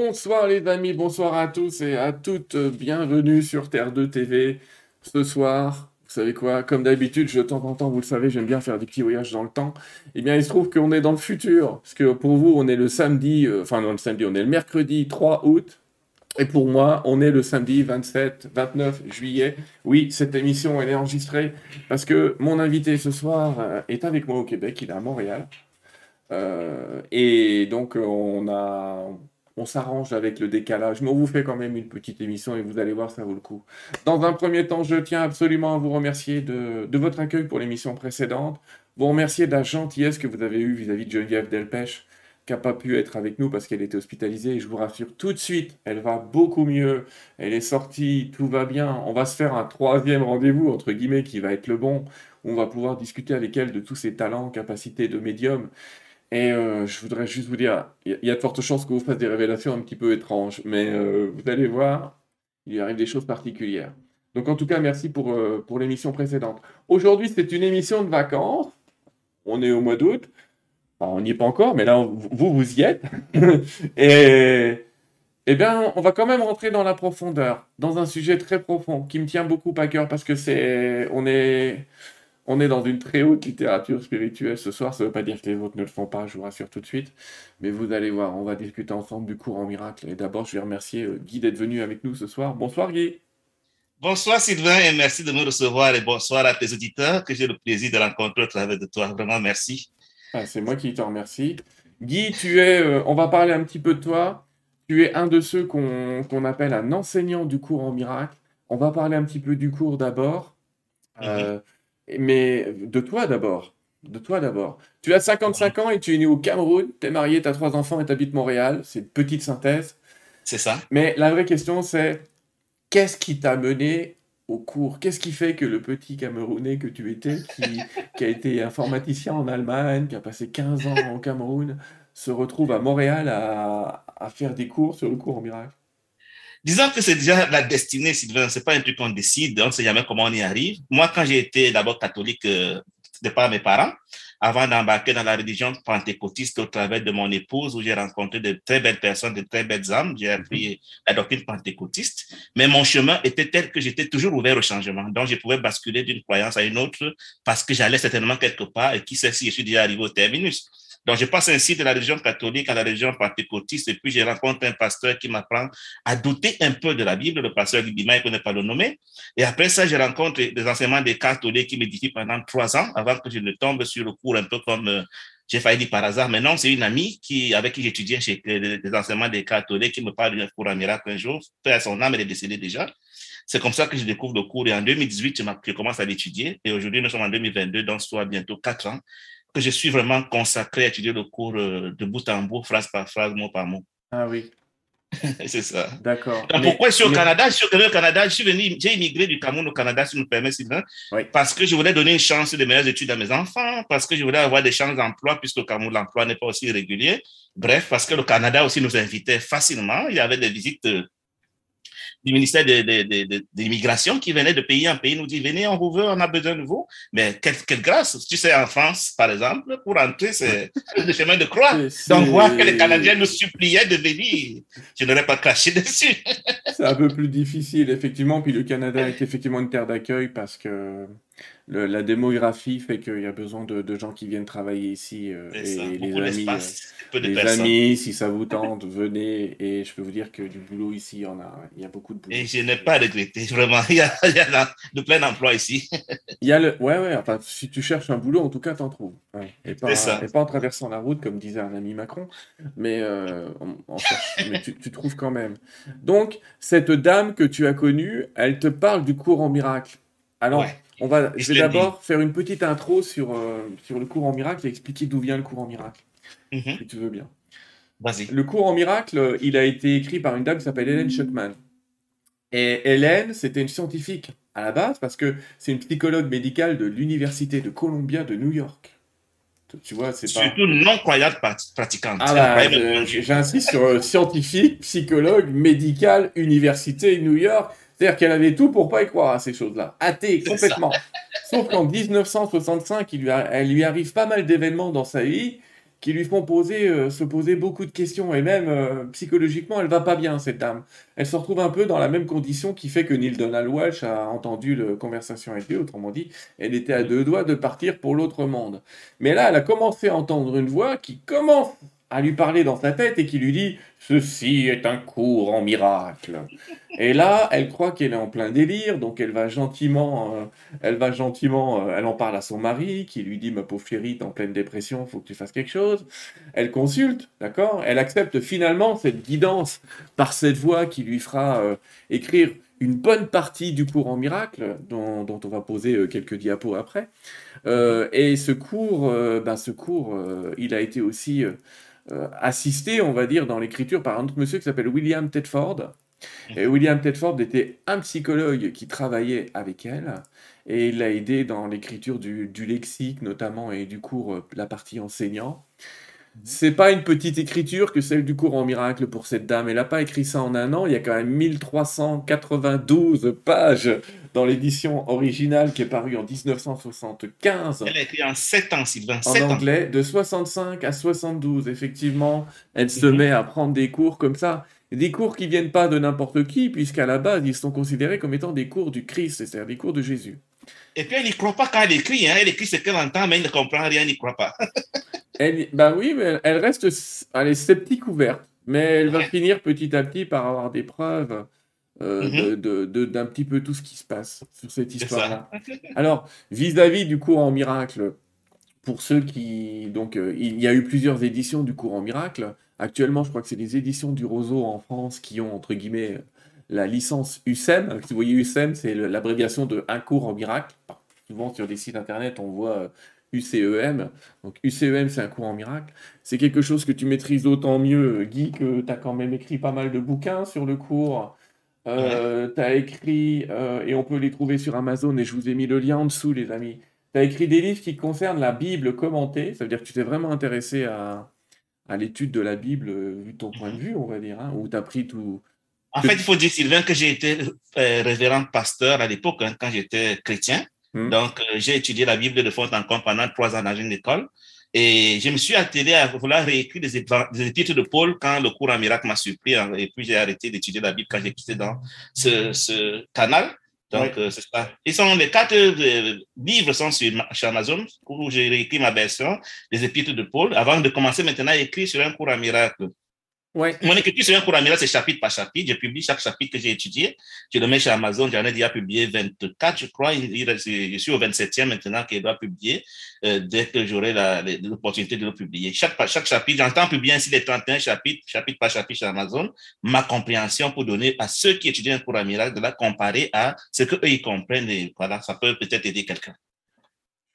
Bonsoir les amis, bonsoir à tous et à toutes, bienvenue sur Terre 2 TV. Ce soir, vous savez quoi, comme d'habitude, je, temps en temps, vous le savez, j'aime bien faire des petits voyages dans le temps. Eh bien, il se trouve qu'on est dans le futur, parce que pour vous, on est le samedi, euh, enfin non, le samedi, on est le mercredi 3 août, et pour moi, on est le samedi 27, 29 juillet. Oui, cette émission, elle est enregistrée, parce que mon invité ce soir euh, est avec moi au Québec, il est à Montréal. Euh, et donc, on a on s'arrange avec le décalage, mais on vous fait quand même une petite émission et vous allez voir, ça vaut le coup. Dans un premier temps, je tiens absolument à vous remercier de, votre accueil pour l'émission précédente, vous remercier de la gentillesse que vous avez eue vis-à-vis de Geneviève Delpech, qui n'a pas pu être avec nous parce qu'elle était hospitalisée, et je vous rassure tout de suite, elle va beaucoup mieux, elle est sortie, tout va bien, on va se faire un troisième rendez-vous, entre guillemets, qui va être le bon, où on va pouvoir discuter avec elle de tous ses talents, capacités de médium, et euh, je voudrais juste vous dire, il y, a de fortes chances que vous fassiez des révélations un petit peu étranges, mais euh, vous allez voir, il arrive des choses particulières. Donc en tout cas, merci pour, euh, pour l'émission précédente. Aujourd'hui, c'est une émission de vacances. On est au mois d'août. on n'y est pas encore, mais là, vous, vous y êtes. et eh bien, on va quand même rentrer dans la profondeur, dans un sujet très profond qui me tient beaucoup à cœur parce que c'est, on est, on est dans une très haute littérature spirituelle ce soir. Ça ne veut pas dire que les autres ne le font pas, je vous rassure tout de suite. Mais vous allez voir, on va discuter ensemble du cours en miracle. Et d'abord, je vais remercier euh, Guy d'être venu avec nous ce soir. Bonsoir Guy. Bonsoir Sylvain et merci de me recevoir et bonsoir à tes auditeurs que j'ai le plaisir de rencontrer au travers de toi. Vraiment merci. Ah, c'est moi qui te remercie. Guy, tu es, euh, on va parler un petit peu de toi. Tu es un de ceux qu'on appelle un enseignant du cours en miracle. On va parler un petit peu du cours d'abord. Euh, mais de toi d'abord. De toi d'abord. Tu as 55 ans et tu es né au Cameroun, tu es marié, tu as trois enfants et tu habites Montréal. C'est une petite synthèse. C'est ça. Mais la vraie question, c'est qu'est-ce qui t'a mené au cours? Qu'est-ce qui fait que le petit Camerounais que tu étais, qui, qui, a été informaticien en Allemagne, qui a passé 15 ans au Cameroun, se retrouve à Montréal à, à faire des cours sur le cours en miracle? Disons que c'est déjà la destinée, Sylvain. C'est pas un truc qu'on décide, on ne sait jamais comment on y arrive. Moi, quand j'ai été d'abord catholique euh, de par mes parents, avant d'embarquer dans la religion pentecôtiste au travers de mon épouse, où j'ai rencontré de très belles personnes, de très belles âmes, j'ai appris la doctrine pentecôtiste. Mais mon chemin était tel que j'étais toujours ouvert au changement. Donc, je pouvais basculer d'une croyance à une autre parce que j'allais certainement quelque part et qui sait si je suis déjà arrivé au terminus. Donc, je passe ainsi de la religion catholique à la religion pentecôtiste et puis je rencontre un pasteur qui m'apprend à douter un peu de la Bible, le pasteur Libima, il ne connaît pas le nommer. Et après ça, je rencontre des enseignements des catholiques qui m'édifient pendant trois ans avant que je ne tombe sur le cours un peu comme euh, j'ai failli dire par hasard. Mais non, c'est une amie qui, avec qui j'étudiais chez des enseignements des catholiques qui me parle d'un cours en miracle un jour. Père son âme, elle est décédée déjà. C'est comme ça que je découvre le cours et en 2018, je, commence à l'étudier. Et aujourd'hui, nous sommes en 2022, donc soit bientôt quatre ans que je suis vraiment consacré à étudier le cours euh, de bout en bout, phrase par phrase, mot par mot. Ah oui. c'est ça. D'accord. Pourquoi je suis au Canada? Je suis au Canada. Je suis venu, j'ai immigré du Cameroun au Canada, si vous me permettez, Sylvain, parce que je voulais donner une chance de meilleures études à mes enfants, parce que je voulais avoir des chances d'emploi, puisque au Cameroun, l'emploi n'est pas aussi régulier. Bref, parce que le Canada aussi nous invitait facilement. Il y avait des visites euh, du ministère de, l'immigration qui venait de pays en pays nous dit venez, on vous veut, on a besoin de vous. Mais quelle, grâce. Tu sais, en France, par exemple, pour entrer, c'est le chemin de croix. Donc, voir que les Canadiens nous suppliaient de venir, je n'aurais pas craché dessus. c'est un peu plus difficile, effectivement. Puis le Canada est effectivement une terre d'accueil parce que la démographie fait qu'il y a besoin de, gens qui viennent travailler ici. Euh, et les amis, euh, les amis, si ça vous tente, venez. Et je peux vous dire que du boulot ici, il y en a, il y a beaucoup de boulot. Et je n'ai pas regretté, vraiment. Il y a, de plein emploi ici. il y a le, ouais, ouais, enfin, si tu cherches un boulot, en tout cas, t'en trouves. Et, pas, ça. et pas en traversant la route, comme disait un ami Macron, mais, euh, mais tu, tu trouves quand même. Donc, cette dame que tu as connue, elle te parle du cours en miracle. Alors, on va, je vais d'abord faire une petite intro sur, euh, sur le cours en miracle et expliquer d'où vient le cours en miracle, mhm. si tu veux bien. Vas-y. Le cours en miracle, il a été écrit par une dame qui s'appelle Hélène Schuckman. Et Hélène, c'était une scientifique à la base parce que c'est une psychologue médicale de l'université de Columbia de New York. Tu vois, c'est pas... Surtout non-croyante pratiquante. Ah j'insiste sur euh, scientifique, psychologue, médicale, université New York. C'est-à-dire qu'elle avait tout pour pas y croire à ces choses-là. Athée, complètement. Sauf qu'en 1965, il lui elle lui arrive pas mal d'événements dans sa vie qui lui font poser, euh, se poser beaucoup de questions. Et même euh, psychologiquement, elle va pas bien, cette dame. Elle se retrouve un peu dans la même condition qui fait que Neil Donald Walsh a entendu la conversation avec lui. Autrement dit, elle était à deux doigts de partir pour l'autre monde. Mais là, elle a commencé à entendre une voix qui commence à lui parler dans sa tête et qui lui dit Ceci est un cours en miracle. Et là, elle croit qu'elle est en plein délire, donc elle va gentiment, euh, elle va gentiment, euh, elle en parle à son mari, qui lui dit Ma pauvre chérie, t'es en pleine dépression, faut que tu fasses quelque chose. Elle consulte, d'accord? Elle accepte finalement cette guidance par cette voix qui lui fera euh, écrire une bonne partie du cours en miracle, dont, dont on va poser quelques diapos après. et ce cours, ben, ce cours il a été aussi assisté, on va dire, dans l'écriture par un autre monsieur qui s'appelle William Tedford. Et William Tedford était un psychologue qui travaillait avec elle et il l'a aidé dans l'écriture du, du, lexique notamment et du cours, euh, la partie enseignant. C'est pas une petite écriture que celle du cours en miracle pour cette dame. Elle n'a pas écrit ça en un an. Il y a quand même 1392 pages dans l'édition originale qui est parue en 1975. Elle a écrit en 7 ans, Sylvain. En anglais, de 65 à 72. Effectivement, elle se met à prendre des cours comme ça. Des cours qui viennent pas de n'importe qui, puisqu'à la base, ils sont considérés comme étant des cours du Christ, c'est-à-dire des cours de Jésus. Et puis, elle n'y croit pas quand elle écrit. Hein. Elle écrit ce qu'elle entend, mais elle ne comprend rien, elle n'y croit pas. elle, ben oui, mais elle reste elle est sceptique ouverte. Mais elle va finir petit à petit par avoir des preuves euh, mhm. d'un petit peu tout ce qui se passe sur cette histoire-là. Alors, vis-à-vis du cours en miracle, pour ceux qui... Donc, euh, il y a eu plusieurs éditions du cours en miracle. Actuellement, je crois que c'est les éditions du Roseau en France qui ont, entre guillemets, la licence USEM. Vous voyez, USEM, c'est l'abréviation de Un cours en miracle. Souvent, sur des sites internet, on voit UCEM. Donc, UCEM, c'est un cours en miracle. C'est quelque chose que tu maîtrises d'autant mieux, Guy, que tu as quand même écrit pas mal de bouquins sur le cours. Euh, tu as écrit, euh, et on peut les trouver sur Amazon, et je vous ai mis le lien en dessous, les amis. Tu as écrit des livres qui concernent la Bible commentée. Ça veut dire que tu t'es vraiment intéressé à, à l'étude de la Bible, euh, vu ton point de vue, on va dire, hein, où tu as pris tout, en fait, il faut dire, Sylvain, que j'ai été euh, révérend pasteur à l'époque, hein, quand j'étais chrétien. Hmm. Donc, j'ai étudié la Bible de fond en comble pendant trois ans dans une école. Et je me suis attelé à vouloir réécrire des, épîtres de Paul quand le cours en miracle m'a surpris. Hein, et puis, j'ai arrêté d'étudier la Bible quand j'ai quitté dans ce, canal. Donc, euh, c'est ça. Ils sont, les quatre livres sont sur, sur Amazon, où j'ai réécrit ma version des épîtres de Paul, avant de commencer maintenant à écrire sur un cours en miracle. Mon écriture sur un cours c'est chapitre par chapitre. Je publie chaque chapitre que j'ai étudié. Je le mets chez Amazon. J'en ai déjà publié 24, je crois. Je suis au 27e maintenant qu'il doit publier euh, dès que j'aurai l'opportunité de le publier. Chaque, chaque chapitre, j'entends publier ainsi les 31 chapitres, chapitre par chapitre chez Amazon, ma compréhension pour donner à ceux qui étudient un cours à miracle de la comparer à ce qu'eux, ils comprennent. Et voilà, ça peut peut-être aider quelqu'un.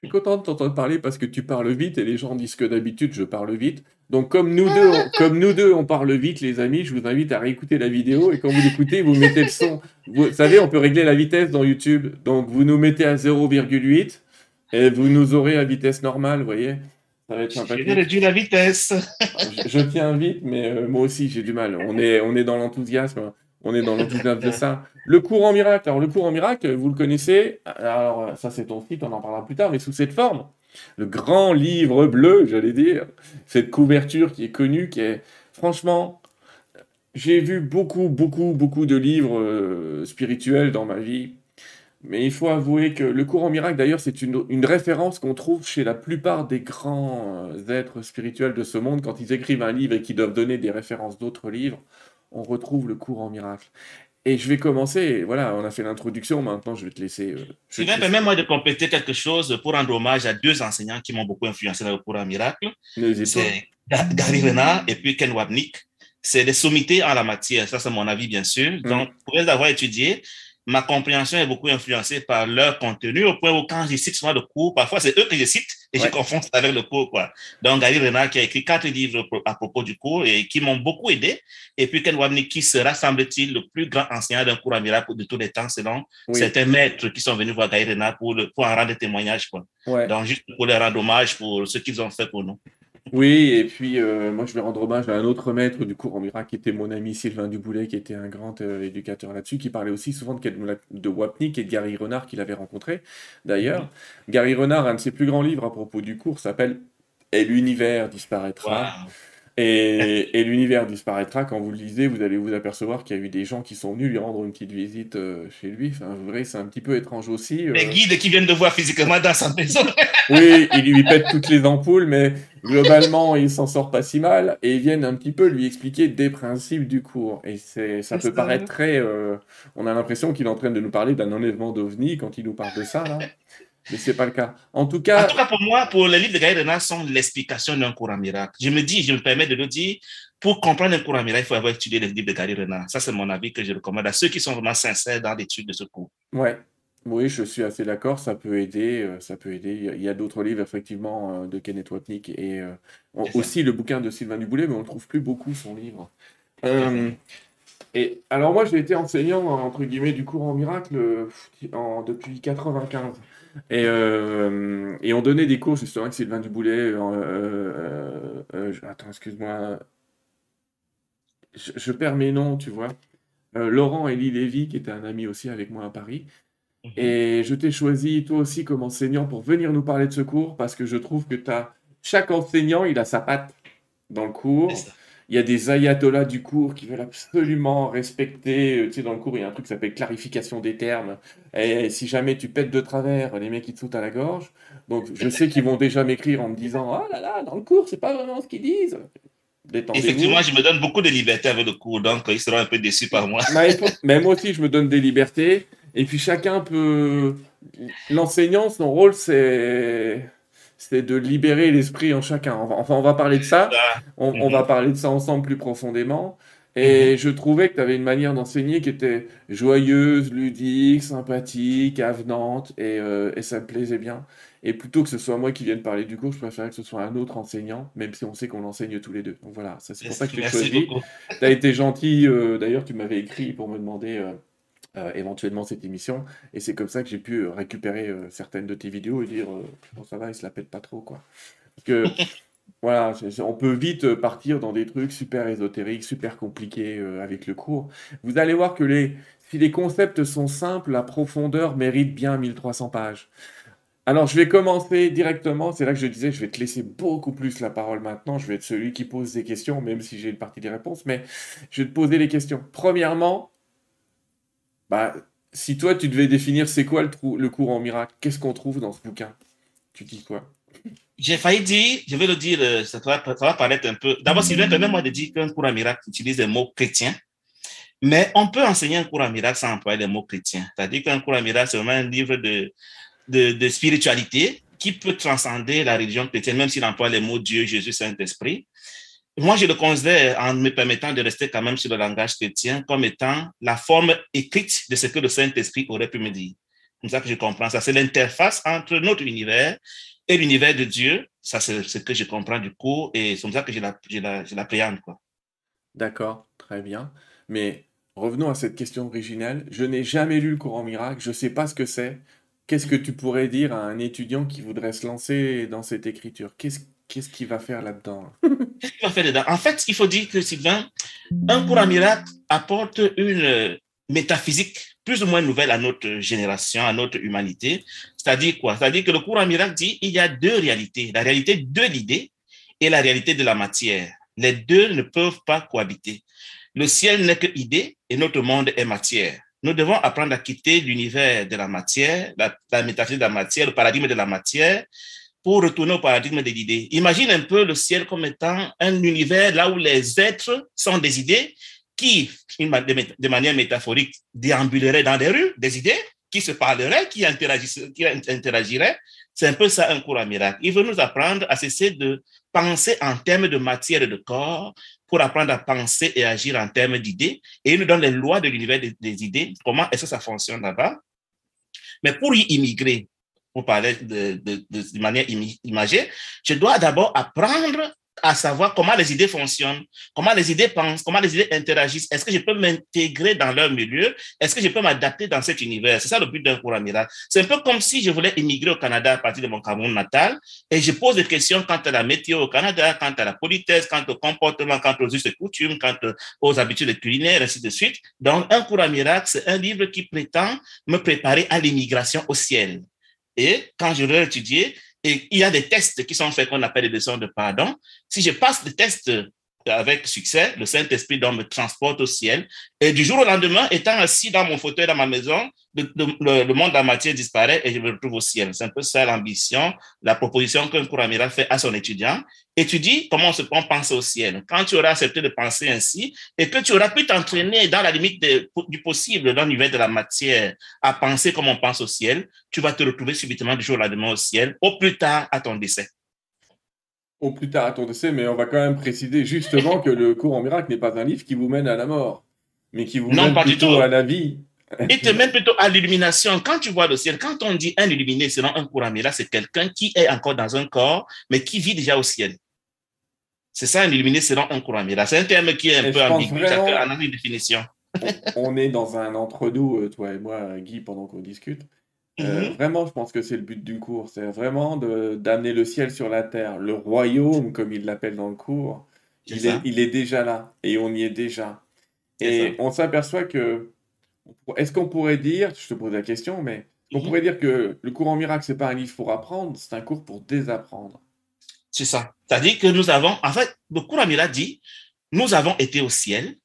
Je suis content de t'entendre parler parce que tu parles vite et les gens disent que d'habitude je parle vite. Donc comme nous deux, on, comme nous deux on parle vite les amis, je vous invite à réécouter la vidéo et quand vous l'écoutez, vous mettez le son. Vous savez, on peut régler la vitesse dans YouTube. Donc vous nous mettez à 0,8 et vous nous aurez à vitesse normale, vous voyez. Ça va être sympathique. J'ai réduit la vitesse. je, tiens vite, mais euh, moi aussi j'ai du mal. On est, on est dans l'enthousiasme. On est dans l'enthousiasme de ça. Le cours en miracle. Alors, le cours en miracle, vous le connaissez. Alors, ça, c'est ton site, on en parlera plus tard, mais sous cette forme. Le grand livre bleu, j'allais dire. Cette couverture qui est connue, qui est. Franchement, j'ai vu beaucoup, beaucoup, beaucoup de livres euh, spirituels dans ma vie. Mais il faut avouer que le cours en miracle, d'ailleurs, c'est une, une, référence qu'on trouve chez la plupart des grands euh, êtres spirituels de ce monde quand ils écrivent un livre et qu'ils doivent donner des références d'autres livres on retrouve le cours en miracle. Et je vais commencer, voilà, on a fait l'introduction, maintenant je vais te laisser. Euh, Sylvain, permets-moi de compléter quelque chose pour rendre hommage à deux enseignants qui m'ont beaucoup influencé dans le cours en miracle. C'est Gary Renard et puis Ken Wapnick. C'est des sommités en la matière, ça c'est mon avis bien sûr. Mm. Donc, pour les avoir étudiés, ma compréhension est beaucoup influencée par leur contenu, au point où quand je cite souvent le cours, parfois c'est eux que je cite et je confonds avec le cours. Quoi. Donc, Gary Renard qui a écrit quatre livres à propos du cours et qui m'ont beaucoup aidé. Et puis Ken qui sera, semble-t-il, le plus grand enseignant d'un cours à miracle de tous les temps, selon certains maîtres qui sont venus voir Gary Renard pour, pour en rendre des témoignages. Quoi. Donc, juste pour leur rendre hommage pour ce qu'ils ont fait pour nous. Oui, et puis euh, moi je vais rendre hommage à un autre maître du cours en miracle qui était mon ami Sylvain Duboulet, qui était un grand euh, éducateur là-dessus, qui parlait aussi souvent de, de Wapnick et de Gary Renard qu'il avait rencontré. D'ailleurs, Gary Renard, un de ses plus grands livres à propos du cours s'appelle et l'univers disparaîtra. Et, et l'univers disparaîtra. Quand vous le lisez, vous allez vous apercevoir qu'il y a eu des gens qui sont venus lui rendre une petite visite euh, chez lui. Enfin, vous verrez, c'est un petit peu étrange aussi. Les guides qui viennent de voir physiquement dans sa maison. oui, ils lui pètent toutes les ampoules, mais globalement, il s'en sort pas si mal. Et ils viennent un petit peu lui expliquer des principes du cours. Et c'est, ça peut paraître très. Euh, on a l'impression qu'il est en train de nous parler d'un enlèvement d'OVNI quand il nous parle de ça, là. Mais c'est pas le cas. En tout cas. En tout cas, pour moi, pour les livres de Gaël Renard sont l'explication d'un courant miracle. Je me dis, je me permets de le dire, pour comprendre un courant miracle, il faut avoir étudié les livres de Gaël Renard. Ça, c'est mon avis que je recommande à ceux qui sont vraiment sincères dans l'étude de ce cours. Ouais. Oui, je suis assez d'accord, ça peut aider, euh, ça peut aider. Il y a d'autres livres, effectivement, euh, de Kenneth Wapnick et euh, aussi le bouquin de Sylvain Duboulet, mais on ne trouve plus beaucoup son livre. et alors moi, j'ai été enseignant, entre guillemets, du courant miracle en, depuis 95. Et, et on donnait des cours, justement, avec Sylvain Duboulet. attends, excuse-moi. Je, je, perds mes noms, tu vois. Laurent Elie Lévy, qui était un ami aussi avec moi à Paris. Mhm. Et je t'ai choisi, toi aussi, comme enseignant pour venir nous parler de ce cours parce que je trouve que as... chaque enseignant, il a sa patte dans le cours. Il y a des ayatollahs du cours qui veulent absolument respecter. Euh, tu sais, dans le cours, il y a un truc qui s'appelle clarification des termes. Et si jamais tu pètes de travers, les mecs, ils te sautent à la gorge. Donc, je sais qu'ils vont déjà m'écrire en me disant Oh là là, dans le cours, c'est pas vraiment ce qu'ils disent. Effectivement, je me donne beaucoup de liberté avec le cours, donc ils seront un peu déçus par moi. Mais moi aussi, je me donne des libertés. Et puis chacun peut. L'enseignant, son rôle, c'est c'est de libérer l'esprit en chacun. Enfin, on va parler de ça. On, on, va mhm. parler de ça ensemble plus profondément. Et mhm. je trouvais que tu avais une manière d'enseigner qui était joyeuse, ludique, sympathique, avenante, et, euh, et, ça me plaisait bien. Et plutôt que ce soit moi qui vienne parler du cours, je préférais que ce soit un autre enseignant, même si on sait qu'on l'enseigne tous les deux. Donc voilà, c'est pour ça que je t'ai choisi. Tu as été gentil, euh, d'ailleurs, tu m'avais écrit pour me demander. Euh, euh, éventuellement cette émission. Et c'est comme ça que j'ai pu euh, récupérer euh, certaines de tes vidéos et dire bon, ça va, il se la pète pas trop. quoi. Parce que voilà, on peut vite partir dans des trucs super ésotériques, super compliqués avec le cours. Vous allez voir que les, si les concepts sont simples, la profondeur mérite bien 1300 pages. Alors, je vais commencer directement. C'est là que je disais, je vais te laisser beaucoup plus la parole maintenant. Je vais être celui qui pose des questions, même si j'ai une partie des réponses. Mais je vais te poser les questions. Premièrement, bah, si toi, tu devais définir c'est quoi le, le courant miracle, qu'est-ce qu'on trouve dans ce bouquin? Tu dis quoi? J'ai failli dire, je vais le dire, euh, ça va, ça paraître un peu. D'abord, Sylvain, permets-moi de dire qu'un courant miracle utilise des mots chrétiens, mais on peut enseigner un courant miracle sans employer des mots chrétiens. C'est-à-dire qu'un courant miracle, c'est vraiment un livre de, de spiritualité qui peut transcender la religion chrétienne, même s'il emploie les mots Dieu, Jésus, Saint-Esprit moi, je le considère, en me permettant de rester quand même sur le langage chrétien, comme étant la forme écrite de ce que le Saint-Esprit aurait pu me dire. C'est ça que je comprends ça. C'est l'interface entre notre univers et l'univers de Dieu. Ça, c'est ce que je comprends du coup, et c'est comme ça que je l'appréhende. D'accord, très bien. Mais revenons à cette question originelle. Je n'ai jamais lu le courant miracle, je ne sais pas ce que c'est. Qu'est-ce que tu pourrais dire à un étudiant qui voudrait se lancer dans cette écriture? Qu'est-ce qu'il va faire là-dedans? Qu'est-ce qu'il va faire là-dedans? En fait, il faut dire que Sylvain, un courant miracle apporte une métaphysique plus ou moins nouvelle à notre génération, à notre humanité. C'est-à-dire quoi? C'est-à-dire que le courant miracle dit il y a deux réalités, la réalité de l'idée et la réalité de la matière. Les deux ne peuvent pas cohabiter. Le ciel n'est que idée et notre monde est matière. Nous devons apprendre à quitter l'univers de la matière, la métaphysique de la matière, le paradigme de la matière, pour retourner au paradigme de l'idée. Imagine un peu le ciel comme étant un univers là où les êtres sont des idées qui, de manière métaphorique, déambuleraient dans des rues, des idées, qui se parleraient, qui interagiraient. C'est un peu ça un cours à miracle. Il veut nous apprendre à cesser de penser en termes de matière et de corps pour apprendre à penser et agir en termes d'idées. Et il nous donne les lois de l'univers des, des idées, comment est-ce que ça fonctionne là-bas. Mais pour y immigrer, pour parler de, de, de, manière imagée, je dois d'abord apprendre à savoir comment les idées fonctionnent, comment les idées pensent, comment les idées interagissent. Est-ce que je peux m'intégrer dans leur milieu? Est-ce que je peux m'adapter dans cet univers? C'est ça le but d'un cours miracle. C'est un peu comme si je voulais immigrer au Canada à partir de mon Cameroun natal et je pose des questions quant à la météo au Canada, quant à la politesse, quant au comportement, quant aux us et coutumes, quant aux habitudes culinaires, ainsi de suite. Donc, un cours miracle, c'est un livre qui prétend me préparer à l'immigration au ciel. Et quand je étudié, et il y a des tests qui sont faits qu'on appelle des leçons de pardon. Si je passe des tests avec succès, le Saint-Esprit me transporte au ciel. Et du jour au lendemain, étant assis dans mon fauteuil dans ma maison, le, monde de la matière disparaît et je me retrouve au ciel. C'est un peu ça l'ambition, la proposition qu'un cours amiral fait à son étudiant. Étudie comment on, se, pense au ciel. Quand tu auras accepté de penser ainsi et que tu auras pu t'entraîner dans la limite du possible, dans l'univers de la matière, à penser comme on pense au ciel, tu vas te retrouver subitement du jour au lendemain au ciel, au plus tard à ton décès au plus tard à ton décès, mais on va quand même préciser justement que le cours en miracle n'est pas un livre qui vous mène à la mort, mais qui vous mène plutôt à la vie. Il te mène plutôt à l'illumination. Quand tu vois le ciel, quand on dit un illuminé selon un cours en miracle, c'est quelqu'un qui est encore dans un corps, mais qui vit déjà au ciel. C'est ça, un illuminé selon un courant miracle. C'est un terme qui est un peu ambigu, chacun a une définition. on est dans un entre-nous, euh, toi et moi, Guy, pendant qu'on discute. Euh, mhm. vraiment, je pense que c'est le but du cours. C'est vraiment d'amener le ciel sur la terre. Le royaume, comme il l'appelle dans le cours, il est, il est, déjà là et on y est déjà. Et on s'aperçoit que. Est-ce qu'on pourrait dire, je te pose la question, mais on mhm. pourrait dire que le cours en miracle, c'est pas un livre pour apprendre, c'est un cours pour désapprendre. C'est ça. C'est-à-dire que nous avons, en fait, le cours en miracle dit, nous avons été au ciel,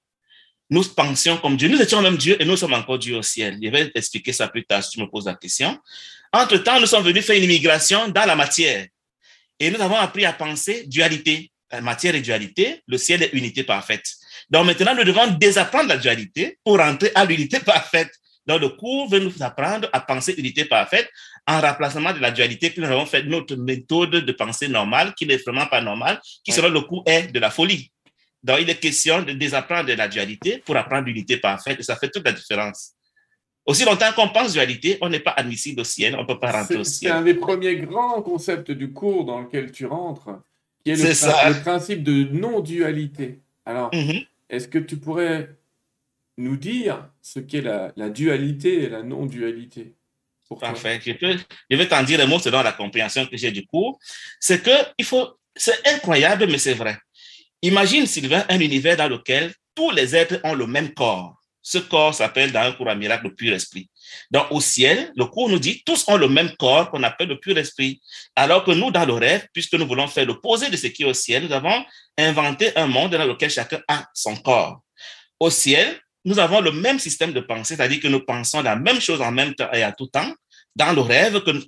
nous pensions comme Dieu. Nous étions même Dieu et nous sommes encore Dieu au ciel. Je vais expliquer ça plus tard si tu me poses la question. Entre-temps, nous sommes venus faire une immigration dans la matière. Et nous avons appris à penser dualité. La matière est dualité, le ciel est unité parfaite. Donc maintenant, nous devons désapprendre la dualité pour rentrer à l'unité parfaite. Donc le cours veut nous apprendre à penser unité parfaite en remplacement de la dualité que nous avons fait notre méthode de pensée normale, qui n'est vraiment pas normale, qui selon le cours est de la folie. Donc, il est question de désapprendre la dualité pour apprendre l'unité parfaite et ça fait toute la différence. Aussi longtemps qu'on pense dualité, on n'est pas admissible au ciel, on ne peut pas rentrer au ciel. C'est un des premiers grands concepts du cours dans lequel tu rentres, qui est le, principe de non-dualité. Alors, mhm. est-ce que tu pourrais nous dire ce qu'est la, dualité et la non-dualité Parfait. Je, je vais t'en dire un mot selon la compréhension que j'ai du cours. C'est que il faut, c'est incroyable, mais c'est vrai. Imagine, Sylvain, un univers dans lequel tous les êtres ont le même corps. Ce corps s'appelle dans un cours à miracle le pur esprit. Donc, au ciel, le cours nous dit tous ont le même corps qu'on appelle le pur esprit. Alors que nous, dans le rêve, puisque nous voulons faire l'opposé de ce qui est au ciel, nous avons inventé un monde dans lequel chacun a son corps. Au ciel, nous avons le même système de pensée, c'est-à-dire que nous pensons la même chose en même temps et à tout temps, dans le rêve que, le,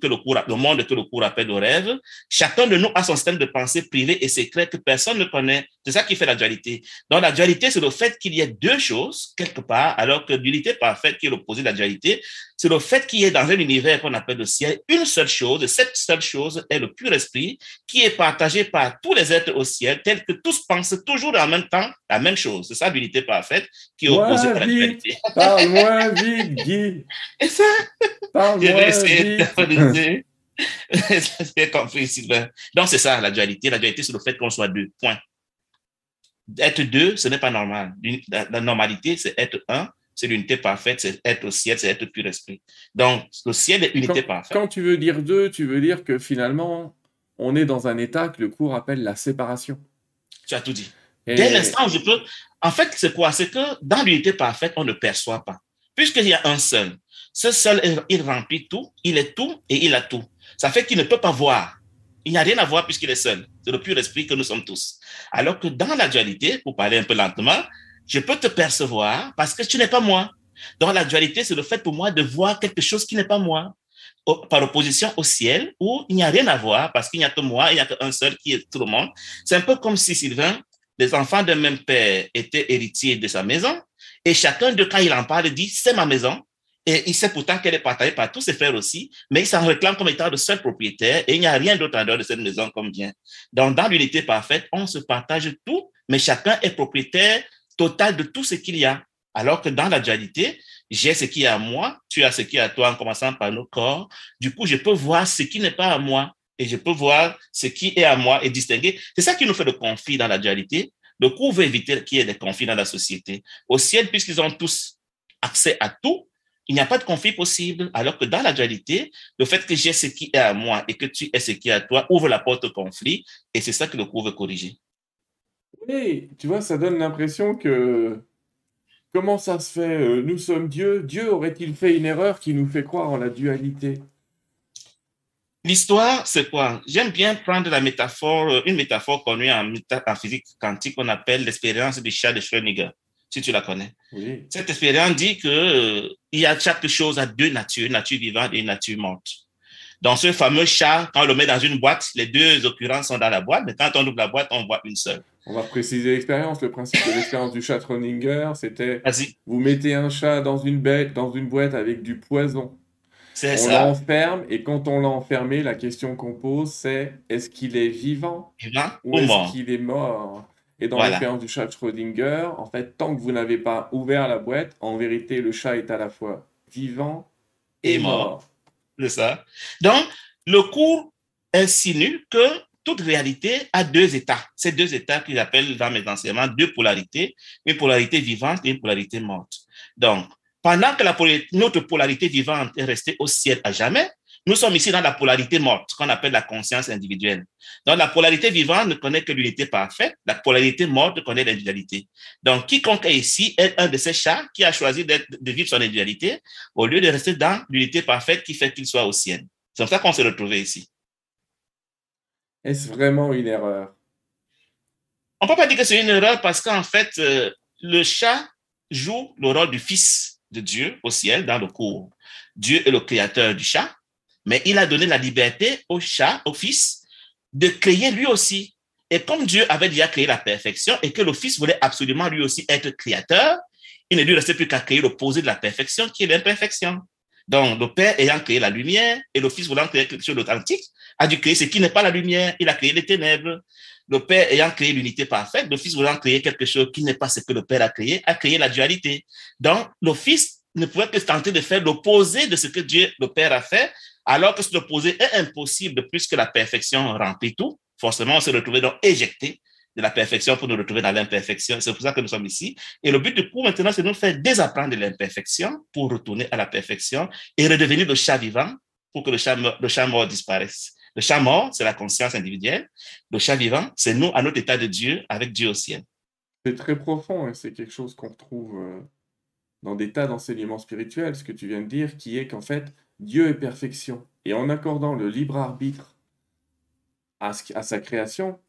le monde que le cours appelle le rêve, chacun de nous a son système de pensée privé et secret que personne ne connaît. C'est ça qui fait la dualité. Donc, la dualité, c'est le fait qu'il y ait deux choses quelque part, alors que l'unité parfaite, qui est l'opposé de la dualité, c'est le fait qu'il y ait dans un univers qu'on appelle le ciel une seule chose, et cette seule chose est le pur esprit qui est partagé par tous les êtres au ciel, tel que tous pensent toujours en même temps la même chose. C'est ça l'unité parfaite qui est opposée à la dualité. Parle-moi vite, Guy. Et ça, Parle-moi vite. C'est compris, Sylvain. Donc, c'est ça, la dualité. La dualité, c'est le fait qu'on soit deux. Point. Être deux, ce n'est pas normal. La normalité, c'est être un c'est l'unité parfaite, c'est être au ciel, c'est être pur esprit. Donc, le ciel est unité parfaite. Quand tu veux dire deux, tu veux dire que finalement, on est dans un état que le cours appelle la séparation. Tu as tout dit. Dès l'instant où je peux. En fait, c'est quoi? C'est que dans l'unité parfaite, on ne perçoit pas. Puisqu'il y a un seul. Ce seul, il remplit tout, il est tout et il a tout. Ça fait qu'il ne peut pas voir. Il n'y a rien à voir puisqu'il est seul. C'est le pur esprit que nous sommes tous. Alors que dans la dualité, pour parler un peu lentement, je peux te percevoir parce que tu n'es pas moi. Dans la dualité, c'est le fait pour moi de voir quelque chose qui n'est pas moi, par opposition au ciel, où il n'y a rien à voir parce qu'il n'y a que moi, il n'y a qu'un seul qui est tout le monde. C'est un peu comme si, Sylvain, les enfants d'un même père étaient héritiers de sa maison et chacun de quand il en parle dit, c'est ma maison. Et il sait pourtant qu'elle est partagée par tous ses frères aussi, mais il s'en réclame comme étant le seul propriétaire et il n'y a rien d'autre en dehors de cette maison comme bien. Donc, dans l'unité parfaite, on se partage tout, mais chacun est propriétaire total de tout ce qu'il y a. Alors que dans la dualité, j'ai ce qui est à moi, tu as ce qui est à toi en commençant par nos corps. Du coup, je peux voir ce qui n'est pas à moi et je peux voir ce qui est à moi et distinguer. C'est ça qui nous fait le conflit dans la dualité. Le coup veut éviter qu'il y ait des conflits dans la société. Au ciel, puisqu'ils ont tous accès à tout, il n'y a pas de conflit possible. Alors que dans la dualité, le fait que j'ai ce qui est à moi et que tu aies ce qui est à toi ouvre la porte au conflit et c'est ça que le coup veut corriger. Oui, tu vois, ça donne l'impression que comment ça se fait euh, Nous sommes Dieu. Dieu aurait-il fait une erreur qui nous fait croire en la dualité? L'histoire, c'est quoi? J'aime bien prendre la métaphore, une métaphore connue en, en physique quantique qu'on appelle l'expérience du chat de Schrödinger, si tu la connais. Oui. Cette expérience dit que euh, il y a chaque chose à deux natures, une nature vivante et une nature morte. Dans ce fameux chat, quand on le met dans une boîte, les deux occurrences sont dans la boîte, mais quand on ouvre la boîte, on voit une seule. On va préciser l'expérience. Le principe de l'expérience du chat Schrödinger, c'était vous mettez un chat dans une bête, dans une boîte avec du poison. c'est On l'enferme et quand on l'a enfermé, la question qu'on pose, c'est est-ce qu'il est vivant ou ou est-ce mort? qu'il est mort? Et dans Voilà. l'expérience du chat Schrödinger, en fait, tant que vous n'avez pas ouvert la boîte, en vérité, le chat est à la fois vivant et, Et mort. mort. Donc, le cours insinue que toute réalité a deux états. Ces deux états qu'ils appellent dans mes enseignements deux polarités, une polarité vivante et une polarité morte. Donc, pendant que notre polarité vivante est restée au ciel à jamais, nous sommes ici dans la polarité morte, qu'on appelle la conscience individuelle. Donc, la polarité vivante ne connaît que l'unité parfaite, la polarité morte connaît l'individualité. Donc, quiconque est ici est un de ces chats qui a choisi de vivre son individualité au lieu de rester dans l'unité parfaite qui fait qu'il soit au ciel. C'est comme ça qu'on s'est retrouvé ici. Est-ce vraiment une erreur? On peut pas dire que c'est une erreur parce qu'en fait, euh, le chat joue le rôle du fils de Dieu au ciel dans le cours. Dieu est le créateur du chat, mais il a donné la liberté au chat, au fils, de créer lui aussi. Et comme Dieu avait déjà créé la perfection et que le fils voulait absolument lui aussi être créateur, il ne lui restait plus qu'à créer l'opposé de la perfection, qui est l'imperfection. Donc, le Père ayant créé la lumière et le Fils voulant créer quelque chose d'authentique, a dû créer ce qui n'est pas la lumière. Il a créé les ténèbres. Le Père ayant créé l'unité parfaite, le Fils voulant créer quelque chose qui n'est pas ce que le Père a créé, a créé la dualité. Donc, le Fils ne pouvait que tenter de faire l'opposé de ce que Dieu, le Père, a fait, alors que cet opposé est impossible puisque la perfection remplit tout. Forcément, on s'est retrouvé donc éjecté de la perfection pour nous retrouver dans l'imperfection. C'est pour ça que nous sommes ici. Et le but du cours maintenant, c'est de nous faire désapprendre l'imperfection pour retourner à la perfection et redevenir le chat vivant pour que le chat, le chat mort disparaisse. Le chat mort, c'est la conscience individuelle. Le chat vivant, c'est nous à notre état de Dieu avec Dieu au ciel. C'est très profond et c'est quelque chose qu'on retrouve euh, dans des tas d'enseignements spirituels, ce que tu viens de dire, qui est qu'en fait, Dieu est perfection. Et en accordant le libre arbitre à, sa création,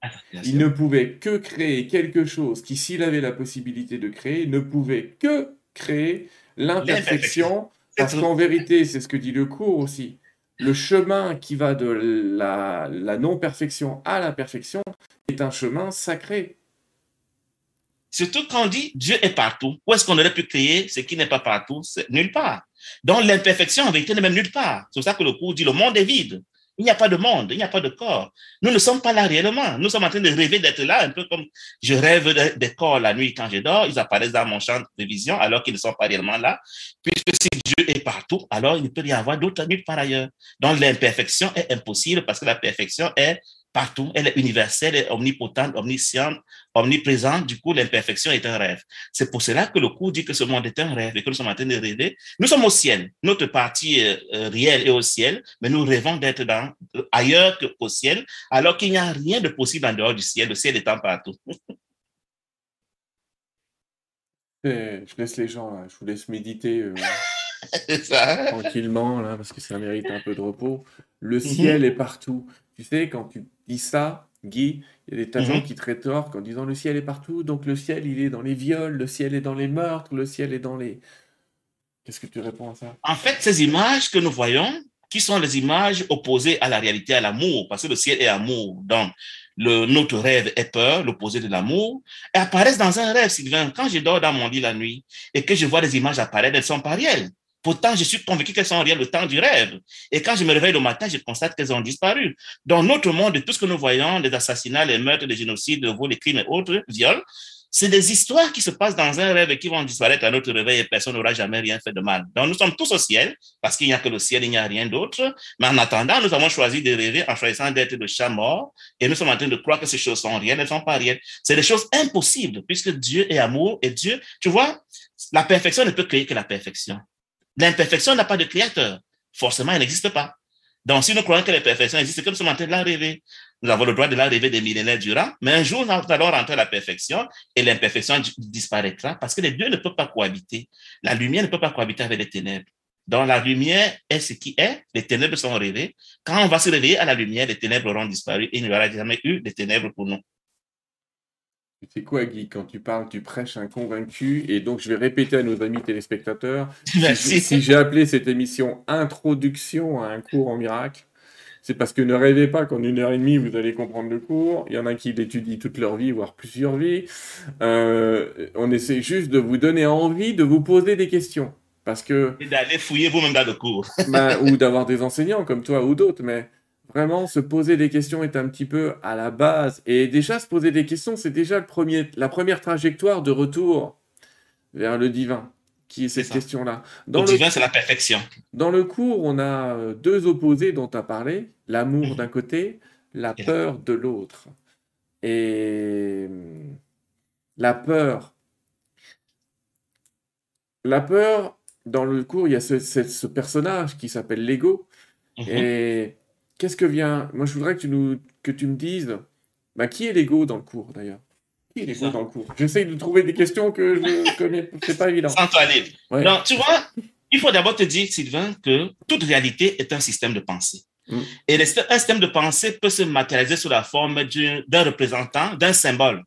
il ne pouvait que créer quelque chose qui, s'il avait la possibilité de créer, ne pouvait que créer l'imperfection. Parce qu'en vérité, c'est ce que dit le cours aussi. Le chemin qui va de la, la non-perfection à la perfection est un chemin sacré. Surtout quand on dit Dieu est partout. Où est-ce qu'on aurait pu créer ce qui n'est pas partout? C'est nulle part. Donc l'imperfection en vérité n'est même nulle part. C'est pour ça que le cours dit le monde est vide. Il n'y a pas de monde, il n'y a pas de corps. Nous ne sommes pas là réellement. Nous sommes en train de rêver d'être là, un peu comme je rêve de- des corps la nuit quand je dors. Ils apparaissent dans mon champ de vision alors qu'ils ne sont pas réellement là. Puisque si Dieu est partout, alors il ne peut y avoir d'autre nulle part ailleurs. Donc l'imperfection est impossible parce que la perfection est partout. Elle est universelle, elle est omnipotente, omnisciente, omniprésente. Du coup, l'imperfection est un rêve. C'est pour cela que le cours dit que ce monde est un rêve et que nous sommes en train de rêver. Nous sommes au ciel. Notre partie euh, euh, réelle est au ciel, mais nous rêvons d'être dans, euh, ailleurs qu'au ciel, alors qu'il n'y a rien de possible en dehors du ciel, le ciel étant partout. Et je laisse les gens, là, je vous laisse méditer euh, ça. tranquillement, là, parce que ça mérite un peu de repos. Le ciel est partout. Tu sais, quand tu ça, Guy, il y a des tas de gens Mhm. qui te rétorquent en disant le ciel est partout, donc le ciel, il est dans les viols, le ciel est dans les meurtres, le ciel est dans les... Qu'est-ce que tu réponds à ça? En fait, ces images que nous voyons, qui sont les images opposées à la réalité, à l'amour, parce que le ciel est amour. Donc, le, notre rêve est peur, l'opposé de l'amour, et apparaissent dans un rêve, Sylvain. Quand je dors dans mon lit la nuit et que je vois des images apparaître, elles ne sont pas réelles. Pourtant, je suis convaincu qu'elles sont réelles le temps du rêve. Et quand je me réveille le matin, je constate qu'elles ont disparu. Dans notre monde, tout ce que nous voyons, les assassinats, les meurtres, les génocides, les vols, les crimes et autres, viols, c'est des histoires qui se passent dans un rêve et qui vont disparaître à notre réveil et personne n'aura jamais rien fait de mal. Donc, nous sommes tous au ciel parce qu'il n'y a que le ciel, il n'y a rien d'autre. Mais en attendant, nous avons choisi de rêver en choisissant d'être de chat mort et nous sommes en train de croire que ces choses sont réelles, elles ne sont pas réelles. C'est des choses impossibles puisque Dieu est amour et Dieu, tu vois, la perfection ne peut créer que la perfection. L'imperfection n'a pas de créateur. Forcément, elle n'existe pas. Donc, si nous croyons que l'imperfection existe, comme nous sommes en train de la rêver. Nous avons le droit de la rêver des millénaires durant, mais un jour, nous allons rentrer à la perfection et l'imperfection disparaîtra parce que les deux ne peuvent pas cohabiter. La lumière ne peut pas cohabiter avec les ténèbres. Dans la lumière est ce qui est, les ténèbres sont rêvées. Quand on va se réveiller à la lumière, les ténèbres auront disparu et il n'y aura jamais eu de ténèbres pour nous. C'est quoi, Guy Quand tu parles, tu prêches un convaincu. Et donc, je vais répéter à nos amis téléspectateurs. Merci. Si, si j'ai appelé cette émission Introduction à un cours en miracle, c'est parce que ne rêvez pas qu'en une heure et demie, vous allez comprendre le cours. Il y en a qui l'étudient toute leur vie, voire plusieurs vies. Euh, on essaie juste de vous donner envie de vous poser des questions. Parce que. Et d'aller fouiller vous-même dans le cours. ben, ou d'avoir des enseignants comme toi ou d'autres. Mais vraiment, se poser des questions est un petit peu à la base. Et déjà, se poser des questions, c'est déjà le premier, la première trajectoire de retour vers le divin qui est cette question-là. Le, le divin, c'est la perfection. Dans le cours, on a euh, deux opposés dont tu as parlé, l'amour mmh. d'un côté, la peur de l'autre. Et la peur. La peur, dans le cours, il y a ce, ce, ce personnage qui s'appelle l'ego. Mmh. Et qu'est-ce que vient Moi, je voudrais que tu, nous, que tu me dises, bah, qui est l'ego dans le cours d'ailleurs? Il est dans le cours? J'essaye de trouver des questions que je connais. C'est pas évident. Sans toi ouais. Non, tu vois, il faut d'abord te dire, Sylvain, que toute réalité est un système de pensée. Mm. Et un système de pensée peut se matérialiser sous la forme d'un représentant, d'un symbole.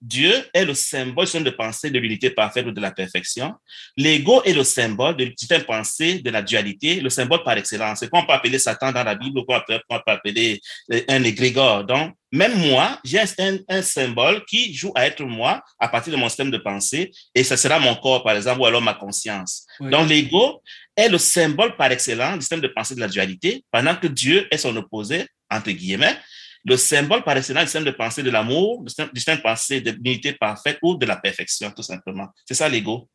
Dieu est le symbole de pensée de l'unité parfaite ou de la perfection. L'ego est le symbole de l'unité pensée de la dualité, le symbole par excellence. C'est qu'on peut appeler Satan dans la Bible qu'on peut, peut, appeler un égrégore. Donc, même moi, j'ai un, un, symbole qui joue à être moi à partir de mon système de pensée et ce sera mon corps, par exemple, ou alors ma conscience. Oui. Donc, l'ego est le symbole par excellence du système de pensée de la dualité, pendant que Dieu est son opposé, entre guillemets, le symbole par excellence du système de pensée de l'amour, du système de pensée de l'unité parfaite ou de la perfection, tout simplement. C'est ça l'ego.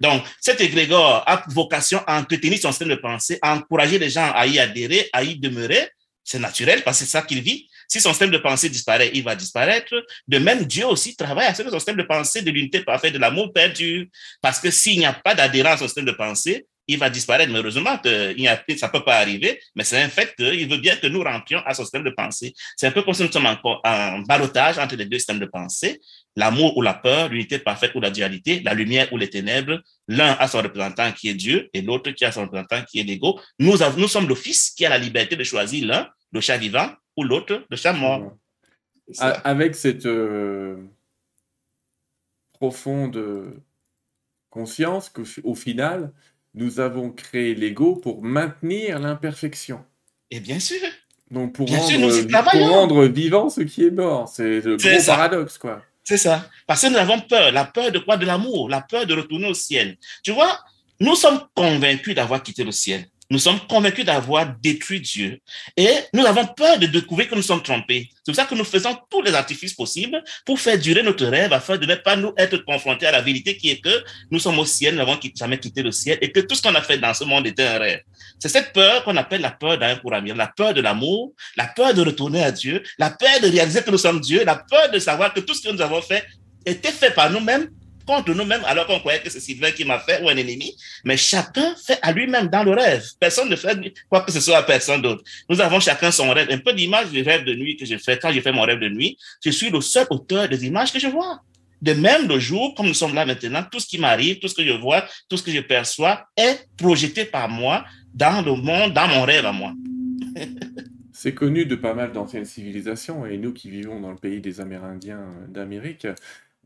Donc, cet égrégore a vocation à entretenir son système de pensée, à encourager les gens à y adhérer, à y demeurer. C'est naturel parce que c'est ça qu'il vit. Si son système de pensée disparaît, il va disparaître. De même, Dieu aussi travaille à ce que son système de pensée de l'unité parfaite de l'amour perdure. Parce que s'il n'y a pas d'adhérence au système de pensée, il va disparaître. Mais heureusement, que ça ne peut pas arriver, mais c'est un fait qu'il veut bien que nous rentrions à son système de pensée. C'est un peu comme si nous sommes encore en balotage entre les deux systèmes de pensée, l'amour ou la peur, l'unité parfaite ou la dualité, la lumière ou les ténèbres. L'un a son représentant qui est Dieu et l'autre qui a son représentant qui est l'ego. Nous, nous sommes le Fils qui a la liberté de choisir l'un, le chat vivant, ou l'autre, le chat mort. Avec cette euh, profonde conscience qu'au final, nous avons créé l'ego pour maintenir l'imperfection. Et bien sûr. Donc pour, bien rendre, sûr, pour rendre vivant ce qui est mort. C'est le gros ça. paradoxe, quoi. C'est ça. Parce que nous avons peur. La peur de quoi? De l'amour. La peur de retourner au ciel. Tu vois, nous sommes convaincus d'avoir quitté le ciel. Nous sommes convaincus d'avoir détruit Dieu et nous avons peur de découvrir que nous sommes trompés. C'est pour ça que nous faisons tous les artifices possibles pour faire durer notre rêve afin de ne pas nous être confrontés à la vérité qui est que nous sommes au ciel, nous n'avons jamais quitté le ciel et que tout ce qu'on a fait dans ce monde était un rêve. C'est cette peur qu'on appelle la peur d'un couramir, la peur de l'amour, la peur de retourner à Dieu, la peur de réaliser que nous sommes Dieu, la peur de savoir que tout ce que nous avons fait était fait par nous-mêmes contre nous-mêmes alors qu'on croyait que c'est Sylvain qui m'a fait ou un ennemi. Mais chacun fait à lui-même dans le rêve. Personne ne fait quoi que ce soit à personne d'autre. Nous avons chacun son rêve. Un peu d'image du rêve de nuit que je fais. Quand je fais mon rêve de nuit, je suis le seul auteur des images que je vois. De même, le jour, comme nous sommes là maintenant, tout ce qui m'arrive, tout ce que je vois, tout ce que je perçois est projeté par moi dans le monde, dans mon rêve à moi. C'est connu de pas mal d'anciennes civilisations et nous qui vivons dans le pays des Amérindiens d'Amérique,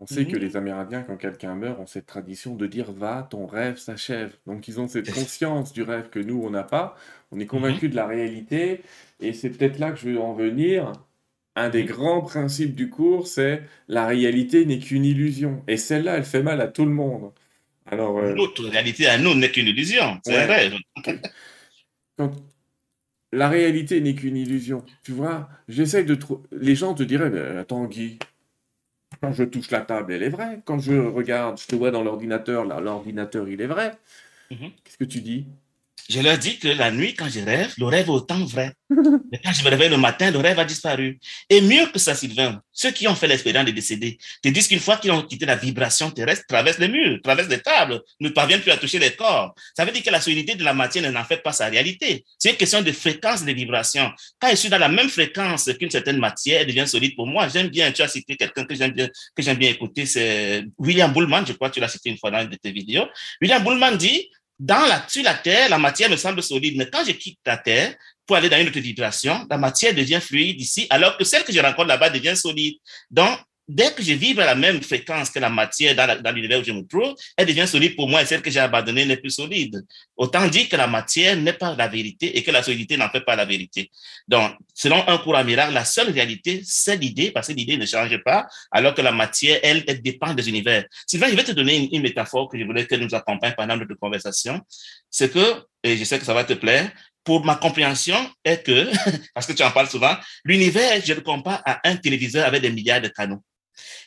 on sait mmh. que les Amérindiens, quand quelqu'un meurt, ont cette tradition de dire va, ton rêve s'achève. Donc ils ont cette conscience du rêve que nous, on n'a pas. On est convaincu mmh. de la réalité. Et c'est peut-être là que je veux en venir. Un des mmh. grands principes du cours, c'est la réalité n'est qu'une illusion. Et celle-là, elle fait mal à tout le monde. Alors, euh... Notre réalité à nous n'est qu'une illusion. C'est ouais. rêve. Quand la réalité n'est qu'une illusion, tu vois, j'essaie de trouver. Les gens te diraient, attends, Guy, quand je touche la table, elle est vraie. Quand je regarde, je te vois dans l'ordinateur, là, l'ordinateur, il est vrai. Mm -hmm. Qu'est-ce que tu dis? Je leur dis que la nuit, quand je rêve, le rêve est autant vrai. Mais quand je me réveille le matin, le rêve a disparu. Et mieux que ça, Sylvain, ceux qui ont fait l'expérience de décédés te disent qu'une fois qu'ils ont quitté la vibration terrestre, traversent les murs, traversent les tables, ne parviennent plus à toucher les corps. Ça veut dire que la solidité de la matière n'en fait pas sa réalité. C'est une question de fréquence de vibration. Quand je suis dans la même fréquence qu'une certaine matière, elle devient solide pour moi. J'aime bien, tu as cité quelqu'un que j'aime bien, que j'aime bien écouter, c'est William Bullman, je crois que tu l'as cité une fois dans une de tes vidéos. William Bullman dit, dans la, sur la Terre, la matière me semble solide, mais quand je quitte la Terre pour aller dans une autre vibration, la matière devient fluide ici, alors que celle que je rencontre là-bas devient solide. Donc, dès que je vibre à la même fréquence que la matière dans, l'univers où je me trouve, elle devient solide pour moi et celle que j'ai abandonnée n'est plus solide. Autant dire que la matière n'est pas la vérité et que la solidité n'en fait pas la vérité. Donc, selon un courant miracle, la seule réalité, c'est l'idée, parce que l'idée ne change pas, alors que la matière, elle, elle dépend des univers. Sylvain, je vais te donner une, une métaphore que je voulais que nous accompagne pendant notre conversation. C'est que, et je sais que ça va te plaire, pour ma compréhension est que, parce que tu en parles souvent, l'univers, je le compare à un téléviseur avec des milliards de canaux.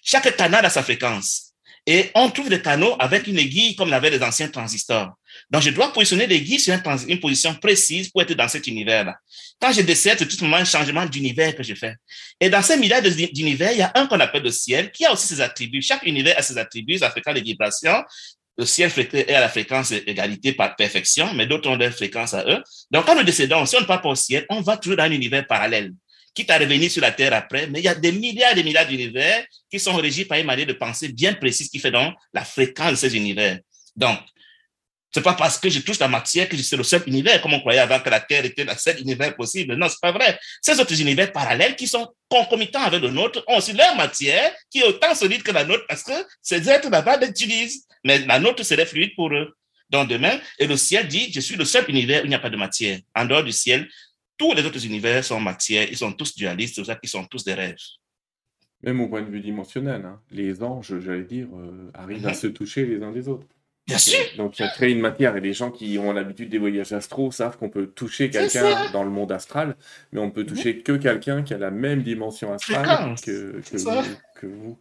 Chaque canal a sa fréquence. Et on trouve des canaux avec une aiguille comme l'avaient les anciens transistors. Donc, je dois positionner l'aiguille sur une, position précise pour être dans cet univers-là. Quand je décède, c'est tout moment un changement d'univers que je fais. Et dans ces milliards d'univers, il y a un qu'on appelle le ciel qui a aussi ses attributs. Chaque univers a ses attributs, sa fréquence de vibration. Le ciel est à la fréquence égalité par perfection, mais d'autres ont des fréquences à eux. Donc, quand nous décédons, si on ne part pas au ciel, on va toujours dans un univers parallèle quitte à revenir sur la Terre après, mais il y a des milliards et des milliards d'univers qui sont régis par une manière de pensée bien précise qui fait donc la fréquence de ces univers. Donc, c'est pas parce que je touche la matière que je suis le seul univers, comme on croyait avant que la Terre était le seul univers possible. Non, c'est pas vrai. Ces autres univers parallèles qui sont concomitants avec le nôtre ont aussi leur matière qui est autant solide que la nôtre parce que ces êtres là-bas l'utilisent. Mais la nôtre serait fluide pour eux. Donc demain, et le ciel dit, je suis le seul univers où il n'y a pas de matière. En dehors du ciel, tous les autres univers sont matière, ils sont tous dualistes, c'est ça qu'ils sont tous des rêves. Même au point de vue dimensionnel, hein. les anges, j'allais dire, euh, arrivent à mhm. se toucher les uns des autres. Bien sûr. Donc il a créé une matière et les gens qui ont l'habitude des voyages astro savent qu'on peut toucher quelqu'un dans le monde astral, mais on peut mhm. toucher que quelqu'un qui a la même dimension astrale que, que vous.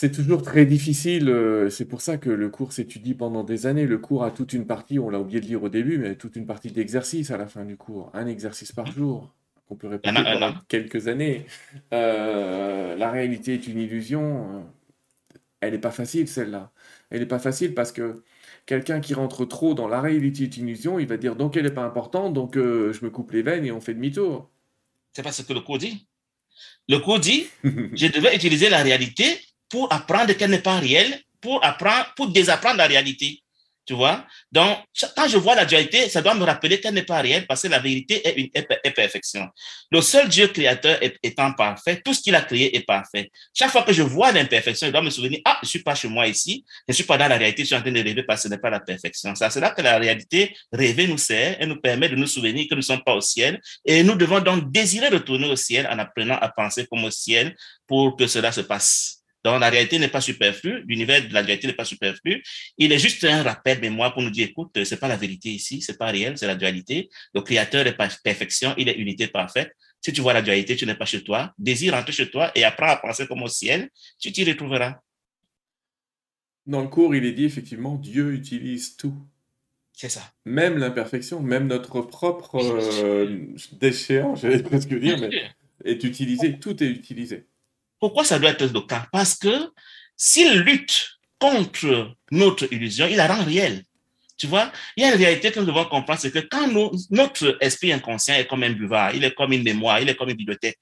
C'est toujours très difficile, euh, c'est pour ça que le cours s'étudie pendant des années. Le cours a toute une partie, on l'a oublié de dire au début, mais toute une partie d'exercice à la fin du cours. Un exercice par jour, qu'on peut répéter pendant quelques années. Euh, la réalité est une illusion. Euh, elle n'est pas facile, celle-là. Elle n'est pas facile parce que quelqu'un qui rentre trop dans la réalité est une illusion, il va dire donc elle n'est pas importante, donc je me coupe les veines et on fait demi-tour. C'est pas ce que le cours dit. Le cours dit, je devais utiliser la réalité pour apprendre qu'elle n'est pas réelle, pour apprendre, pour désapprendre la réalité. Tu vois? Donc, quand je vois la dualité, ça doit me rappeler qu'elle n'est pas réelle parce que la vérité est une perfection. Le seul Dieu créateur étant parfait, tout ce qu'il a créé est parfait. Chaque fois que je vois l'imperfection, je dois me souvenir, ah, je suis pas chez moi ici, je suis pas dans la réalité, je suis en train de rêver parce que ce n'est pas la perfection. C'est là que la réalité rêver nous sert et nous permet de nous souvenir que nous ne sommes pas au ciel et nous devons donc désirer retourner au ciel en apprenant à penser comme au ciel pour que cela se passe. Donc, la réalité n'est pas superflue, l'univers de la réalité n'est pas superflu. Il est juste un rappel mémoire pour nous dire, écoute, c'est pas la vérité ici, c'est pas réel, c'est la dualité. Le créateur est pas perfection, il est unité parfaite. Si tu vois la dualité, tu n'es pas chez toi. Désire rentrer chez toi et apprends à penser comme au ciel, tu t'y retrouveras. Dans le cours, il est dit effectivement, Dieu utilise tout. C'est ça. Même l'imperfection, même notre propre euh, déchéant, j'allais presque dire, mais est utilisé, tout est utilisé. Pourquoi ça doit être le cas? Parce que s'il lutte contre notre illusion, il la rend réelle. Tu vois, il y a une réalité que nous devons comprendre, c'est que quand notre esprit inconscient est comme un buvard, il est comme une mémoire, il est comme une bibliothèque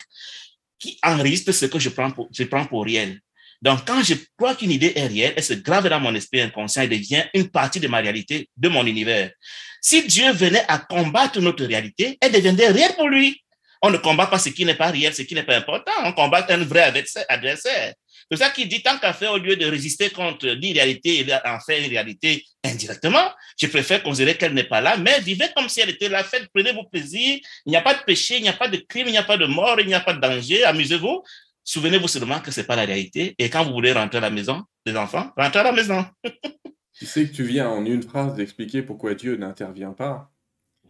qui enregistre ce que je prends pour, je prends pour réel. Donc, quand je crois qu'une idée est réelle, elle se grave dans mon esprit inconscient et devient une partie de ma réalité, de mon univers. Si Dieu venait à combattre notre réalité, elle deviendrait réelle pour lui. On ne combat pas ce qui n'est pas réel, ce qui n'est pas important. On combat un vrai adversaire. C'est ça qu'il dit, tant qu'à faire, au lieu de résister contre l'irréalité, il en fait une réalité indirectement. Je préfère considérer qu'elle n'est pas là, mais vivez comme si elle était là. Faites, prenez vos plaisirs. Il n'y a pas de péché, il n'y a pas de crime, il n'y a pas de mort, il n'y a pas de danger. Amusez-vous. Souvenez-vous seulement que ce n'est pas la réalité. Et quand vous voulez rentrer à la maison, les enfants, rentrez à la maison. tu sais que tu viens en une phrase d'expliquer pourquoi Dieu n'intervient pas.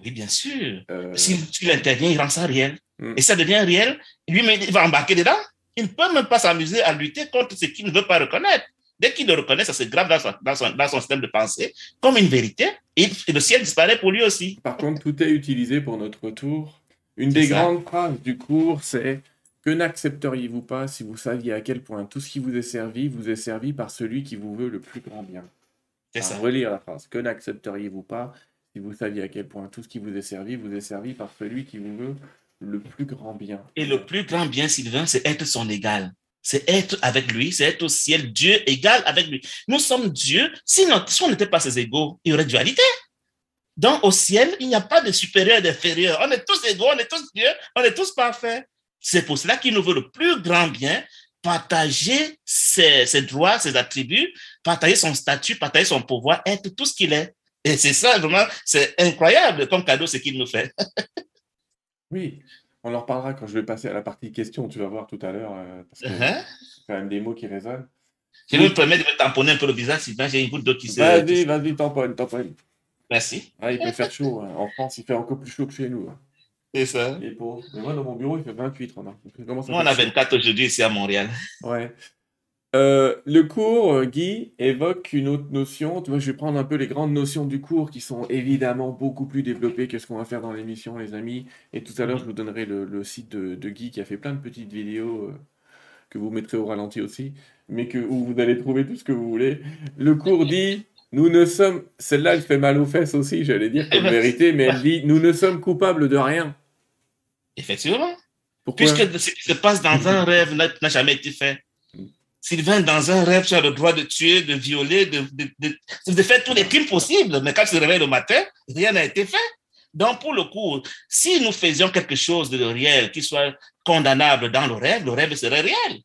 Oui, bien sûr. Euh... Si tu l'interviens, il rend ça réel. Hmm. Et ça devient réel. Lui, il va embarquer dedans. Il ne peut même pas s'amuser à lutter contre ce qu'il ne veut pas reconnaître. Dès qu'il le reconnaît, ça se grave dans son, dans, son, dans son, système de pensée comme une vérité. Et, le ciel disparaît pour lui aussi. Par contre, tout est utilisé pour notre retour. Une des grandes phrases du cours, c'est que n'accepteriez-vous pas si vous saviez à quel point tout ce qui vous est servi vous est servi par celui qui vous veut le plus grand bien? C'est ça. Relire la phrase. Que n'accepteriez-vous pas si vous saviez à quel point tout ce qui vous est servi vous est servi par celui qui vous veut le plus grand bien. Et le plus grand bien, Sylvain, c'est être son égal. c'est être avec lui, c'est être au ciel, Dieu égal avec lui. Nous sommes Dieu. Si, si on n'était pas ses égaux, il y aurait dualité. Donc, au ciel, il n'y a pas de supérieur et d'inférieur. On est tous égaux, on est tous Dieu, on est tous parfaits. C'est pour cela qu'il nous veut le plus grand bien, partager ses, ses, droits, ses attributs, partager son statut, partager son pouvoir, être tout ce qu'il est. Et c'est ça, vraiment, c'est incroyable comme cadeau ce qu'il nous fait. oui, on en reparlera quand je vais passer à la partie questions, tu vas voir tout à l'heure, euh, parce que uh-huh. c'est quand même des mots qui résonnent. Je me permets de me tamponner un peu le visage, Sylvain, j'ai une goutte d'eau qui se... Vas-y, vas-y, tamponne, tamponne. Merci. Ah, il peut faire chaud. Hein. En France, il fait encore plus chaud que chez nous. Hein. C'est ça. Et pour... Mais moi, dans mon bureau, il fait 28, Moi, on a 24 aujourd'hui ici à Montréal. Ouais. Euh, le cours, euh, Guy, évoque une autre notion. Tu vois, je vais prendre un peu les grandes notions du cours qui sont évidemment beaucoup plus développées que ce qu'on va faire dans l'émission, les amis. Et tout à l'heure, je vous donnerai le, site de, Guy qui a fait plein de petites vidéos euh, que vous mettrez au ralenti aussi, mais que, où vous allez trouver tout ce que vous voulez. Le cours dit Nous ne sommes. Celle-là, elle fait mal aux fesses aussi, j'allais dire, comme vérité, mais elle dit Nous ne sommes coupables de rien. Effectivement. Pourquoi Puisque ce qui se passe dans un rêve n'a jamais été fait. Sylvain, dans un rêve, tu as le droit de tuer, de violer, de, de, faire tous les crimes possibles. Mais quand tu te réveilles le matin, rien n'a été fait. Donc, pour le coup, si nous faisions quelque chose de réel qui soit condamnable dans le rêve, le rêve serait réel.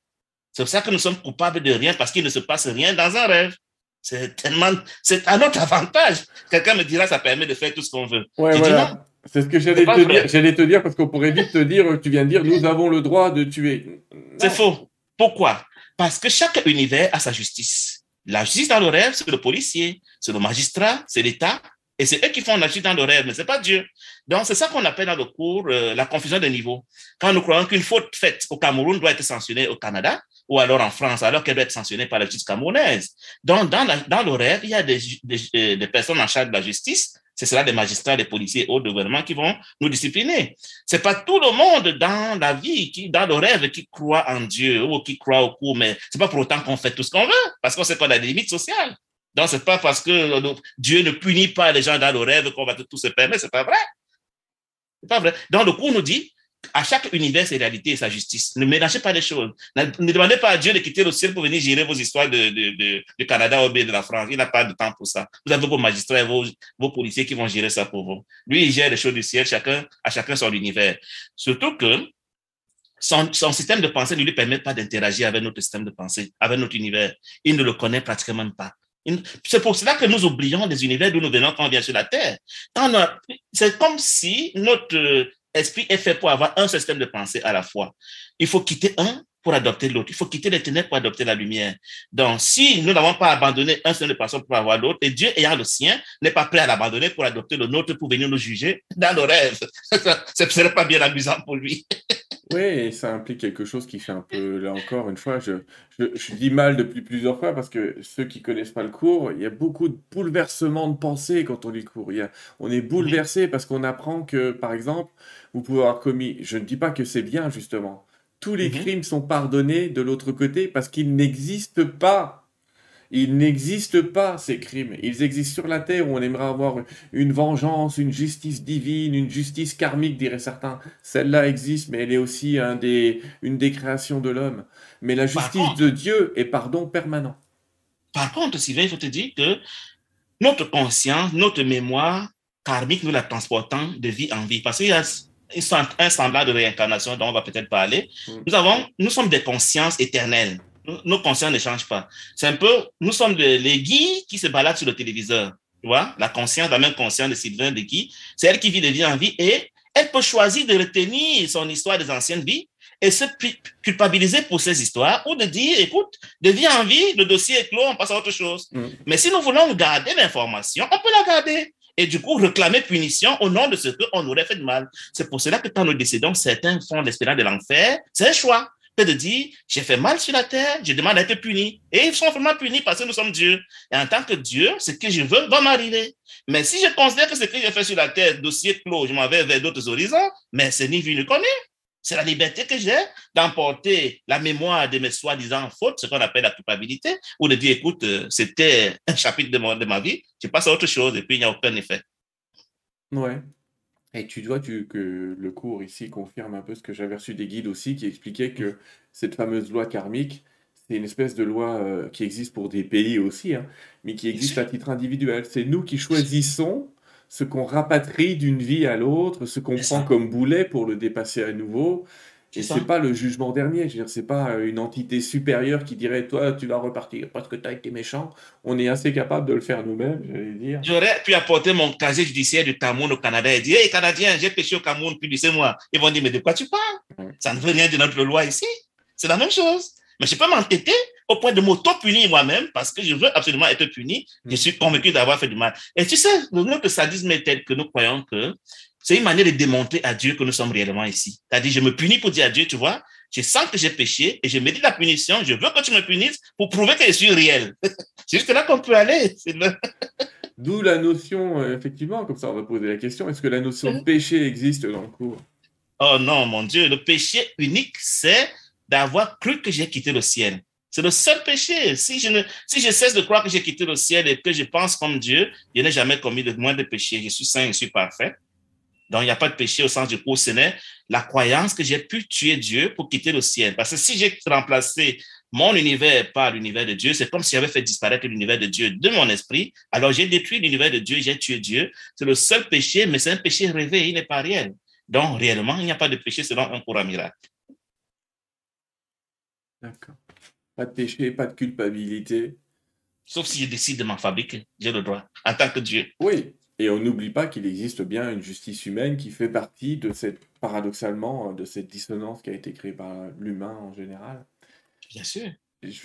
C'est pour ça que nous sommes coupables de rien parce qu'il ne se passe rien dans un rêve. C'est tellement, c'est à notre avantage. Quelqu'un me dira, ça permet de faire tout ce qu'on veut. Ouais, voilà. C'est ce que j'allais te dire. J'allais te dire parce qu'on pourrait vite te dire, tu viens de dire, nous avons le droit de tuer. C'est faux. Pourquoi? Parce que chaque univers a sa justice. La justice dans le rêve, c'est le policier, c'est le magistrat, c'est l'État, et c'est eux qui font la justice dans le rêve, mais c'est pas Dieu. Donc, c'est ça qu'on appelle dans le cours euh, la confusion des niveaux. Quand nous croyons qu'une faute faite au Cameroun doit être sanctionnée au Canada, ou alors en France, alors qu'elle doit être sanctionnée par la justice camerounaise. Donc, dans, dans le rêve, il y a des, des, euh, des personnes en charge de la justice ce sera des magistrats, des policiers au gouvernement qui vont nous discipliner. C'est pas tout le monde dans la vie, qui, dans le rêve, qui croit en Dieu ou qui croit au cours, mais c'est pas pour autant qu'on fait tout ce qu'on veut, parce qu'on sait qu'on a des limites sociales. Donc, c'est pas parce que Dieu ne punit pas les gens dans le rêve qu'on va tout se permettre, c'est pas vrai. C'est pas vrai. Donc, le cours nous dit, à chaque univers, c'est réalité et sa justice. Ne mélangez pas les choses. Ne, demandez pas à Dieu de quitter le ciel pour venir gérer vos histoires de, de, de, Canada ou de la France. Il n'a pas de temps pour ça. Vous avez vos magistrats et vos, vos, policiers qui vont gérer ça pour vous. Lui, il gère les choses du ciel, chacun, à chacun son univers. Surtout que son, son système de pensée ne lui permet pas d'interagir avec notre système de pensée, avec notre univers. Il ne le connaît pratiquement pas. C'est pour cela que nous oublions les univers d'où nous venons quand on vient sur la Terre. C'est comme si notre esprit est fait pour avoir un système de pensée à la fois. Il faut quitter un pour adopter l'autre. Il faut quitter les ténèbres pour adopter la lumière. Donc, si nous n'avons pas abandonné un système de pensée pour avoir l'autre, et Dieu ayant le sien, n'est pas prêt à l'abandonner pour adopter le nôtre pour venir nous juger dans nos rêves. Ce ne serait pas bien amusant pour lui. Oui, ça implique quelque chose qui fait un peu, là encore une fois, je, je, dis mal depuis plusieurs fois parce que ceux qui connaissent pas le cours, il y a beaucoup de bouleversements de pensée quand on lit le cours. Il y a, on est bouleversé parce qu'on apprend que, par exemple, vous pouvez avoir commis, je ne dis pas que c'est bien justement, tous les mhm. crimes sont pardonnés de l'autre côté parce qu'ils n'existent pas. Ils n'existent pas, ces crimes. Ils existent sur la terre où on aimerait avoir une vengeance, une justice divine, une justice karmique, diraient certains. Celle-là existe, mais elle est aussi un des, une des créations de l'homme. Mais la justice de Dieu est pardon permanent. Par contre, Sylvain, il faut te dire que notre conscience, notre mémoire karmique, nous la transportons de vie en vie. Parce qu'il y a un semblant de réincarnation dont on va peut-être parler. Mm. Nous avons, nous sommes des consciences éternelles. Nos consciences ne changent pas. C'est un peu, nous sommes les guides qui se baladent sur le téléviseur. Tu vois, la conscience, la même conscience de Sylvain de Guy, c'est elle qui vit de vie en vie et elle peut choisir de retenir son histoire des anciennes vies et se culpabiliser pour ces histoires ou de dire, écoute, de vie en vie, le dossier est clos, on passe à autre chose. Mm. Mais si nous voulons garder l'information, on peut la garder et du coup réclamer punition au nom de ce qu'on aurait fait de mal. C'est pour cela que quand nous décidons, certains font l'espérance de l'enfer, c'est un choix. C'est de dire, j'ai fait mal sur la terre, je demande à être puni. Et ils sont vraiment punis parce que nous sommes Dieu. Et en tant que Dieu, ce que je veux va m'arriver. Mais si je considère que ce que j'ai fait sur la terre, dossier clos, je m'en vais vers d'autres horizons, mais c'est ni vu ni connu. C'est la liberté que j'ai d'emporter la mémoire de mes soi-disant fautes, ce qu'on appelle la culpabilité, ou de dire, écoute, euh, c'était un chapitre de, de ma vie, je passe à autre chose et puis il n'y a aucun effet. Ouais. Et tu vois tu, que le cours ici confirme un peu ce que j'avais reçu des guides aussi, qui expliquaient que cette fameuse loi karmique, c'est une espèce de loi euh, qui existe pour des pays aussi, hein, mais qui existe à titre individuel. C'est nous qui choisissons ce qu'on rapatrie d'une vie à l'autre, ce qu'on prend comme boulet pour le dépasser à nouveau. Et c'est pas le jugement dernier, je veux dire, c'est pas euh, une entité supérieure qui dirait toi tu vas repartir parce que tu as été méchant. On est assez capable de le faire nous-mêmes, j'allais dire. J'aurais pu apporter mon casier judiciaire du Cameroun au Canada et dire Hé Canadien, j'ai péché au Cameroun depuis 17 mois. Ils vont dire Mais de quoi tu parles? Ça ne veut rien de notre loi ici. C'est la même chose. Mais je peux m'entêter au point de m'auto-punir moi-même parce que je veux absolument être puni. Je suis convaincu d'avoir fait du mal. Et tu sais, notre sadisme est tel que nous croyons que c'est une manière de démontrer à Dieu que nous sommes réellement ici. C'est-à-dire, je me punis pour dire à Dieu, tu vois, je sens que j'ai péché et je me dis la punition, je veux que tu me punisses pour prouver que je suis réel. c'est juste là qu'on peut aller. D'où la notion, euh, effectivement, comme ça on va poser la question, est-ce que la notion de péché existe dans le cours? Oh non, mon Dieu, le péché unique, c'est d'avoir cru que j'ai quitté le ciel. C'est le seul péché. Si je, si cesse de croire que j'ai quitté le ciel et que je pense comme Dieu, je n'ai jamais commis de moins de péché. Je suis saint, je suis parfait. Donc, il n'y a pas de péché au sens du coup, ce n'est la croyance que j'ai pu tuer Dieu pour quitter le ciel. Parce que si j'ai remplacé mon univers par l'univers de Dieu, c'est comme si j'avais fait disparaître l'univers de Dieu de mon esprit. Alors, j'ai détruit l'univers de Dieu, j'ai tué Dieu. C'est le seul péché, mais c'est un péché rêvé, il n'est pas réel. Donc, réellement, il n'y a pas de péché selon un courant miracle. D'accord. Pas de péché, pas de culpabilité. Sauf si je décide de m'en fabriquer, j'ai le droit, en tant que Dieu. Oui, et on n'oublie pas qu'il existe bien une justice humaine qui fait partie de cette, paradoxalement, de cette dissonance qui a été créée par l'humain en général. Bien sûr.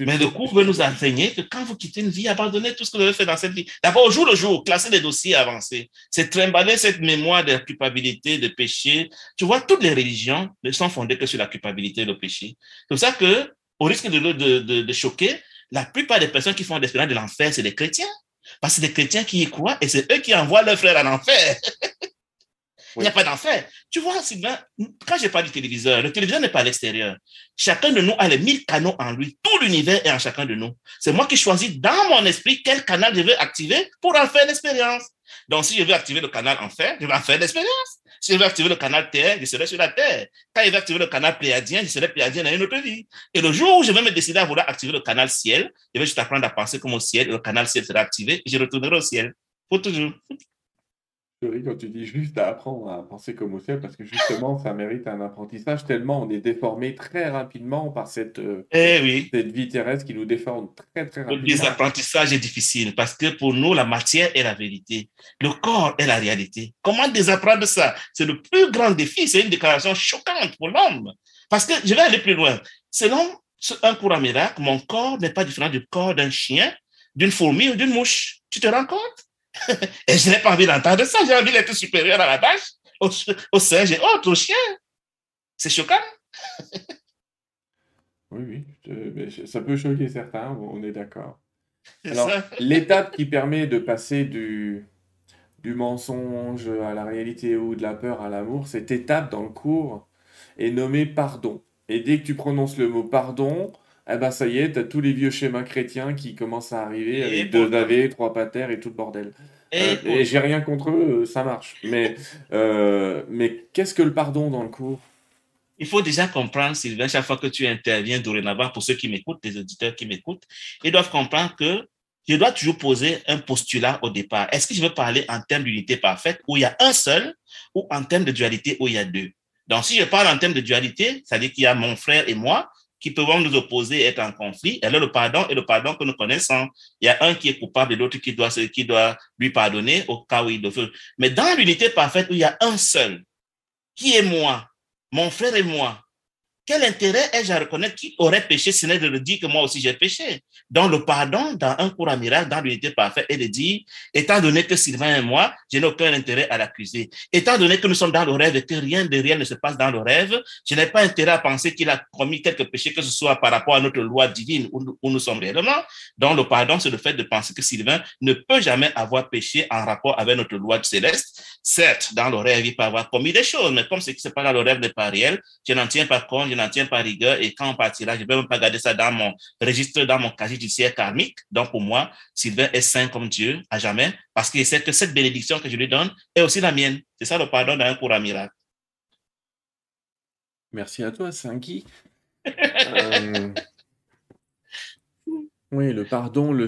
Mais le cours veut nous enseigner que quand vous quittez une vie, abandonnez tout ce que vous avez fait dans cette vie. D'abord, au jour le jour, classer les dossiers avancés. C'est trimballer cette mémoire de culpabilité, de péché. Tu vois, toutes les religions ne sont fondées que sur la culpabilité et le péché. C'est pour ça que, au risque de, de, de, choquer, la plupart des personnes qui font l'expérience de l'enfer, c'est les chrétiens. Parce que c'est des chrétiens qui y croient et c'est eux qui envoient leurs frères en enfer. Il n'y a pas d'enfer. Tu vois, Sylvain, quand je parle du téléviseur, le téléviseur n'est pas à l'extérieur. Chacun de nous a les mille canaux en lui. Tout l'univers est en chacun de nous. C'est moi qui choisis dans mon esprit quel canal je veux activer pour en faire l'expérience. Donc, si je veux activer le canal enfer, je vais en faire l'expérience. Si je veux activer le canal Terre, je serai sur la Terre. Quand je vais activer le canal Pléadien, je serai Pléadien dans une autre vie. Et le jour où je vais me décider à vouloir activer le canal Ciel, je vais juste apprendre à penser comme au ciel, le canal Ciel sera activé, et je retournerai au ciel. Pour toujours. Je ris quand tu dis juste à apprendre à penser comme au ciel, parce que justement, ça mérite un apprentissage, tellement on est déformé très rapidement par cette, euh, eh oui. cette vie terrestre qui nous déforme très, très rapidement. Le désapprentissage est difficile, parce que pour nous, la matière est la vérité. Le corps est la réalité. Comment désapprendre ça? C'est le plus grand défi. C'est une déclaration choquante pour l'homme. Parce que je vais aller plus loin. Selon un courant miracle, mon corps n'est pas différent du corps d'un chien, d'une fourmi ou d'une mouche. Tu te rends compte? Et je n'ai pas envie d'entendre ça. J'ai envie d'être supérieur à la vache, au, au singe et autres, au chien. C'est choquant. oui, oui. Ça peut choquer certains, on est d'accord. Alors, l'étape qui permet de passer du, du mensonge à la réalité ou de la peur à l'amour, cette étape dans le cours est nommée pardon. Et dès que tu prononces le mot pardon, eh ben ça y est, t'as tous les vieux schémas chrétiens qui commencent à arriver avec deux navets, trois patères et tout le bordel. Et, euh, j'ai rien contre eux, euh, ça marche. Mais, euh, mais qu'est-ce que le pardon dans le cours? Il faut déjà comprendre, Sylvain, chaque fois que tu interviens dorénavant, pour ceux qui m'écoutent, les auditeurs qui m'écoutent, ils doivent comprendre que je dois toujours poser un postulat au départ. Est-ce que je veux parler en termes d'unité parfaite où il y a un seul ou en termes de dualité où il y a deux? Donc, si je parle en termes de dualité, ça veut dire qu'il y a mon frère et moi, qui peuvent nous opposer, être en conflit. Et là, le pardon est le pardon que nous connaissons. Il y a un qui est coupable et l'autre qui doit, qui doit lui pardonner au cas où il doit. Mais dans l'unité parfaite où il y a un seul, qui est moi, mon frère et moi, quel intérêt ai-je à reconnaître qui aurait péché, ce n'est de le dire que moi aussi j'ai péché? Donc le pardon, dans un cours miracle, dans l'unité parfaite, est de dire, étant donné que Sylvain et moi, je n'ai aucun intérêt à l'accuser. Étant donné que nous sommes dans le rêve et que rien de réel ne se passe dans le rêve, je n'ai pas intérêt à penser qu'il a commis quelque péché, que ce soit par rapport à notre loi divine où, nous sommes réellement. Donc le pardon, c'est le fait de penser que Sylvain ne peut jamais avoir péché en rapport avec notre loi céleste. Certes, dans le rêve, il peut avoir commis des choses, mais comme ce qui se passe dans le rêve n'est pas réel, je n'en tiens pas compte, n'en tiens pas rigueur et quand on partira, je ne vais même pas garder ça dans mon registre, dans mon casier judiciaire karmique. Donc pour moi, Sylvain est saint comme Dieu à jamais parce qu'il sait que cette bénédiction que je lui donne est aussi la mienne. C'est ça le pardon d'un cours à miracle. Merci à toi, Saint Guy. Euh, oui, le pardon, le,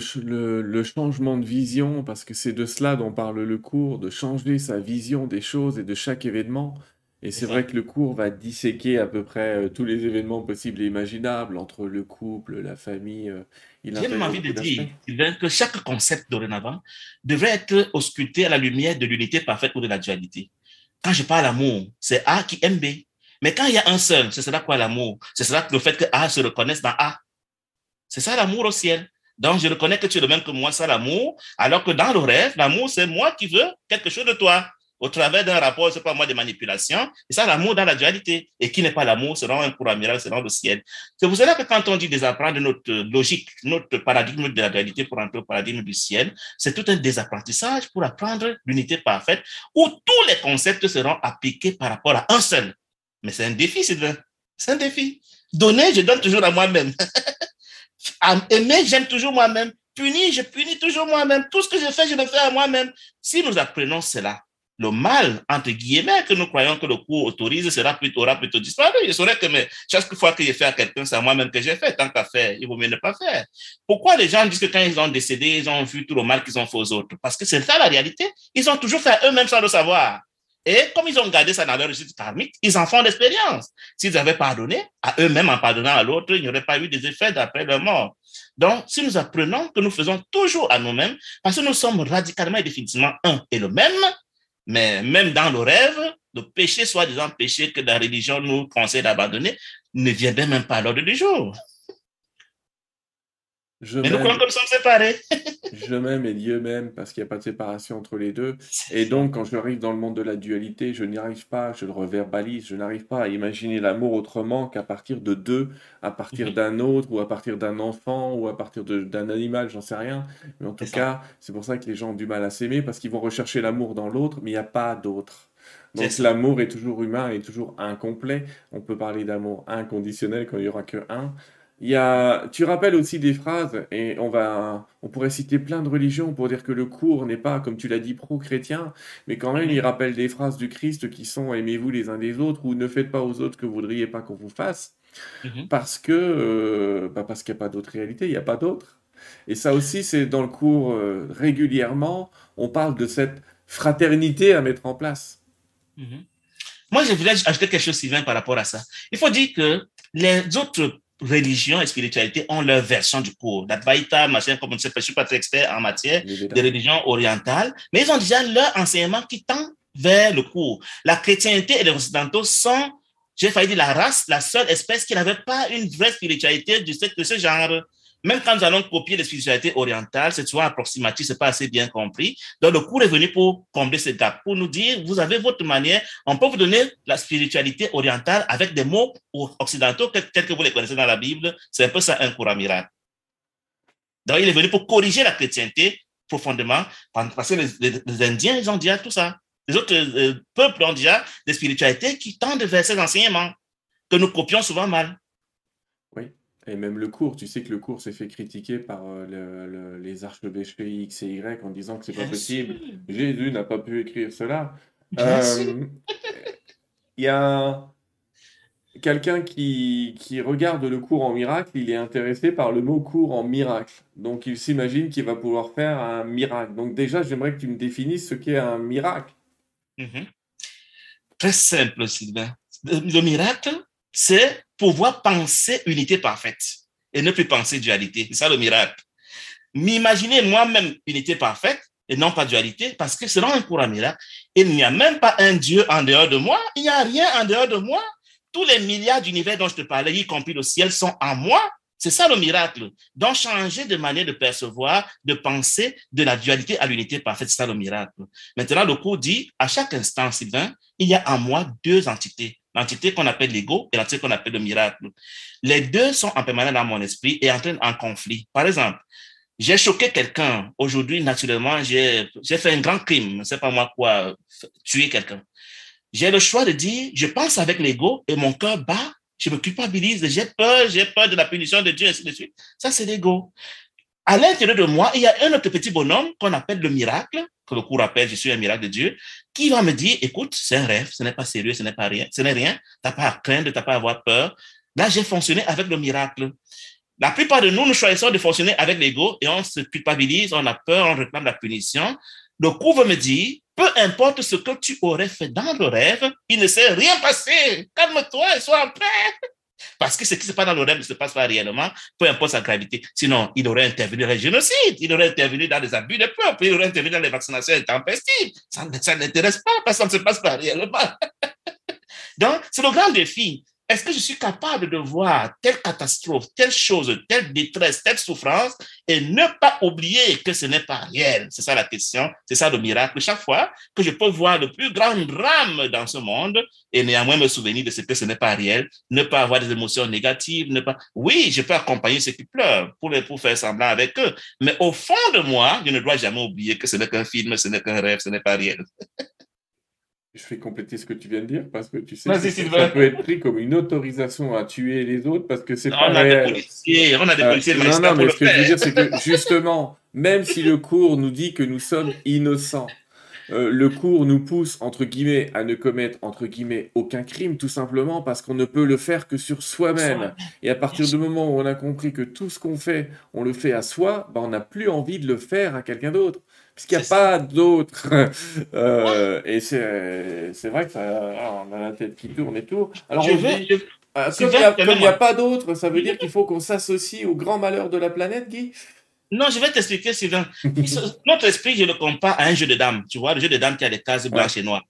le, changement de vision, parce que c'est de cela dont parle le cours, de changer sa vision des choses et de chaque événement. Et c'est vrai que le cours va disséquer à peu près euh, tous les événements possibles et imaginables entre le couple, la famille. Euh, J'ai même envie de dire que chaque concept dorénavant devrait être ausculté à la lumière de l'unité parfaite ou de la dualité. Quand je parle amour, c'est A qui aime B. Mais quand il y a un seul, c'est cela quoi l'amour? C'est cela le fait que A se reconnaisse dans A. C'est ça l'amour au ciel. Donc, je reconnais que tu es le même que moi, ça l'amour, alors que dans le rêve, l'amour, c'est moi qui veux quelque chose de toi au travers d'un rapport, c'est pas moi, de manipulation. Et ça, l'amour dans la dualité. Et qui n'est pas l'amour, c'est un courant miracle, c'est dans le ciel. C'est pour cela que quand on dit désapprendre notre logique, notre paradigme de la dualité pour entrer au paradigme du ciel, c'est tout un désapprentissage pour apprendre l'unité parfaite où tous les concepts seront appliqués par rapport à un seul. Mais c'est un défi, Sylvain. C'est un défi. Donner, je donne toujours à moi-même. Aimer, j'aime toujours moi-même. Punir, je punis toujours moi-même. Tout ce que je fais, je le fais à moi-même. Si nous apprenons cela, le mal, entre guillemets, que nous croyons que le cours autorise sera plutôt, aura plutôt disparu. Je saurais que chaque fois que j'ai fait à quelqu'un, c'est à moi-même que j'ai fait. Tant qu'à faire, il vaut mieux ne pas faire. Pourquoi les gens disent que quand ils ont décédé, ils ont vu tout le mal qu'ils ont fait aux autres? Parce que c'est ça la réalité. Ils ont toujours fait eux-mêmes sans le savoir. Et comme ils ont gardé ça dans leur récit karmique, ils en font l'expérience. S'ils avaient pardonné à eux-mêmes en pardonnant à l'autre, il n'y aurait pas eu des effets d'après leur mort. Donc, si nous apprenons que nous faisons toujours à nous-mêmes, parce que nous sommes radicalement et définitivement un et le même, mais même dans le rêve, le péché, soi-disant péché que la religion nous conseille d'abandonner, ne viendrait même pas à l'ordre du jour. Je Mais nous sommes séparés. je m'aime et Dieu m'aime parce qu'il n'y a pas de séparation entre les deux. Et donc, quand j'arrive dans le monde de la dualité, je n'y arrive pas, je le reverbalise, je n'arrive pas à imaginer l'amour autrement qu'à partir de deux, à partir mhm. d'un autre, ou à partir d'un enfant, ou à partir d'un animal, j'en sais rien. Mais en tout cas, c'est pour ça que les gens ont du mal à s'aimer parce qu'ils vont rechercher l'amour dans l'autre, mais il n'y a pas d'autre. Donc l'amour est toujours humain et toujours incomplet. On peut parler d'amour inconditionnel quand il n'y aura que un. Il y a, tu rappelles aussi des phrases, et on va, on pourrait citer plein de religions pour dire que le cours n'est pas, comme tu l'as dit, pro-chrétien, mais quand même, il rappelle des phrases du Christ qui sont aimez-vous les uns des autres ou ne faites pas aux autres que vous voudriez pas qu'on vous fasse, mhm. parce que, euh, bah, parce qu'il n'y a pas d'autre réalité, il n'y a pas d'autre. Et ça aussi, c'est dans le cours euh, régulièrement, on parle de cette fraternité à mettre en place. Mhm. Moi, je voulais ajouter quelque chose, Sylvain, par rapport à ça. Il faut dire que les autres religion et spiritualité ont leur version du cours. D'Advaita, machin, comme on sait, je suis pas très expert en matière de religion orientale, mais ils ont déjà leur enseignement qui tend vers le cours. La chrétienté et les occidentaux sont, j'ai failli dire la race, la seule espèce qui n'avait pas une vraie spiritualité de ce genre. Même quand nous allons copier les spiritualités orientales, c'est souvent approximatif, c'est pas assez bien compris. Donc, le cours est venu pour combler ce gap, pour nous dire, vous avez votre manière, on peut vous donner la spiritualité orientale avec des mots occidentaux tels que vous les connaissez dans la Bible. C'est un peu ça, un courant miracle. Donc, il est venu pour corriger la chrétienté profondément, parce que les, Indiens, ils ont déjà tout ça. Les autres euh, peuples ont déjà des spiritualités qui tendent vers ces enseignements que nous copions souvent mal. Et même le cours, tu sais que le cours s'est fait critiquer par euh, les archevêchés X et Y en disant que c'est pas possible. Jésus n'a pas pu écrire cela. Euh, il y a quelqu'un qui, qui regarde le cours en miracle, il est intéressé par le mot cours en miracle. Donc il s'imagine qu'il va pouvoir faire un miracle. Donc déjà, j'aimerais que tu me définisses ce qu'est un miracle. Mhm. Très simple, Sylvain. Le miracle, c'est pouvoir penser unité parfaite et ne plus penser dualité. C'est ça le miracle. M'imaginer moi-même unité parfaite et non pas dualité, parce que selon un courant miracle, il n'y a même pas un Dieu en dehors de moi, il n'y a rien en dehors de moi. Tous les milliards d'univers dont je te parlais, y compris le ciel, sont en moi. C'est ça le miracle. Donc, changer de manière de percevoir, de penser de la dualité à l'unité parfaite, c'est ça le miracle. Maintenant, le cours dit, à chaque instant, Sylvain, il y a en moi deux entités l'entité qu'on appelle l'ego et l'entité qu'on appelle le miracle. Les deux sont en permanence dans mon esprit et en train en conflit. Par exemple, j'ai choqué quelqu'un. Aujourd'hui, naturellement, j'ai fait un grand crime. sais pas moi quoi, tuer quelqu'un. J'ai le choix de dire, je pense avec l'ego et mon cœur bat je me culpabilise, j'ai peur, j'ai peur de la punition de Dieu, ainsi de suite. Ça, c'est l'ego. À l'intérieur de moi, il y a un autre petit bonhomme qu'on appelle le miracle, que le cours appelle je suis un miracle de Dieu, qui va me dire, écoute, c'est un rêve, ce n'est pas sérieux, ce n'est pas rien, ce n'est rien, tu n'as pas à craindre, tu n'as pas à avoir peur. Là, j'ai fonctionné avec le miracle. La plupart de nous, nous choisissons de fonctionner avec l'ego et on se culpabilise, on a peur, on réclame la punition. Le cours me dit, peu importe ce que tu aurais fait dans le rêve, il ne s'est rien passé. Calme-toi et sois en paix. Parce que ce qui se passe dans le rêve ne se passe pas réellement, peu importe sa gravité. Sinon, il aurait intervenu dans les génocides, il aurait intervenu dans les abus de peuple, il aurait intervenu dans les vaccinations intempestives. Ça, ça n'intéresse pas parce que ça ne se passe pas réellement. Donc, c'est le grand défi. Est-ce que je suis capable de voir telle catastrophe, telle chose, telle détresse, telle souffrance et ne pas oublier que ce n'est pas réel? C'est ça la question, c'est ça le miracle. Chaque fois que je peux voir le plus grand drame dans ce monde et néanmoins me souvenir de ce que ce n'est pas réel, ne pas avoir des émotions négatives, ne pas... Oui, je peux accompagner ceux qui pleurent pour, les, pour faire semblant avec eux, mais au fond de moi, je ne dois jamais oublier que ce n'est qu'un film, ce n'est qu'un rêve, ce n'est pas réel. Je fais compléter ce que tu viens de dire parce que tu sais que ça peut être pris comme une autorisation à tuer les autres parce que c'est pas on réel. A des policiers, on a des policiers. Euh, non, non, mais ce que je veux dire, c'est que justement, même si le cours nous dit que nous sommes innocents, euh, le cours nous pousse, entre guillemets, à ne commettre, entre guillemets, aucun crime, tout simplement parce qu'on ne peut le faire que sur soi-même. Et à partir du moment où on a compris que tout ce qu'on fait, on le fait à soi, bah, on n'a plus envie de le faire à quelqu'un d'autre qu'il n'y a pas d'autres. Euh, et c'est vrai que ça, ah, on a la tête qui tourne et tout. Alors, je vais, euh, comme il n'y a, pas d'autres, ça veut dire qu'il faut qu'on s'associe au grand malheur de la planète, Guy? Non, je vais t'expliquer, Sylvain. Notre esprit, je le compare à un jeu de dames. Tu vois, le jeu de dames qui a des cases blanches et noires.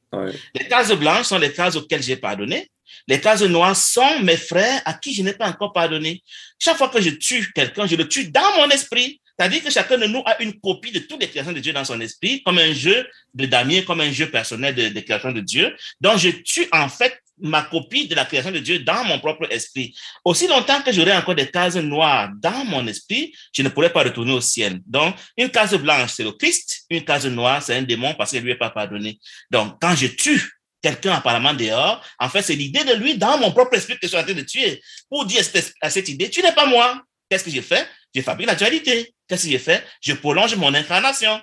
Les cases blanches sont les cases auxquelles j'ai pardonné. Les cases noires sont mes frères à qui je n'ai pas encore pardonné. Chaque fois que je tue quelqu'un, je le tue dans mon esprit. C'est-à-dire que chacun de nous a une copie de toutes les créations de Dieu dans son esprit, comme un jeu de damier, comme un jeu personnel de, de création de Dieu. Donc, je tue en fait ma copie de la création de Dieu dans mon propre esprit. Aussi longtemps que j'aurai encore des cases noires dans mon esprit, je ne pourrai pas retourner au ciel. Donc, une case blanche, c'est le Christ. Une case noire, c'est un démon parce qu'il lui est pas pardonné. Donc, quand je tue quelqu'un apparemment dehors, en fait, c'est l'idée de lui dans mon propre esprit que je suis en train de tuer. Pour dire à cette idée, tu n'es pas moi. Qu'est-ce que j'ai fait? Je fabrique la dualité. Qu'est-ce que j'ai fait Je prolonge mon incarnation.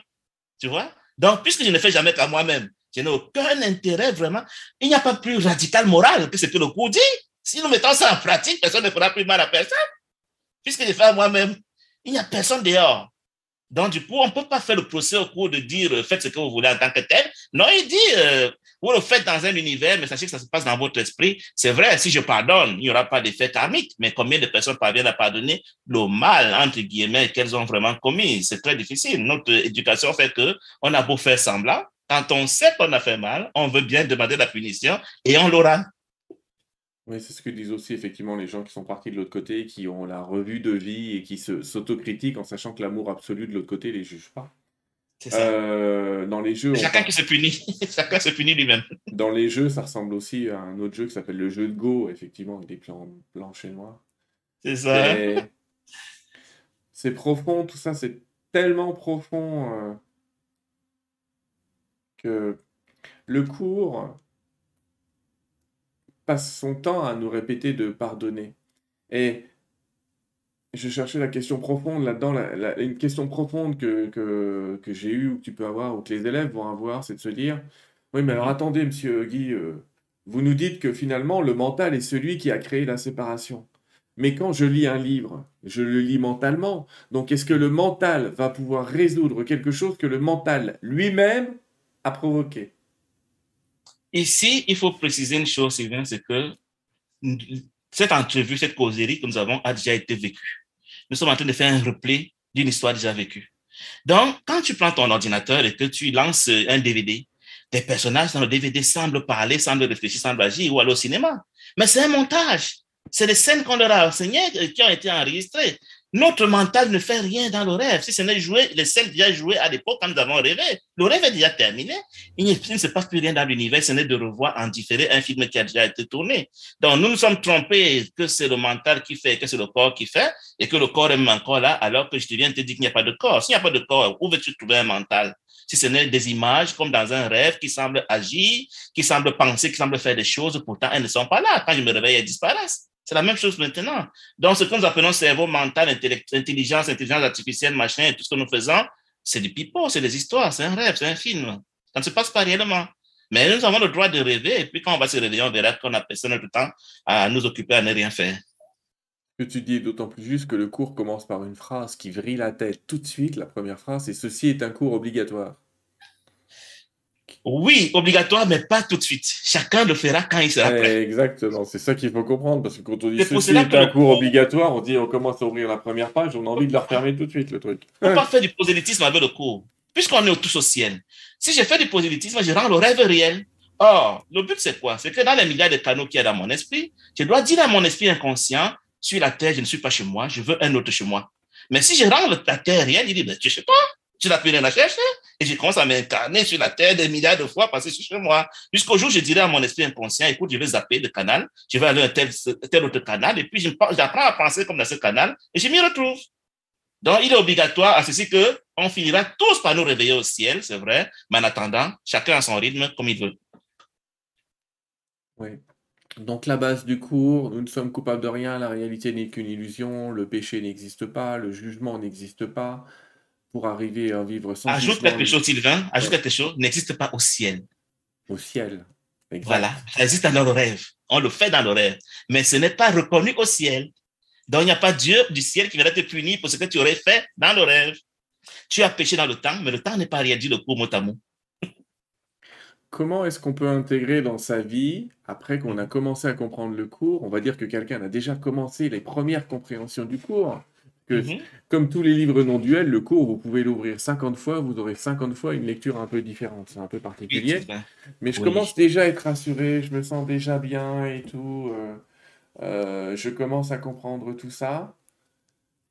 Tu vois? Donc, puisque je ne fais jamais qu'à moi-même, je n'ai aucun intérêt vraiment. Il n'y a pas plus radical moral que ce que le cours dit. Si nous mettons ça en pratique, personne ne fera plus mal à personne. Puisque je fais à moi-même, il n'y a personne dehors. Donc, du coup, on ne peut pas faire le procès au cours de dire faites ce que vous voulez en tant que tel. Non, il dit euh, vous le faites dans un univers, mais sachez que ça se passe dans votre esprit. C'est vrai, si je pardonne, il n'y aura pas d'effet karmique, mais combien de personnes parviennent à pardonner le mal, entre guillemets, qu'elles ont vraiment commis? C'est très difficile. Notre éducation fait que on a beau faire semblant, quand on sait qu'on a fait mal, on veut bien demander la punition et on l'aura. Oui, c'est ce que disent aussi effectivement les gens qui sont partis de l'autre côté, qui ont la revue de vie et qui s'autocritiquent en sachant que l'amour absolu de l'autre côté les juge pas. C'est ça. Euh, dans les jeux. Chacun qui se punit. Chacun se punit lui-même. Dans les jeux, ça ressemble aussi à un autre jeu qui s'appelle le jeu de Go, effectivement, avec des plans blancs et noirs. C'est ça. C'est profond, tout ça, c'est tellement profond euh, que le cours passe son temps à nous répéter de pardonner. Et je cherchais la question profonde là-dedans, une question profonde que, que, que j'ai eue ou que tu peux avoir ou que les élèves vont avoir, c'est de se dire, oui, mais alors mhm. attendez, monsieur Guy, euh, vous nous dites que finalement le mental est celui qui a créé la séparation. Mais quand je lis un livre, je le lis mentalement. Donc est-ce que le mental va pouvoir résoudre quelque chose que le mental lui-même a provoqué? Ici, il faut préciser une chose, Sylvain, c'est que cette entrevue, cette causerie que nous avons a déjà été vécue nous sommes en train de faire un replay d'une histoire déjà vécue. Donc, quand tu prends ton ordinateur et que tu lances un DVD, tes personnages dans le DVD semblent parler, semblent réfléchir, semblent agir ou aller au cinéma. Mais c'est un montage. C'est des scènes qu'on leur a enseignées qui ont été enregistrées. Notre mental ne fait rien dans le rêve. Si ce n'est joué, les scènes déjà jouées à l'époque quand nous avons rêvé, le rêve est déjà terminé. Il ne se passe plus rien dans l'univers, ce n'est de revoir en différé un film qui a déjà été tourné. Donc nous nous sommes trompés que c'est le mental qui fait, que c'est le corps qui fait, et que le corps est encore là, alors que je te viens te dire qu'il n'y a pas de corps. S'il n'y a pas de corps, où veux-tu trouver un mental? Si ce n'est des images comme dans un rêve qui semblent agir, qui semblent penser, qui semblent faire des choses, pourtant elles ne sont pas là. Quand je me réveille, elles disparaissent. C'est la même chose maintenant. Donc, ce que nous appelons cerveau mental, intelligence, intelligence artificielle, machin, et tout ce que nous faisons, c'est du pipeau, c'est des histoires, c'est un rêve, c'est un film. Ça ne se passe pas réellement. Mais nous avons le droit de rêver, et puis quand on va se réveiller, on verra qu'on a passé notre temps à nous occuper à ne rien faire. Que tu dis d'autant plus juste que le cours commence par une phrase qui vrille la tête tout de suite, la première phrase, et ceci est un cours obligatoire. Oui, obligatoire, mais pas tout de suite. Chacun le fera quand il sera prêt. Exactement, c'est ça qu'il faut comprendre, parce que quand on dit ceci est un cours obligatoire, on dit on commence à ouvrir la première page, on a envie de le refermer tout de suite, le truc. On ne peut pas faire du prosélytisme avec le cours, puisqu'on est tous au ciel. Si je fais du prosélytisme, je rends le rêve réel. Or, le but, c'est quoi? C'est que dans les milliards de canaux qu'il y a dans mon esprit, je dois dire à mon esprit inconscient, sur la terre, je ne suis pas chez moi, je veux un autre chez moi. Mais si je rends la terre réelle, il dit, ben, tu sais pas, tu n'as plus rien à chercher. Et je commence à m'incarner sur la terre des milliards de fois suis chez moi. Jusqu'au jour, je dirais à mon esprit inconscient, écoute, je vais zapper le canal, je vais aller à un tel, tel autre canal, et puis j'apprends à penser comme dans ce canal, et je m'y retrouve. Donc, il est obligatoire à ceci que on finira tous par nous réveiller au ciel, c'est vrai, mais en attendant, chacun a son rythme comme il veut. Oui. Donc la base du cours, nous ne sommes coupables de rien, la réalité n'est qu'une illusion, le péché n'existe pas, le jugement n'existe pas, pour arriver à vivre sans Ajoute quelque chose, Sylvain, ajoute quelque chose, n'existe pas au ciel. Au ciel. Voilà, ça existe dans le rêve. On le fait dans le rêve, mais ce n'est pas reconnu au ciel. Donc il n'y a pas Dieu du ciel qui viendra te punir pour ce que tu aurais fait dans le rêve. Tu as péché dans le temps, mais le temps n'est pas rien dit le cours mot à mot. Comment est-ce qu'on peut intégrer dans sa vie, après qu'on a commencé à comprendre le cours, on va dire que quelqu'un a déjà commencé les premières compréhensions du cours, que, mhm. Comme tous les livres non duels, le cours, vous pouvez l'ouvrir 50 fois, vous aurez 50 fois une lecture un peu différente. C'est un peu particulier. Mais je commence déjà à être rassuré, je me sens déjà bien et tout. Euh, euh, je commence à comprendre tout ça.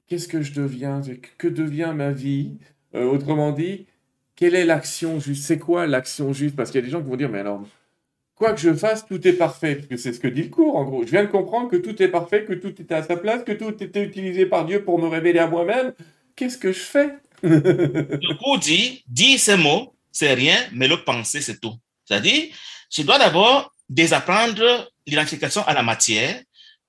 Qu'est-ce que je deviens? Que devient ma vie? Euh, Autrement dit, quelle est l'action juste? C'est quoi l'action juste? Parce qu'il y a des gens qui vont dire, mais alors, quoi que je fasse, tout est parfait. Parce que c'est ce que dit le cours, en gros. Je viens de comprendre que tout est parfait, que tout était à sa place, que tout était utilisé par Dieu pour me révéler à moi-même. Qu'est-ce que je fais? Le cours dit, dis ces mots, c'est rien, mais le penser, c'est tout. C'est-à-dire, je dois d'abord désapprendre l'identification à la matière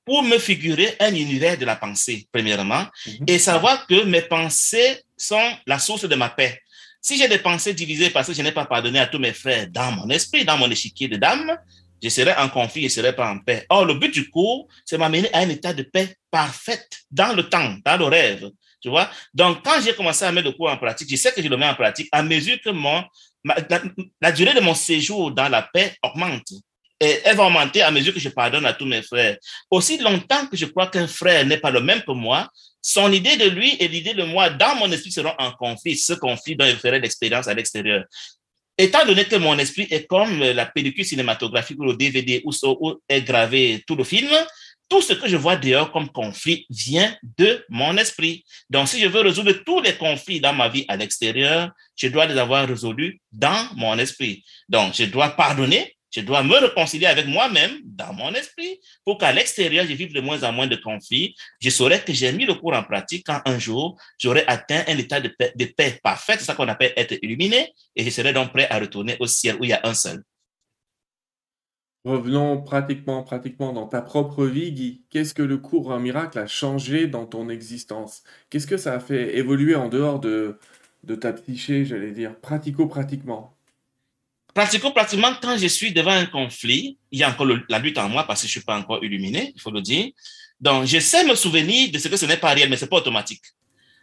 pour me figurer un univers de la pensée, premièrement, mhm. et savoir que mes pensées sont la source de ma paix. Si j'ai des pensées divisées parce que je n'ai pas pardonné à tous mes frères dans mon esprit, dans mon échiquier de dames, je serai en conflit, je ne serai pas en paix. Or, le but du cours, c'est m'amener à un état de paix parfaite dans le temps, dans le rêve. Tu vois? Donc, quand j'ai commencé à mettre le cours en pratique, je sais que je le mets en pratique à mesure que mon, la, durée de mon séjour dans la paix augmente. Et elle va augmenter à mesure que je pardonne à tous mes frères. Aussi longtemps que je crois qu'un frère n'est pas le même que moi, son idée de lui et l'idée de moi dans mon esprit seront en conflit. Ce conflit doit faire l'expérience à l'extérieur. Étant donné que mon esprit est comme la pellicule cinématographique ou le DVD où, est gravé tout le film, tout ce que je vois dehors comme conflit vient de mon esprit. Donc, si je veux résoudre tous les conflits dans ma vie à l'extérieur, je dois les avoir résolus dans mon esprit. Donc, je dois pardonner je dois me réconcilier avec moi-même dans mon esprit pour qu'à l'extérieur, je vive de moins en moins de conflits. Je saurais que j'ai mis le cours en pratique quand un jour, j'aurai atteint un état de paix, de paix parfaite, c'est ça qu'on appelle être illuminé, et je serai donc prêt à retourner au ciel où il y a un seul. Revenons pratiquement, pratiquement dans ta propre vie, Guy. Qu'est-ce que le cours en miracle a changé dans ton existence? Qu'est-ce que ça a fait évoluer en dehors de, de ta psyché, j'allais dire, pratico-pratiquement? Pratiquement, quand je suis devant un conflit, il y a encore la lutte en moi parce que je ne suis pas encore illuminé, il faut le dire. Donc, je sais me souvenir de ce que ce n'est pas réel, mais ce n'est pas automatique.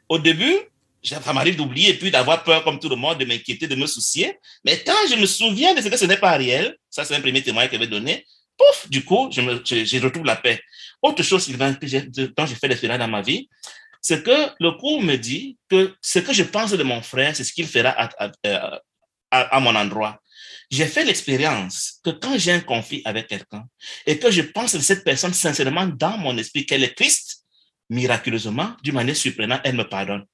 Au début, ça m'arrive d'oublier puis d'avoir peur comme tout le monde, de m'inquiéter, de me soucier. Mais quand je me souviens de ce que ce n'est pas réel, ça c'est un premier témoin que je vais donner, pouf, du coup, je, retrouve la paix. Autre chose, Sylvain, que j'ai, fait des dans ma vie, c'est que le cours me dit que ce que je pense de mon frère, c'est ce qu'il fera à, à mon endroit j'ai fait l'expérience que quand j'ai un conflit avec quelqu'un et que je pense de cette personne sincèrement dans mon esprit qu'elle est Christ, miraculeusement, d'une manière surprenante, elle me pardonne.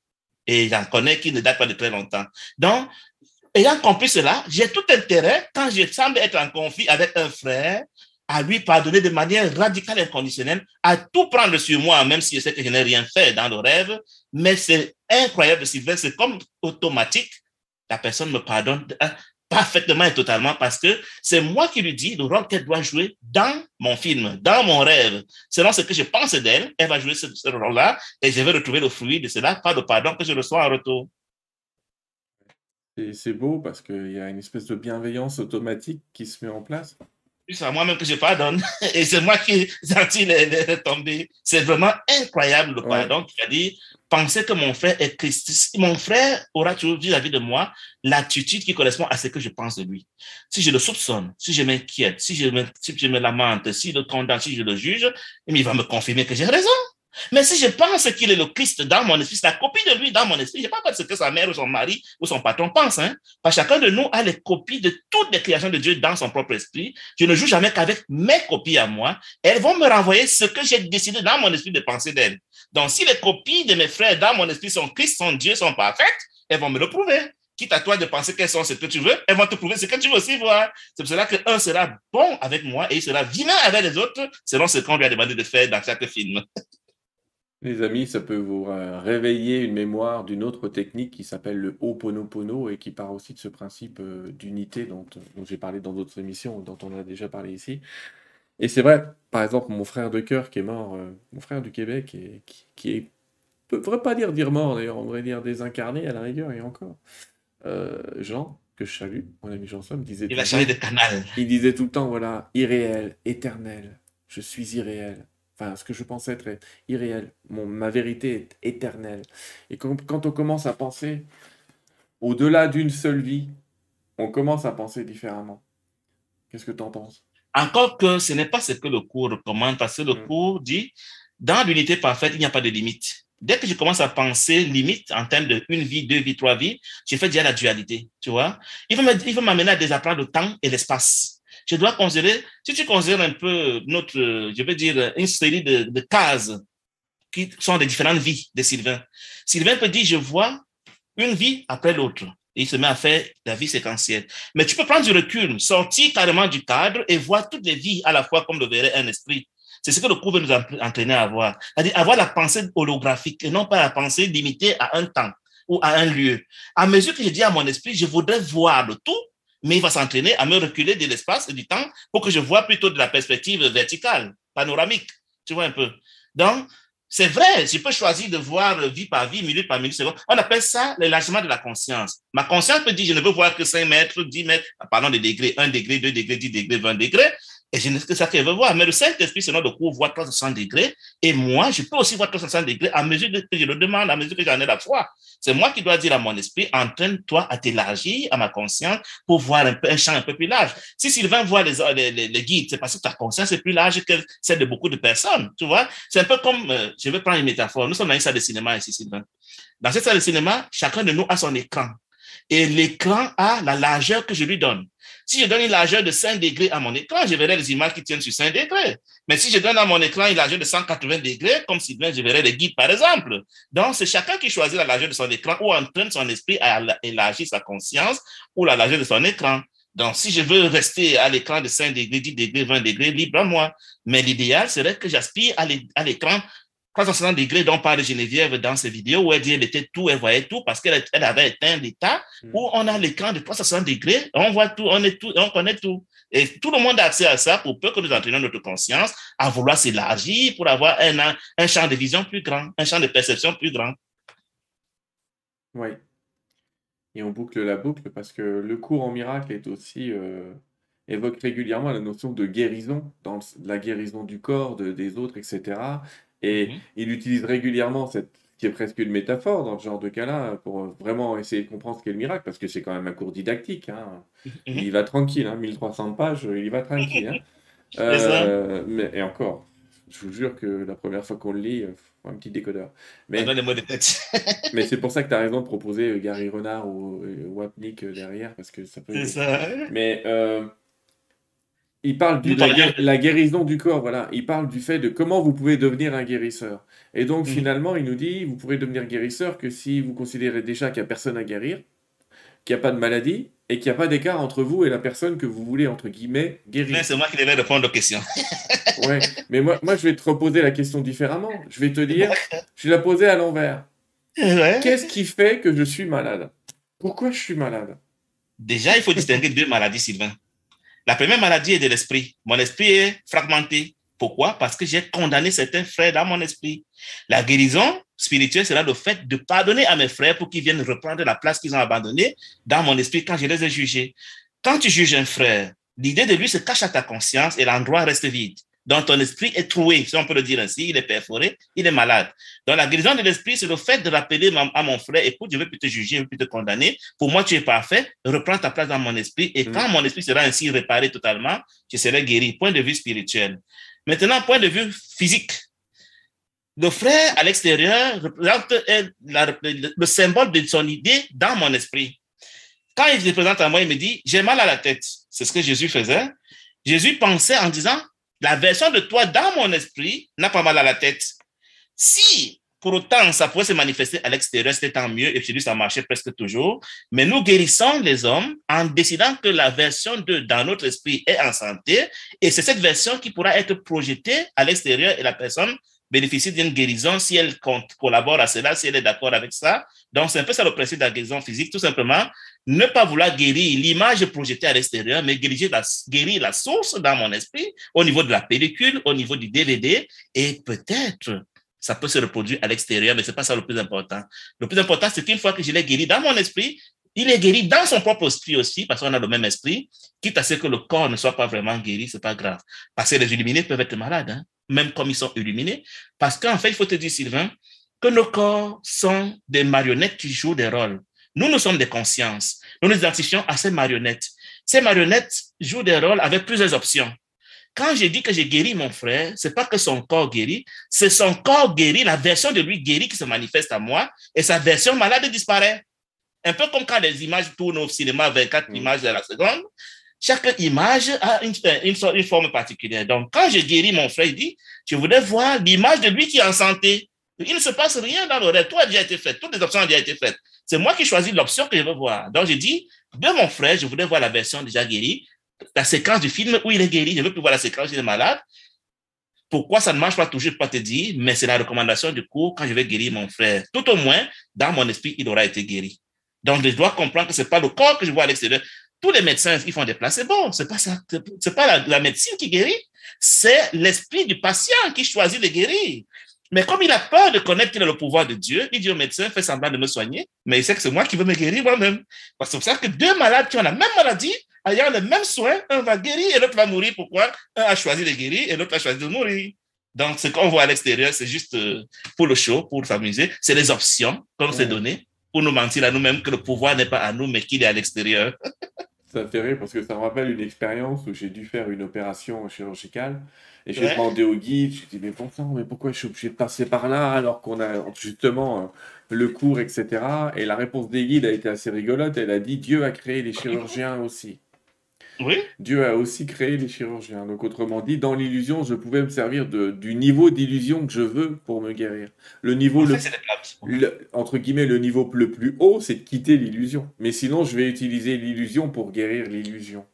Et j'en connais qui ne date pas de très longtemps. Donc, ayant compris cela, j'ai tout intérêt, quand je semble être en conflit avec un frère, à lui pardonner de manière radicale et inconditionnelle, à tout prendre sur moi, même si je sais que je n'ai rien fait dans le rêve. Mais c'est incroyable, Sylvain, c'est comme automatique. La personne me pardonne parfaitement et totalement parce que c'est moi qui lui dis le rôle qu'elle doit jouer dans mon film, dans mon rêve. Selon ce que je pense d'elle, elle va jouer ce, ce rôle-là et je vais retrouver le fruit de cela par le pardon que je reçois en retour. Et c'est beau parce qu'il y a une espèce de bienveillance automatique qui se met en place. C'est à moi-même que je pardonne. Et c'est moi qui sentis les, les retombées. C'est vraiment incroyable le Ouais. pardon qui a dit penser que mon frère est Christ. Mon frère aura toujours vis-à-vis de moi l'attitude qui correspond à ce que je pense de lui. Si je le soupçonne, si je m'inquiète, si je me, si je me lamente, si je le condamne, si je le juge, il va me confirmer que j'ai raison. Mais si je pense qu'il est le Christ dans mon esprit, c'est la copie de lui dans mon esprit, je ne sais pas ce que sa mère ou son mari ou son patron pense. Hein? Parce que chacun de nous a les copies de toutes les créations de Dieu dans son propre esprit. Je ne joue jamais qu'avec mes copies à moi. Elles vont me renvoyer ce que j'ai décidé dans mon esprit de penser d'elles. Donc, si les copies de mes frères dans mon esprit sont Christ, sont Dieu, sont parfaites, elles vont me le prouver. Quitte à toi de penser qu'elles sont ce que tu veux, elles vont te prouver ce que tu veux aussi voir. C'est pour cela qu'un sera bon avec moi et il sera vilain avec les autres, selon ce qu'on lui a demandé de faire dans chaque film. Les amis, ça peut vous euh, réveiller une mémoire d'une autre technique qui s'appelle le Ho'oponopono et qui part aussi de ce principe euh, d'unité dont, dont j'ai parlé dans d'autres émissions, dont on a déjà parlé ici. Et c'est vrai, par exemple, mon frère de cœur qui est mort, euh, mon frère du Québec, et qui, qui est, ne devrait pas dire dire mort d'ailleurs, on devrait dire désincarné à la rigueur et encore. Euh, Jean, que je salue, mon ami Jean Somme, disait Il tout- canal. il disait tout le temps, voilà, irréel, éternel, je suis irréel. Enfin, ce que je pensais être irréel, mon, ma vérité est éternelle. Et quand, quand on commence à penser au-delà d'une seule vie, on commence à penser différemment. Qu'est-ce que tu en penses? Encore que ce n'est pas ce que le cours recommande, parce que le Mm. cours dit, dans l'unité parfaite, il n'y a pas de limite. Dès que je commence à penser limite en termes de une vie, deux vies, trois vies, j'ai fait déjà la dualité, tu vois. Il veut m'amener à désapprendre le temps et l'espace. Je dois considérer, si tu considères un peu notre, je veux dire, une série de, cases qui sont des différentes vies de Sylvain. Sylvain peut dire, je vois une vie après l'autre. Il se met à faire la vie séquentielle. Mais tu peux prendre du recul, sortir carrément du cadre et voir toutes les vies à la fois comme le verrait un esprit. C'est ce que le cours veut nous en- entraîner à avoir. C'est-à-dire avoir la pensée holographique et non pas la pensée limitée à un temps ou à un lieu. À mesure que je dis à mon esprit, je voudrais voir le tout, mais il va s'entraîner à me reculer de l'espace et du temps pour que je vois plutôt de la perspective verticale, panoramique. Tu vois un peu. Donc, c'est vrai, je peux choisir de voir vie par vie, minute par minute, seconde. On appelle ça l'élargissement de la conscience. Ma conscience peut dire, je ne veux voir que 5 mètres, 10 mètres, parlant des degrés, 1 degré, 2 degrés, 10 degrés, 20 degrés, et je ne sais que ça qu'elle veut voir. Mais le Saint-Esprit, selon le cours, voit 360 degrés, et moi, je peux aussi voir 360 degrés à mesure que je le demande, à mesure que j'en ai la foi. C'est moi qui dois dire à mon esprit, entraîne-toi à t'élargir à ma conscience pour voir un champ un peu plus large. Si Sylvain voit les, les, les, les guides, c'est parce que ta conscience est plus large que celle de beaucoup de personnes, tu vois. C'est un peu comme, euh, je vais prendre une métaphore. Nous sommes dans une salle de cinéma ici, Sylvain. Dans cette salle de cinéma, chacun de nous a son écran. Et l'écran a la largeur que je lui donne. Si je donne une largeur de 5 degrés à mon écran, je verrai les images qui tiennent sur 5 degrés. Mais si je donne à mon écran une largeur de 180 degrés, comme Sylvain, je verrai les guides, par exemple. Donc, c'est chacun qui choisit la largeur de son écran ou entraîne son esprit à élargir sa conscience ou la largeur de son écran. Donc, si je veux rester à l'écran de 5 degrés, 10 degrés, 20 degrés, libre à moi. Mais l'idéal serait que j'aspire à l'écran 360 degrés dont parle Geneviève dans ses vidéos où elle dit elle était tout, elle voyait tout parce qu'elle elle avait atteint l'état Mm. où on a l'écran de 360 degrés, on voit tout, on est tout, on connaît tout. Et tout le monde a accès à ça pour peu que nous entraînions notre conscience à vouloir s'élargir pour avoir un, un champ de vision plus grand, un champ de perception plus grand. Oui. Et on boucle la boucle parce que le cours en miracle est aussi euh, évoque régulièrement la notion de guérison, dans la guérison du corps, de- des autres, etc. Et Mhm. il utilise régulièrement cette qui est presque une métaphore dans ce genre de cas-là pour euh, vraiment essayer de comprendre ce qu'est le miracle parce que c'est quand même un cours didactique. hein. Mhm. Il y va tranquille, hein, 1300 pages, il y va tranquille. hein. Euh, mais, et encore, je vous jure que la première fois qu'on le lit, euh, faut un petit décodeur. Mais, mais c'est pour ça que tu as raison de proposer Gary Renard ou euh, Wapnick derrière, parce que ça peut ça. Mais euh, il parle de la, la guérison du corps, voilà. Il parle du fait de comment vous pouvez devenir un guérisseur. Et donc Mhm. finalement, il nous dit, vous pourrez devenir guérisseur que si vous considérez déjà qu'il n'y a personne à guérir, qu'il n'y a pas de maladie, et qu'il n'y a pas d'écart entre vous et la personne que vous voulez, entre guillemets, guérir. Mais c'est moi qui devais répondre aux questions. Ouais, mais moi, moi, je vais te reposer la question différemment. Je vais te dire, je vais la poser à l'envers. Ouais. Qu'est-ce qui fait que je suis malade? Pourquoi je suis malade? Déjà, il faut distinguer deux maladies, Sylvain. La première maladie est de l'esprit. Mon esprit est fragmenté. Pourquoi? Parce que j'ai condamné certains frères dans mon esprit. La guérison spirituelle sera le fait de pardonner à mes frères pour qu'ils viennent reprendre la place qu'ils ont abandonnée dans mon esprit quand je les ai jugés. Quand tu juges un frère, l'idée de lui se cache à ta conscience et l'endroit reste vide. Donc, ton esprit est troué, si on peut le dire ainsi, il est perforé, il est malade. Donc, la guérison de l'esprit, c'est le fait de rappeler à mon frère, écoute, je ne veux plus te juger, je ne veux plus te condamner. Pour moi, tu es parfait, reprends ta place dans mon esprit. Et quand mon esprit sera ainsi réparé totalement, je serai guéri. Point de vue spirituel. Maintenant, point de vue physique. Le frère à l'extérieur représente le symbole de son idée dans mon esprit. Quand il se présente à moi, il me dit, j'ai mal à la tête. C'est ce que Jésus faisait. Jésus pensait en disant, la version de toi dans mon esprit n'a pas mal à la tête. Si pour autant ça pouvait se manifester à l'extérieur, c'était tant mieux, et chez lui ça marchait presque toujours. Mais nous guérissons les hommes en décidant que la version de dans notre esprit est en santé, et c'est cette version qui pourra être projetée à l'extérieur et la personne bénéficie d'une guérison si elle collabore à cela, si elle est d'accord avec ça. Donc, c'est un peu ça le principe de la guérison physique, tout simplement. Ne pas vouloir guérir l'image projetée à l'extérieur, mais guérir la, source dans mon esprit, au niveau de la pellicule, au niveau du DVD, et peut-être ça peut se reproduire à l'extérieur, mais c'est pas ça le plus important. Le plus important, c'est qu'une fois que je l'ai guéri dans mon esprit, il est guéri dans son propre esprit aussi, parce qu'on a le même esprit, quitte à ce que le corps ne soit pas vraiment guéri, c'est pas grave. Parce que les illuminés peuvent être malades, hein, même comme ils sont illuminés, parce qu'en fait, il faut te dire, Sylvain, que nos corps sont des marionnettes qui jouent des rôles. Nous, nous sommes des consciences. Nous nous identifions à ces marionnettes. Ces marionnettes jouent des rôles avec plusieurs options. Quand j'ai dit que j'ai guéri mon frère, c'est pas que son corps guérit, c'est son corps guéri, la version de lui guéri qui se manifeste à moi, et sa version malade disparaît. Un peu comme quand les images tournent au cinéma 24 mm. images à la seconde, chaque image a une, une, forme particulière. Donc, quand j'ai guéri mon frère, il dit, je voudrais voir l'image de lui qui est en santé. Il ne se passe rien dans le rêve. Tout a déjà été fait. Toutes les options ont déjà été faites. C'est moi qui choisis l'option que je veux voir. Donc, j'ai dit, de mon frère, je voudrais voir la version déjà guérie, la séquence du film où il est guéri. Je veux plus voir la séquence où il est malade. Pourquoi ça ne marche pas toujours, je te dire, mais c'est la recommandation du cours quand je vais guérir mon frère. Tout au moins, dans mon esprit, il aura été guéri. Donc, je dois comprendre que c'est pas le corps que je vois à l'extérieur. Tous les médecins, ils font des placebos. C'est pas ça. C'est pas la, médecine qui guérit. C'est l'esprit du patient qui choisit de guérir. Mais comme il a peur de connaître qu'il a le pouvoir de Dieu, il dit au médecin, fais semblant de me soigner, mais il sait que c'est moi qui veux me guérir moi-même. Parce que c'est pour ça que deux malades qui ont la même maladie, ayant le même soin, un va guérir et l'autre va mourir. Pourquoi? Un a choisi de guérir et l'autre a choisi de mourir. Donc, ce qu'on voit à l'extérieur, c'est juste euh, pour le show, pour s'amuser. C'est les options qu'on s'est données pour nous mentir à nous-mêmes que le pouvoir n'est pas à nous, mais qu'il est à l'extérieur. ça me fait rire parce que ça me rappelle une expérience où j'ai dû faire une opération chirurgicale et j'ai demandé au guide, je dit mais bon mais pourquoi je suis obligé de passer par là alors qu'on a justement euh, le cours, etc. Et la réponse des guides a été assez rigolote, elle a dit Dieu a créé les chirurgiens aussi. Dieu a aussi créé les chirurgiens. Donc, autrement dit, dans l'illusion, je pouvais me servir de, du niveau d'illusion que je veux pour me guérir. Le niveau, le, entre guillemets, le niveau le plus haut, c'est de quitter l'illusion. Mais sinon, je vais utiliser l'illusion pour guérir l'illusion.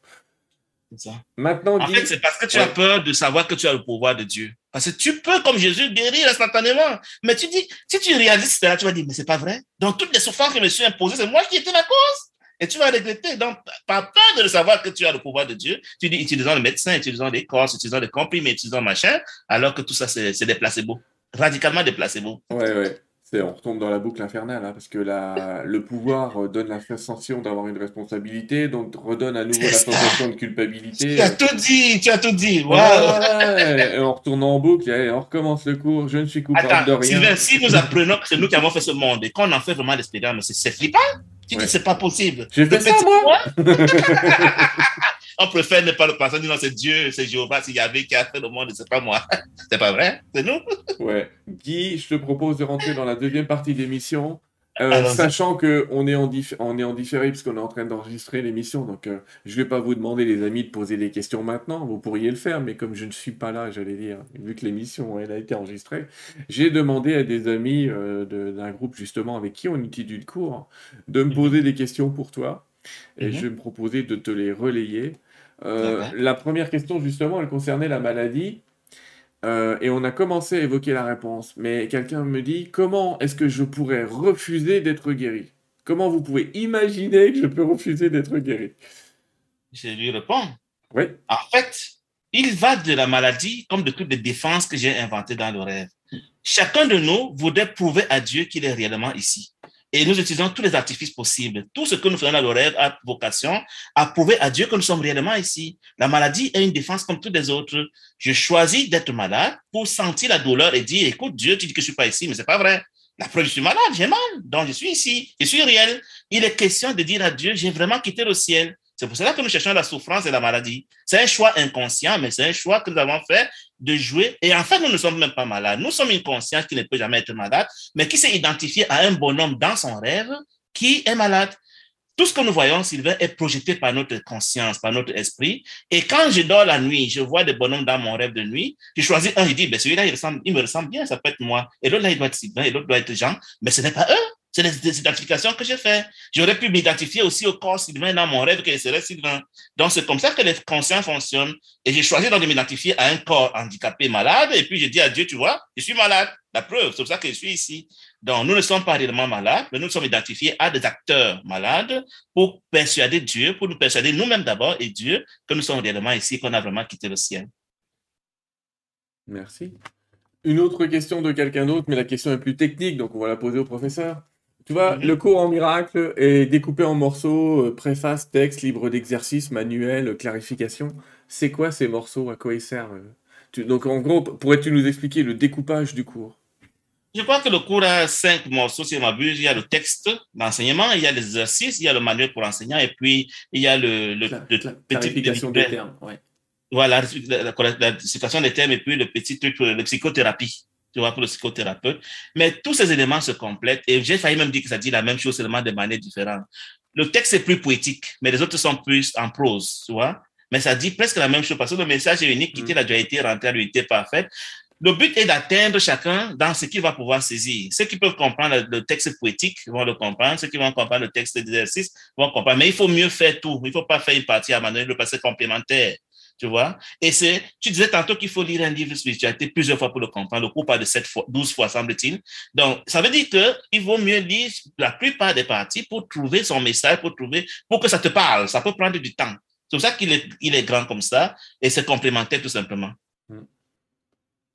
Ça. Maintenant, en fait, c'est parce que tu as peur de savoir que tu as le pouvoir de Dieu. Parce que tu peux, comme Jésus, guérir instantanément. Mais tu dis, si tu réalises cela, tu vas dire, mais c'est pas vrai. Donc, toutes les souffrances que je me suis imposées, c'est moi qui étais la cause. Et tu vas regretter. Donc, pas peur de savoir que tu as le pouvoir de Dieu. Tu dis, utilisons le médecin, utilisons des corps, utilisons des comprimés, utilisons machin, alors que tout ça, c'est des placebos. Radicalement des placebos. Ouais, ouais. On retombe dans la boucle infernale, hein, parce que la, le pouvoir euh, donne la sensation d'avoir une responsabilité, donc redonne à nouveau la sensation de culpabilité. Tu as tout dit, tu as tout dit. Wow. et on retourne en boucle, et on recommence le cours. Je ne suis coupable de rien. si nous apprenons que c'est nous qui avons fait ce monde et qu'on en fait vraiment l'expérience, c'est flippant. Tu dis, c'est pas possible. J'ai fait ça, moi. on préfère ne pas le penser, non, c'est Dieu, c'est Jéhovah, c'est Yahvé qui a fait le monde, c'est pas moi. c'est pas vrai, c'est nous? ouais. Guy, je te propose de rentrer dans la deuxième partie d'émission. Euh, sachant qu'on est, en on est en différé puisqu'on est en train d'enregistrer l'émission, donc euh, je ne vais pas vous demander les amis de poser des questions maintenant, vous pourriez le faire, mais comme je ne suis pas là, j'allais dire, vu que l'émission elle a été enregistrée, j'ai demandé à des amis euh, d'un groupe justement avec qui on étudie le cours de me poser des questions pour toi, et mhm. je vais me proposer de te les relayer. La première question justement, elle concernait la maladie. Euh, et on a commencé à évoquer la réponse, mais quelqu'un me dit comment est-ce que je pourrais refuser d'être guéri? Comment vous pouvez imaginer que je peux refuser d'être guéri? Je lui réponds. Oui. En fait, il va de la maladie comme de toutes les défenses que j'ai inventées dans le rêve. Chacun de nous voudrait prouver à Dieu qu'il est réellement ici. Et nous utilisons tous les artifices possibles. Tout ce que nous faisons dans le rêve a vocation à prouver à Dieu que nous sommes réellement ici. La maladie est une défense comme toutes les autres. Je choisis d'être malade pour sentir la douleur et dire, écoute, Dieu, tu dis que je suis pas ici, mais c'est pas vrai. La preuve, je suis malade, j'ai mal, donc je suis ici, je suis réel. Il est question de dire à Dieu, j'ai vraiment quitté le ciel. C'est pour cela que nous cherchons la souffrance et la maladie. C'est un choix inconscient, mais c'est un choix que nous avons fait de jouer. Et en fait, nous ne sommes même pas malades. Nous sommes une conscience qui ne peut jamais être malade, mais qui s'est identifiée à un bonhomme dans son rêve qui est malade. Tout ce que nous voyons, Sylvain, est projeté par notre conscience, par notre esprit. Et quand je dors la nuit, je vois des bonhommes dans mon rêve de nuit, je choisis un, je dis, ben, celui-là, il, il me ressemble bien, ça peut être moi. Et l'autre, là, il doit être Sylvain, et l'autre doit être Jean, mais ce n'est pas eux. C'est des identifications que j'ai fait. J'aurais pu m'identifier aussi au corps Sylvain dans mon rêve que serait Sylvain. Donc, c'est comme ça que les consciences fonctionnent. Et j'ai choisi de m'identifier à un corps handicapé malade. Et puis, j'ai dit à Dieu, tu vois, je suis malade. La preuve, c'est pour ça que je suis ici. Donc, nous ne sommes pas réellement malades, mais nous sommes identifiés à des acteurs malades pour persuader Dieu, pour nous persuader nous-mêmes d'abord et Dieu que nous sommes réellement ici, qu'on a vraiment quitté le ciel. Merci. Une autre question de quelqu'un d'autre, mais la question est plus technique, donc on va la poser au professeur. Tu vois, mhm. le cours en miracle est découpé en morceaux, euh, préface, texte, libre d'exercice, manuel, clarification. C'est quoi ces morceaux À quoi ils servent Donc en gros, pourrais-tu nous expliquer le découpage du cours Je crois que le cours a cinq morceaux, si je m'abuse. Il y a le texte d'enseignement, il y a les exercices, il y a le manuel pour l'enseignant, et puis il y a le, le, clarification des termes. Voilà, la, la, des termes, et puis le petit truc, de psychothérapie tu vois, pour le psychothérapeute. Mais tous ces éléments se complètent et j'ai failli même dire que ça dit la même chose seulement de manière différente. Le texte est plus poétique, mais les autres sont plus en prose, tu vois. Mais ça dit presque la même chose parce que le message est unique, quitter mm. la dualité, rentrer à l'unité parfaite. Le but est d'atteindre chacun dans ce qu'il va pouvoir saisir. Ceux qui peuvent comprendre le texte poétique vont le comprendre. Ceux qui vont comprendre le texte d'exercice vont comprendre. Mais il faut mieux faire tout. Il ne faut pas faire une partie à manuel, le passé complémentaire tu vois. Et c'est, tu disais tantôt qu'il faut lire un livre de spiritualité plusieurs fois pour le comprendre. Le cours parle de 7 fois, 12 fois, semble-t-il. Donc, ça veut dire que il vaut mieux lire la plupart des parties pour trouver son message, pour trouver, pour que ça te parle. Ça peut prendre du temps. C'est pour ça qu'il est, il est grand comme ça et c'est complémentaire tout simplement. Mm.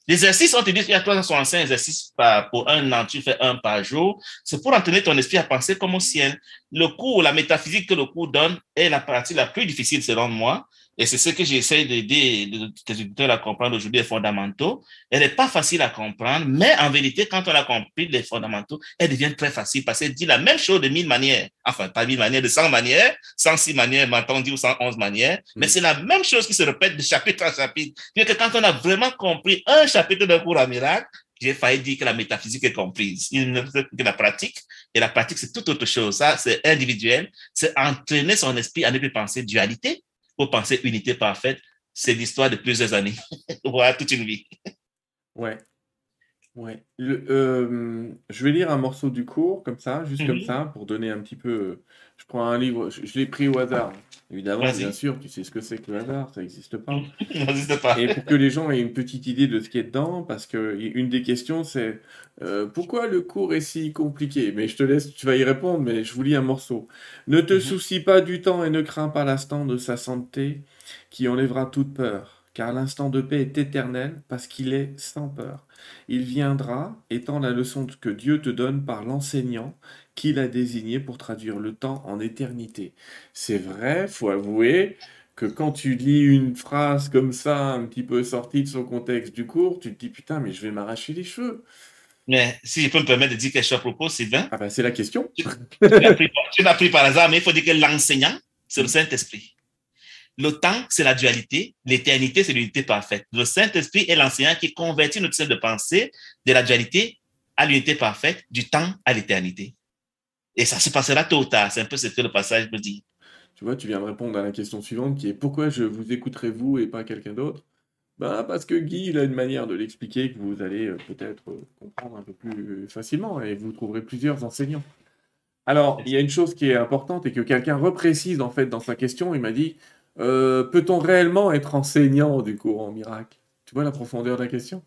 L'exercice, on te dit qu'il y a 365 exercices par, pour un an, tu fais un par jour. C'est pour entraîner ton esprit à penser comme au ciel. Le cours, la métaphysique que le cours donne est la partie la plus difficile selon moi. Et c'est ce que j'essaie d'aider les éditeurs à comprendre aujourd'hui, les fondamentaux. Elle n'est pas facile à comprendre, mais en vérité, quand on a compris les fondamentaux, elle devient très facile parce qu'elle dit la même chose de mille manières. Enfin, pas mille manières, de cent manières, 106 manières, maintenant dit, ou 111 manières. Mais mm. c'est la même chose qui se répète de chapitre en chapitre. Bien que quand on a vraiment compris un chapitre d'un cours à miracle, j'ai failli dire que la métaphysique est comprise. Il ne fait que la pratique. Et la pratique, c'est tout autre chose. Ça, c'est individuel. C'est entraîner son esprit à ne plus penser dualité, pour penser unité parfaite, c'est l'histoire de plusieurs années, voire toute une vie. Ouais. Ouais. Euh, je vais lire un morceau du cours, comme ça, juste comme mhm. ça, pour donner un petit peu. Je prends un livre, je, l'ai pris au hasard. Évidemment, bien sûr, tu sais ce que c'est que le hasard, ça n'existe pas. n'existe pas. Et pour que les gens aient une petite idée de ce qui est dedans, parce que une des questions, c'est euh, pourquoi le cours est si compliqué? Mais je te laisse, tu vas y répondre, mais je vous lis un morceau. Ne te mhm. soucie pas du temps et ne crains pas l'instant de sa santé qui enlèvera toute peur car l'instant de paix est éternel parce qu'il est sans peur. Il viendra, étant la leçon que Dieu te donne par l'enseignant qu'il a désigné pour traduire le temps en éternité. C'est vrai, faut avouer que quand tu lis une phrase comme ça, un petit peu sortie de son contexte du cours, tu te dis putain, mais je vais m'arracher les cheveux. Mais si je peux me permettre de dire quelque chose à propos, Sylvain? Ah ben, c'est la question. Tu, tu l'as pris par hasard, mais il faut dire que l'enseignant, c'est le Saint-Esprit. Le temps, c'est la dualité. L'éternité, c'est l'unité parfaite. Le Saint-Esprit est l'enseignant qui convertit notre système de pensée de la dualité à l'unité parfaite, du temps à l'éternité. Et ça se passera tôt ou tard. C'est un peu ce que le passage me dit. Tu vois, tu viens de répondre à la question suivante qui est pourquoi je vous écouterai vous et pas quelqu'un d'autre? Ben, Parce que Guy, il a une manière de l'expliquer que vous allez euh, peut-être euh, comprendre un peu plus facilement et vous trouverez plusieurs enseignants. Alors, il y a une chose qui est importante et que quelqu'un reprécise en fait dans sa question. Il m'a dit euh, peut-on réellement être enseignant du cours en miracle? Tu vois la profondeur de la question?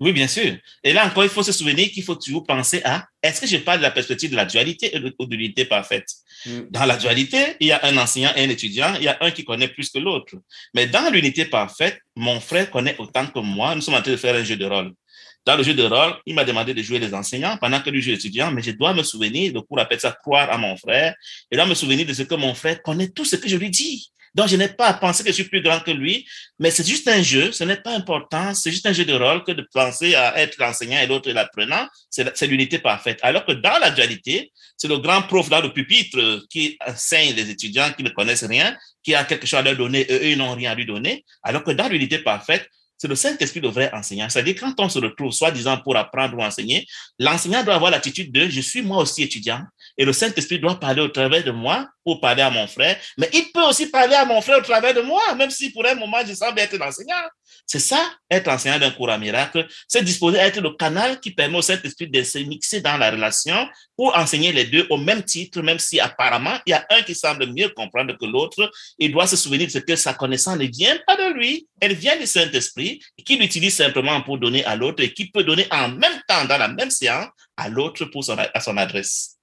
Oui, bien sûr. Et là encore, il faut se souvenir qu'il faut toujours penser à est-ce que je parle de la perspective de la dualité ou de l'unité parfaite? Mm. Dans la dualité, il y a un enseignant et un étudiant, il y a un qui connaît plus que l'autre. Mais dans l'unité parfaite, mon frère connaît autant que moi. Nous sommes en train de faire un jeu de rôle. Dans le jeu de rôle, il m'a demandé de jouer les enseignants pendant que lui joue l'étudiant, mais je dois me souvenir, le cours appelle ça croire à mon frère, et dois me souvenir de ce que mon frère connaît tout ce que je lui dis. Donc, je n'ai pas à penser que je suis plus grand que lui, mais c'est juste un jeu, ce n'est pas important, c'est juste un jeu de rôle que de penser à être l'enseignant et l'autre l'apprenant, c'est l'unité parfaite. Alors que dans la dualité, c'est le grand prof dans le pupitre qui enseigne les étudiants qui ne connaissent rien, qui a quelque chose à leur donner, eux, ils n'ont rien à lui donner, alors que dans l'unité parfaite, c'est le Saint-Esprit le vrai enseignant. C'est-à-dire, quand on se retrouve, soi-disant, pour apprendre ou enseigner, l'enseignant doit avoir l'attitude de je suis moi aussi étudiant et le Saint-Esprit doit parler au travers de moi pour parler à mon frère, mais il peut aussi parler à mon frère au travers de moi, même si pour un moment je semble être l'enseignant. C'est ça, être enseignant d'un cours à miracle, c'est disposer à être le canal qui permet au Saint-Esprit de se mixer dans la relation pour enseigner les deux au même titre, même si apparemment il y a un qui semble mieux comprendre que l'autre. Il doit se souvenir de que sa connaissance ne vient pas de lui, elle vient du Saint-Esprit, qui l'utilise simplement pour donner à l'autre et qui peut donner en même temps, dans la même séance, à l'autre pour son, à son adresse.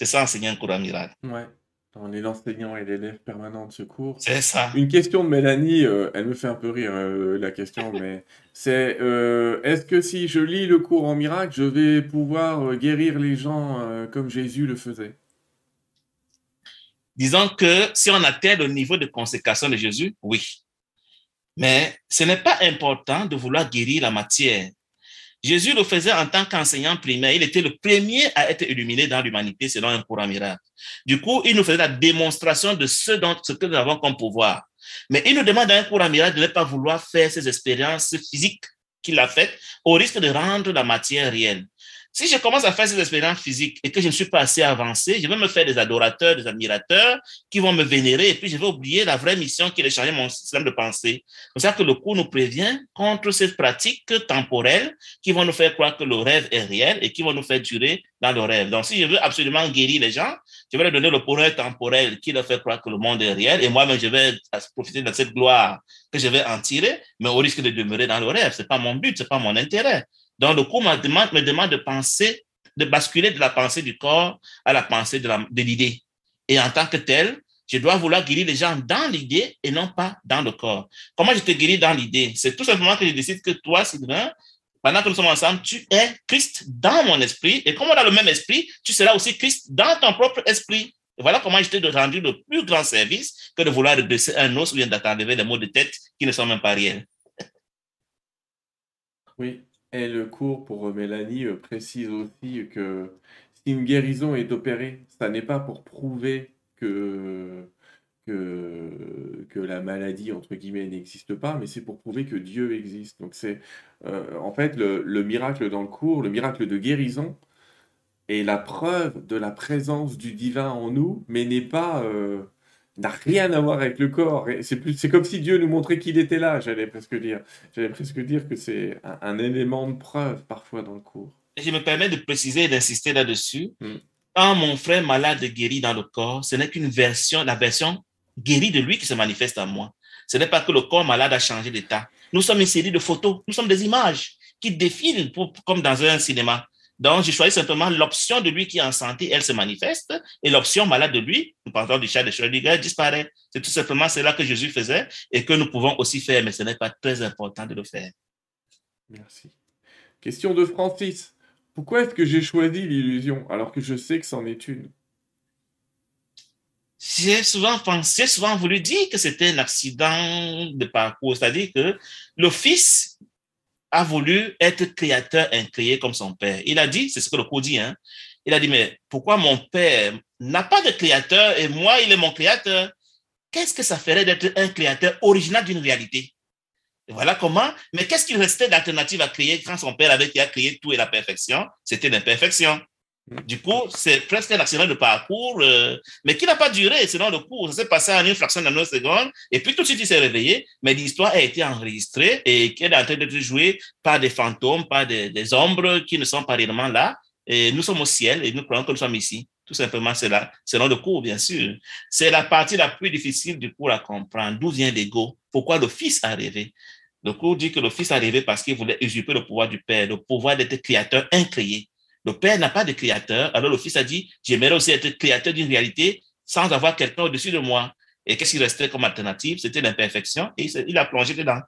C'est ça, enseigner un cours à miracle. Ouais. On est l'enseignant et l'élève permanent de ce cours. C'est ça. Une question de Mélanie, euh, elle me fait un peu rire euh, la question, mais c'est euh, est-ce que si je lis le cours en miracle, je vais pouvoir guérir les gens comme Jésus le faisait? Disons que si on atteint le niveau de consécration de Jésus, oui. Mais ce n'est pas important de vouloir guérir la matière. Jésus le faisait en tant qu'enseignant primaire. Il était le premier à être illuminé dans l'humanité selon un courant miracle. Du coup, il nous faisait la démonstration de ce, que nous avons comme pouvoir. Mais il nous demande à un courant miracle de ne pas vouloir faire ces expériences physiques qu'il a faites au risque de rendre la matière réelle. Si je commence à faire ces expériences physiques et que je ne suis pas assez avancé, je vais me faire des adorateurs, des admirateurs qui vont me vénérer et puis je vais oublier la vraie mission qui est de changer mon système de pensée. C'est ça que le cours nous prévient contre ces pratiques temporelles qui vont nous faire croire que le rêve est réel et qui vont nous faire durer dans le rêve. Donc, si je veux absolument guérir les gens, je vais leur donner le bonheur temporel qui leur fait croire que le monde est réel et moi-même, je vais profiter de cette gloire que je vais en tirer, mais au risque de demeurer dans le rêve. C'est pas mon but, c'est pas mon intérêt. Donc, le cours me demande, me demande de penser, de basculer de la pensée du corps à la pensée de l'idée. Et en tant que tel, je dois vouloir guérir les gens dans l'idée et non pas dans le corps. Comment je te guéris dans l'idée? C'est tout simplement que je décide que toi, Sylvain, pendant que nous sommes ensemble, tu es Christ dans mon esprit. Et comme on a le même esprit, tu seras aussi Christ dans ton propre esprit. Et voilà comment je t'ai rendu le plus grand service que de vouloir redresser un os ou d'enlever des mots de tête qui ne sont même pas réels. Oui, et le cours pour Mélanie euh, précise aussi que si une guérison est opérée, ça n'est pas pour prouver que, que, la maladie, entre guillemets, n'existe pas, mais c'est pour prouver que Dieu existe. Donc c'est euh, en fait le, le, miracle dans le cours, le miracle de guérison, est la preuve de la présence du divin en nous, mais n'est pas... Euh, n'a rien à voir avec le corps. C'est plus, c'est comme si Dieu nous montrait qu'il était là. J'allais presque dire. J'allais presque dire que c'est un, élément de preuve parfois dans le cours. Je me permets de préciser et d'insister là-dessus. Hmm. Quand mon frère malade guérit dans le corps, ce n'est qu'une version, la version guérie de lui qui se manifeste en moi. Ce n'est pas que le corps malade a changé d'état. Nous sommes une série de photos, nous sommes des images qui défilent comme dans un cinéma. Donc, j'ai choisi simplement l'option de lui qui est en santé, elle se manifeste, et l'option malade de lui, nous parlons du chat de Schrödinger, disparaît. C'est tout simplement cela que Jésus faisait et que nous pouvons aussi faire, mais ce n'est pas très important de le faire. Merci. Question de Francis. Pourquoi est-ce que j'ai choisi l'illusion alors que je sais que c'en est une? J'ai souvent pensé, souvent voulu dire que c'était un accident de parcours, c'est-à-dire que le fils a voulu être créateur incréé comme son père. Il a dit, c'est ce que le code dit, hein, il a dit, mais pourquoi mon père n'a pas de créateur et moi, il est mon créateur? Qu'est-ce que ça ferait d'être un créateur original d'une réalité? Voilà comment. Mais qu'est-ce qu'il restait d'alternative à créer quand son père avait qui créé tout et la perfection? C'était l'imperfection. Du coup, c'est presque un accident de parcours, euh, mais qui n'a pas duré selon le cours. Ça s'est passé en une fraction de seconde, et puis tout de suite, il s'est réveillé, mais l'histoire a été enregistrée et qui est en train d'être jouée par des fantômes, par des, des, ombres qui ne sont pas réellement là. Et nous sommes au ciel et nous croyons que nous sommes ici. Tout simplement, c'est là, selon le cours, bien sûr. C'est la partie la plus difficile du cours à comprendre. D'où vient l'ego? Pourquoi le Fils a rêvé? Le cours dit que le Fils est arrivé parce qu'il voulait usurper le pouvoir du Père, le pouvoir d'être créateur incréé. Le Père n'a pas de créateur, alors le Fils a dit, j'aimerais aussi être créateur d'une réalité sans avoir quelqu'un au-dessus de moi. Et qu'est-ce qui restait comme alternative? C'était l'imperfection et il a plongé dedans.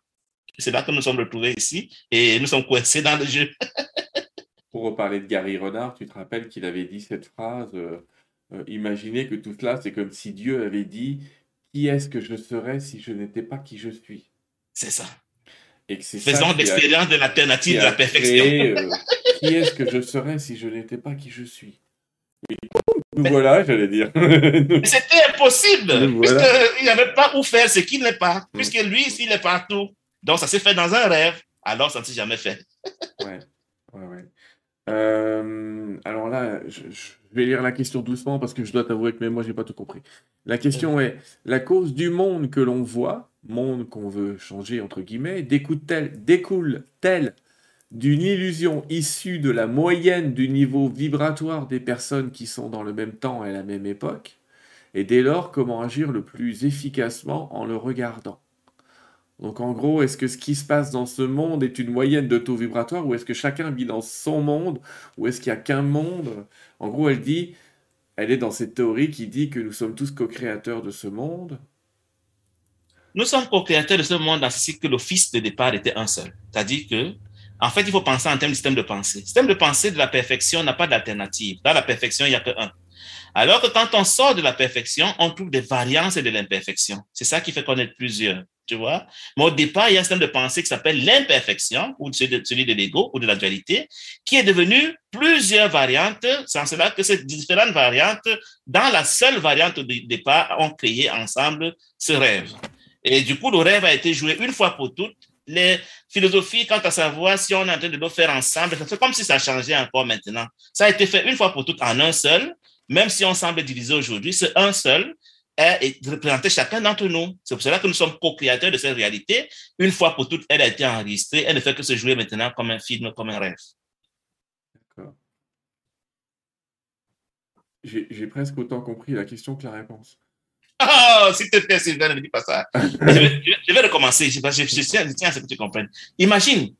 C'est là que nous sommes retrouvés ici et nous sommes coincés dans le jeu. Pour reparler de Gary Renard, tu te rappelles qu'il avait dit cette phrase euh, euh, Imaginez que tout cela, c'est comme si Dieu avait dit Qui est-ce que je serais si je n'étais pas qui je suis? C'est ça. Et que Faisons l'expérience de l'alternative de la perfection. créé, euh, qui est-ce que je serais si je n'étais pas qui je suis? Et nous voilà, j'allais dire. Mais c'était impossible, voilà. puisqu'il n'avait pas où faire ce qu'il n'est pas, puisque lui, il est partout. Donc, ça s'est fait dans un rêve, alors ça ne s'est jamais fait. Ouais, ouais, ouais. Euh, alors là, je, je vais lire la question doucement parce que je dois t'avouer que même moi, j'ai pas tout compris. La question est, la cause du monde que l'on voit, monde qu'on veut changer entre guillemets, découle-t-elle découle-t-elle d'une illusion issue de la moyenne du niveau vibratoire des personnes qui sont dans le même temps et à la même époque? Et dès lors, comment agir le plus efficacement en le regardant? Donc en gros, est-ce que ce qui se passe dans ce monde est une moyenne de taux vibratoire ou est-ce que chacun vit dans son monde ou est-ce qu'il n'y a qu'un monde? En gros, elle dit, elle est dans cette théorie qui dit que nous sommes tous co-créateurs de ce monde. Nous sommes co-créateurs de ce monde ainsi que le fils de départ était un seul. C'est-à-dire que, en fait, il faut penser en termes de système de pensée. Le système de pensée de la perfection n'a pas d'alternative. Dans la perfection, il n'y a que un. Alors que quand on sort de la perfection, on trouve des variances de l'imperfection. C'est ça qui fait connaître plusieurs, tu vois? Mais au départ, il y a un système de pensée qui s'appelle l'imperfection, ou celui de, l'ego, ou de la dualité, qui est devenu plusieurs variantes. En cela que ces différentes variantes, dans la seule variante du départ, ont créé ensemble ce rêve. Et du coup, le rêve a été joué une fois pour toutes. Les philosophies, quant à savoir si on est en train de le faire ensemble, c'est comme si ça changeait encore maintenant. Ça a été fait une fois pour toutes en un seul, même si on semble divisé aujourd'hui, ce un seul est, représenté chacun d'entre nous. C'est pour cela que nous sommes co-créateurs de cette réalité. Une fois pour toutes, elle a été enregistrée. Elle ne fait que se jouer maintenant comme un film, comme un rêve. D'accord. J'ai presque autant compris la question que la réponse. Oh, s'il te plaît, Sylvain, ne me dis pas ça. je, vais, je- je vais recommencer. Je, je- je tiens, à ce que tu comprennes. Imagine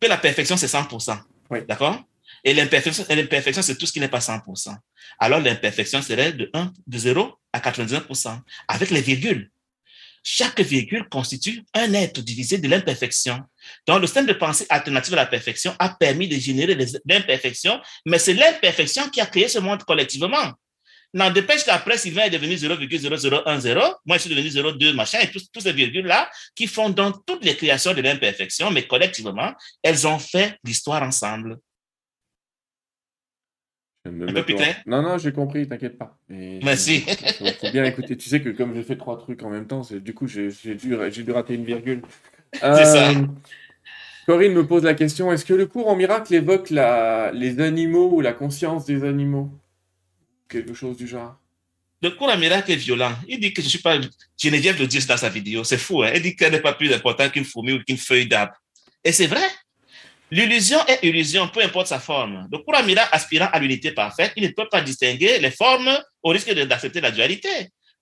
que la perfection, c'est 100%. Oui. D'accord? Et l'imperfection, c'est tout ce qui n'est pas 100%. Alors, l'imperfection serait de 1, de 0 à 99%, avec les virgules. Chaque virgule constitue un être divisé de l'imperfection. Donc, le système de pensée alternative à la perfection a permis de générer l'imperfection, mais c'est l'imperfection qui a créé ce monde collectivement. N'en dépêche qu'après, Sylvain est devenu 0,0010, moi je suis devenu 0,2, machin, et tous, tous ces virgules-là qui font donc toutes les créations de l'imperfection, mais collectivement, elles ont fait l'histoire ensemble. Un peu plus clair? Non, non, j'ai compris, t'inquiète pas. Merci. faut, faut bien écouter. Tu sais que comme j'ai fait trois trucs en même temps, du coup, j'ai dû, dû rater une virgule. C'est ça. Euh, Corinne me pose la question, est-ce que le cours en miracle évoque la, les animaux ou la conscience des animaux? Quelque chose du genre. Le cours miracle est violent. Il dit que je suis pas. Geneviève le dit dans sa vidéo, c'est fou. Hein? Il dit qu'elle n'est pas plus importante qu'une fourmi ou qu'une feuille d'arbre. Et c'est vrai. L'illusion est illusion, peu importe sa forme. Le cours en miracle aspirant à l'unité parfaite, il ne peut pas distinguer les formes au risque d'accepter la dualité.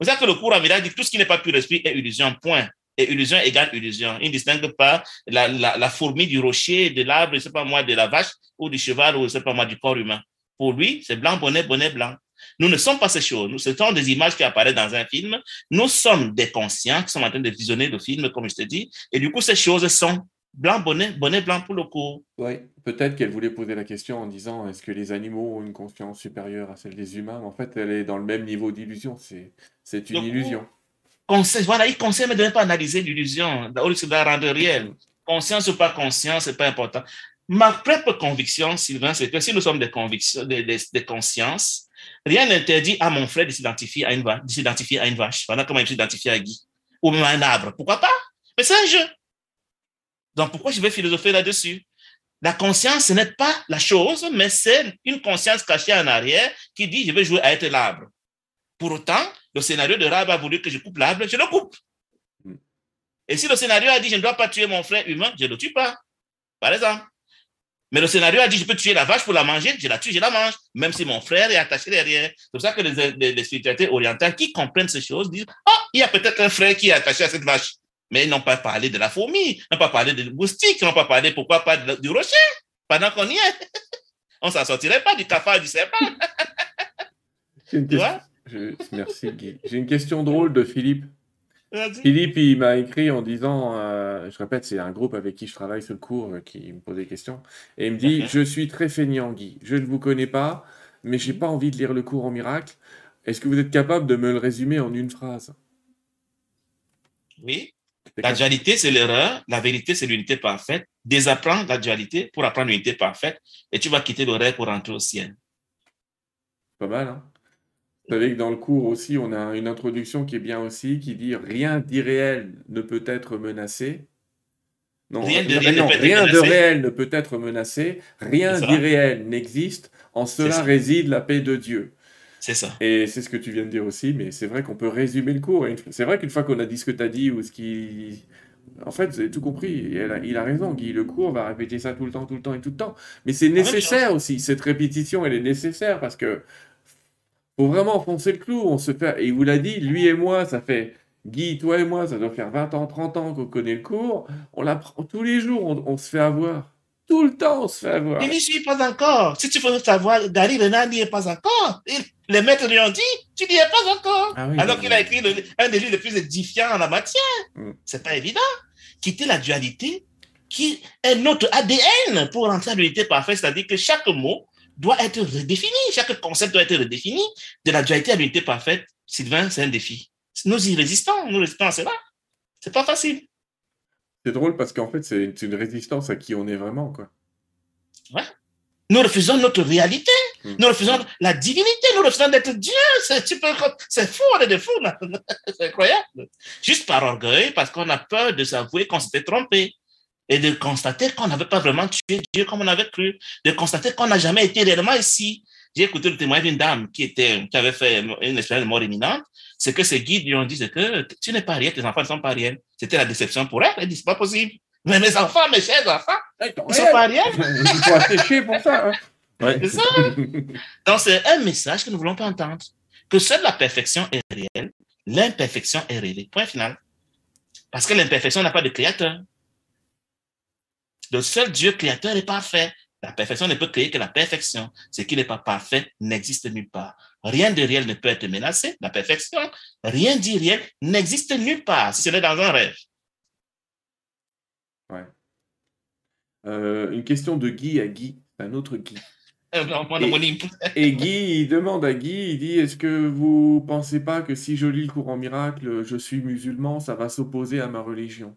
C'est ça que le cours en miracle dit que tout ce qui n'est pas pur esprit est illusion, point. Et illusion égale illusion. Il ne distingue pas la, la, la fourmi du rocher, de l'arbre, je ne sais pas moi, de la vache ou du cheval ou je ne sais pas moi, du corps humain. Pour lui, c'est blanc, bonnet, bonnet, blanc. Nous ne sommes pas ces choses. Nous, ce sont des images qui apparaissent dans un film. Nous sommes des conscients qui sont en train de visionner le film, comme je te dis. Et du coup, ces choses sont blanc, bonnet, bonnet, blanc pour le coup. Oui, peut-être qu'elle voulait poser la question en disant est-ce que les animaux ont une conscience supérieure à celle des humains? Mais en fait, elle est dans le même niveau d'illusion. C'est, c'est une illusion. Conseil, voilà, il conseille, mais de ne pas analyser l'illusion, au risque de la rendre réelle. Conscience ou pas conscience, c'est pas important. Ma propre conviction, Sylvain, c'est que si nous sommes des convictions, des, des, des consciences, rien n'interdit à mon frère de s'identifier à une vache, de s'identifier à une vache, pendant comment il s'identifie à Guy, ou même à un arbre. Pourquoi pas? Mais c'est un jeu. Donc, pourquoi je vais philosopher là-dessus? La conscience, ce n'est pas la chose, mais c'est une conscience cachée en arrière qui dit, je vais jouer à être l'arbre. Pour autant, le scénario de Rab a voulu que je coupe l'arbre, je le coupe. Mm. Et si le scénario a dit, je ne dois pas tuer mon frère humain, je ne le tue pas. Par exemple. Mais le scénario a dit, je peux tuer la vache pour la manger, je la tue, je la mange, même si mon frère est attaché derrière. C'est pour ça que les, les, les spiritualités orientales qui comprennent ces choses disent, oh, il y a peut-être un frère qui est attaché à cette vache. Mais ils n'ont pas parlé de la fourmi, ils n'ont pas parlé de moustique, ils n'ont pas parlé, pourquoi pas du rocher, pendant qu'on y est. On ne s'en sortirait pas du cafard du serpent. Merci, Guy. J'ai une question drôle de Philippe. Philippe, il m'a écrit en disant, euh, je répète, c'est un groupe avec qui je travaille ce cours euh, qui me pose des questions, et il me dit, je suis très feignant, Guy. Je ne vous connais pas, mais j'ai pas envie de lire le cours en miracle. Est-ce que vous êtes capable de me le résumer en une phrase? Oui. La dualité, c'est l'erreur. La vérité, c'est l'unité parfaite. Désapprends la dualité pour apprendre l'unité parfaite et tu vas quitter le rêve pour rentrer au ciel. Pas mal, hein? Vous savez que dans le cours aussi, on a une introduction qui est bien aussi, qui dit rien d'irréel ne peut être menacé. Non, rien de, réel, rien de réel ne peut être menacé, rien d'irréel n'existe, en cela réside la paix de Dieu. C'est ça. Et c'est ce que tu viens de dire aussi, mais c'est vrai qu'on peut résumer le cours. C'est vrai qu'une fois qu'on a dit ce que tu as dit ou ce qui. En fait, vous avez tout compris. Il a, raison, Guy. Le cours va répéter ça tout le temps, tout le temps et tout le temps. Mais c'est nécessaire aussi. Cette répétition, elle est nécessaire parce que faut vraiment foncer le clou. On se fait. Et il vous l'a dit, lui et moi, ça fait. Guy, toi et moi, ça doit faire 20 ans, 30 ans qu'on connaît le cours. On l'apprend tous les jours, on se fait avoir. Tout le temps, on se fait avoir. Il n'y suis pas encore. Si tu veux savoir, Gary Renard n'y est pas encore. les maîtres lui ont dit, tu n'y es pas encore. Ah Alors qu'il a écrit un des livres les plus édifiants en la matière. Mm. C'est pas évident. Quitter la dualité, qui est notre ADN pour rentrer à l'unité parfaite, c'est-à-dire que chaque mot doit être redéfini, chaque concept doit être redéfini. De la dualité à l'unité parfaite, Sylvain, c'est un défi. Nous y résistons, nous résistons à cela. C'est pas facile. C'est drôle parce qu'en fait, c'est une résistance à qui on est vraiment, quoi. Ouais. Nous refusons notre réalité. Hmm. Nous refusons la divinité. Nous refusons d'être Dieu. C'est fou, on est des fous. c'est incroyable. Juste par orgueil, parce qu'on a peur de s'avouer qu'on s'était trompé. Et de constater qu'on n'avait pas vraiment tué Dieu comme on avait cru. De constater qu'on n'a jamais été réellement ici. J'ai écouté le témoignage d'une dame qui, était, qui avait fait une expérience de mort imminente c'est que ses guides lui ont dit que tu n'es pas rien, tes enfants ne sont pas rien. C'était la déception pour elle. Elle dit, c'est pas possible. Mais mes enfants, mes chers enfants, ils ne sont pas rien. Il faut assécher pour ça. Hein. C'est ça. Donc, c'est un message que nous ne voulons pas entendre. Que seule la perfection est réelle, l'imperfection est rêvée. Point final. Parce que l'imperfection n'a pas de créateur. Le seul Dieu créateur est parfait. La perfection ne peut créer que la perfection. Ce qui n'est pas parfait n'existe nulle part. Rien de réel ne peut être menacé, la perfection. Rien d'irréel n'existe nulle part, si ce n'est dans un rêve. Ouais. Euh, une question de Guy à Guy, un autre Guy. Euh, et, et, Guy, il demande à Guy, il dit, est-ce que vous pensez pas que si je lis le courant miracle, je suis musulman, ça va s'opposer à ma religion?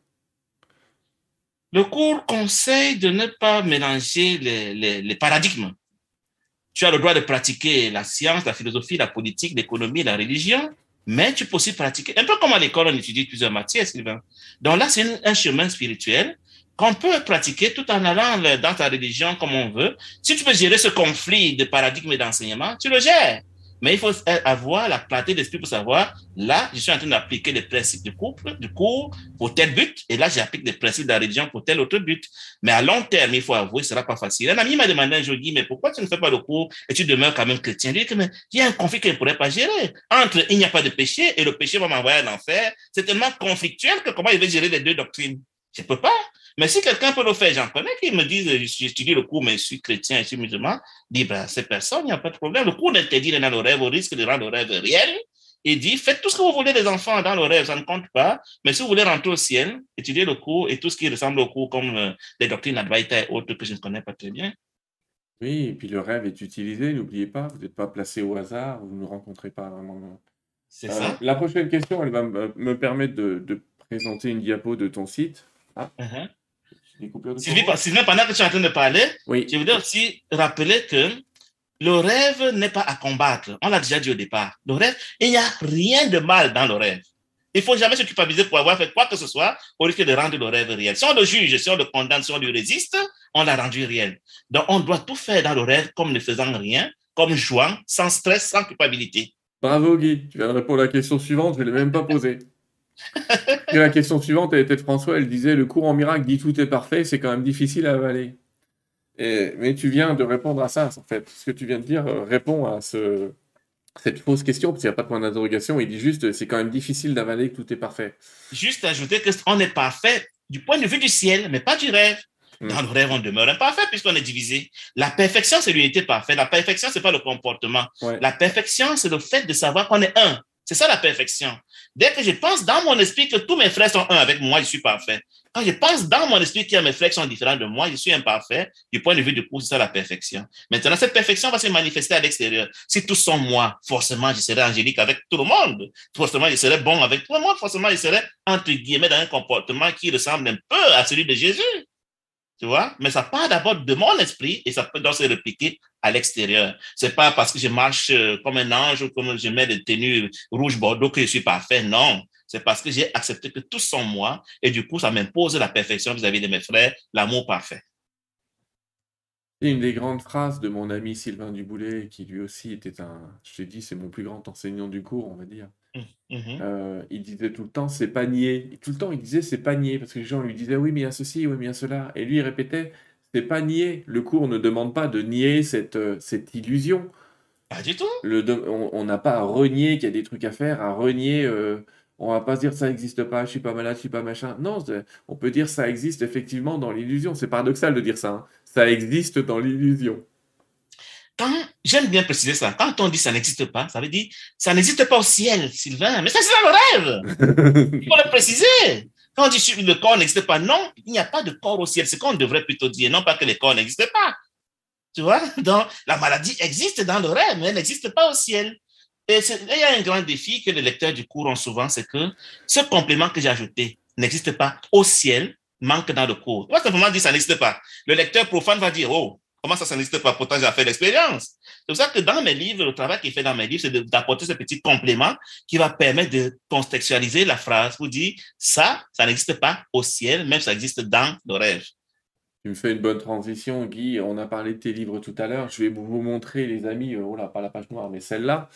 Le cours conseille de ne pas mélanger les paradigmes. Tu as le droit de pratiquer la science, la philosophie, la politique, l'économie, la religion, mais tu peux aussi pratiquer, un peu comme à l'école, on étudie plusieurs matières, Sylvain. Donc là, c'est un chemin spirituel qu'on peut pratiquer tout en allant dans ta religion comme on veut. Si tu peux gérer ce conflit de paradigme d'enseignement, tu le gères. Mais il faut avoir la clarté d'esprit pour savoir, là, je suis en train d'appliquer les principes du couple, du cours, pour tel but, et là, j'applique les principes de la religion pour tel autre but. Mais à long terme, il faut avouer, ce sera pas facile. Un ami m'a demandé un jour, mais pourquoi tu ne fais pas le cours et tu demeures quand même chrétien? Il dit que, mais il y a un conflit qu'il ne pourrait pas gérer. Entre il n'y a pas de péché et le péché va m'envoyer en enfer. C'est tellement conflictuel que comment il va gérer les deux doctrines? Je peux pas. Mais si quelqu'un peut le faire, j'en connais qui me disent, j'étudie le cours, mais je suis chrétien, je suis musulman, dit, ben, ces personnes, il n'y a pas de problème. Le cours d'interdire dans le rêve, au risque de rendre le rêve réel. Il dit, faites tout ce que vous voulez les enfants dans le rêve, ça ne compte pas. Mais si vous voulez rentrer au ciel, étudiez le cours et tout ce qui ressemble au cours, comme euh, les doctrines Advaita et autres que je ne connais pas très bien. Oui, et puis le rêve est utilisé, n'oubliez pas, vous n'êtes pas placé au hasard, vous ne rencontrez pas vraiment. C'est ça. Euh, la prochaine question, elle va me permettre de, présenter une diapo de ton site. Ah. Uh-huh. Sylvain, pendant que tu es en train de parler, je voudrais aussi rappeler que le rêve n'est pas à combattre. On l'a déjà dit au départ. Le rêve, il n'y a rien de mal dans le rêve. Il ne faut jamais se culpabiliser pour avoir fait quoi que ce soit au risque de rendre le rêve réel. Si on le juge, si on le condamne, si on lui résiste, on l'a rendu réel. Donc, on doit tout faire dans le rêve comme ne faisant rien, comme jouant, sans stress, sans culpabilité. Bravo Guy, tu viens de répondre à la question suivante, je ne l'ai même pas posée. Et la question suivante, elle était de François, elle disait Le cours en miracle dit tout est parfait, c'est quand même difficile à avaler. Et, mais tu viens de répondre à ça, en fait. Ce que tu viens de dire euh, répond à ce, cette fausse question, parce qu'il n'y a pas de point d'interrogation, il dit juste c'est quand même difficile d'avaler que tout est parfait. Juste ajouter qu'on est parfait du point de vue du ciel, mais pas du rêve. Hmm. Dans le rêve, on demeure imparfait puisqu'on est divisé. La perfection, c'est l'unité parfaite. La perfection, c'est pas le comportement. La perfection, c'est le fait de savoir qu'on est un. C'est ça la perfection. Dès que je pense dans mon esprit que tous mes frères sont un avec moi, je suis parfait. Quand je pense dans mon esprit que mes frères sont différents de moi, je suis imparfait. Du point de vue du coup, c'est ça la perfection. Maintenant, cette perfection va se manifester à l'extérieur. Si tous sont moi, forcément, je serai angélique avec tout le monde. Forcément, je serai bon avec tout le monde. Forcément, je serai, entre guillemets, dans un comportement qui ressemble un peu à celui de Jésus. Tu vois? Mais ça part d'abord de mon esprit et ça peut donc se répliquer à l'extérieur. C'est pas parce que je marche euh, comme un ange ou comme je mets des tenues rouge bordeaux que je suis parfait. Non. C'est parce que j'ai accepté que tous sont moi et du coup, ça m'impose la perfection vis-à-vis de mes frères, l'amour parfait. Une des grandes phrases de mon ami Sylvain Duboulet, qui lui aussi était un, je t'ai dit, c'est mon plus grand enseignant du cours, on va dire. Mmh, mmh. Euh, il disait tout le temps, c'est pas nier. tout le temps, il disait, c'est pas nier, parce que les gens lui disaient, oui, mais il y a ceci, oui, mais il y a cela. Et lui, il répétait, c'est pas nier. Le cours ne demande pas de nier cette, euh, cette illusion. Pas du tout. Le on n'a pas à renier qu'il y a des trucs à faire, à renier. Euh, on va pas se dire ça n'existe pas, je suis pas malade, je suis pas machin. Non, on peut dire ça existe effectivement dans l'illusion. C'est paradoxal de dire ça. Hein. Ça existe dans l'illusion j'aime bien préciser ça, quand on dit ça n'existe pas, ça veut dire ça n'existe pas au ciel, Sylvain, mais ça c'est dans le rêve. Il faut le préciser. On dit le corps n'existe pas, non, il n'y a pas de corps au ciel. C'est qu'on devrait plutôt dire, non pas que le corps n'existe pas. Tu vois, donc la maladie existe dans le rêve, mais elle n'existe pas au ciel. Et il y a un grand défi que les lecteurs du cours ont souvent, c'est que ce complément que j'ai ajouté n'existe pas au ciel, manque dans le cours. On va simplement dire ça n'existe pas. Le lecteur profane va dire, oh, Comment ça, ça n'existe pas? Pourtant, j'ai fait l'expérience. C'est pour ça que dans mes livres, le travail qui est fait dans mes livres, c'est d'apporter ce petit complément qui va permettre de contextualiser la phrase pour dire ça, ça n'existe pas au ciel, même ça existe dans le rêve. Tu me fais une bonne transition, Guy. On a parlé de tes livres tout à l'heure. Je vais vous montrer, les amis, euh, oh là, pas la page noire, mais celle-là.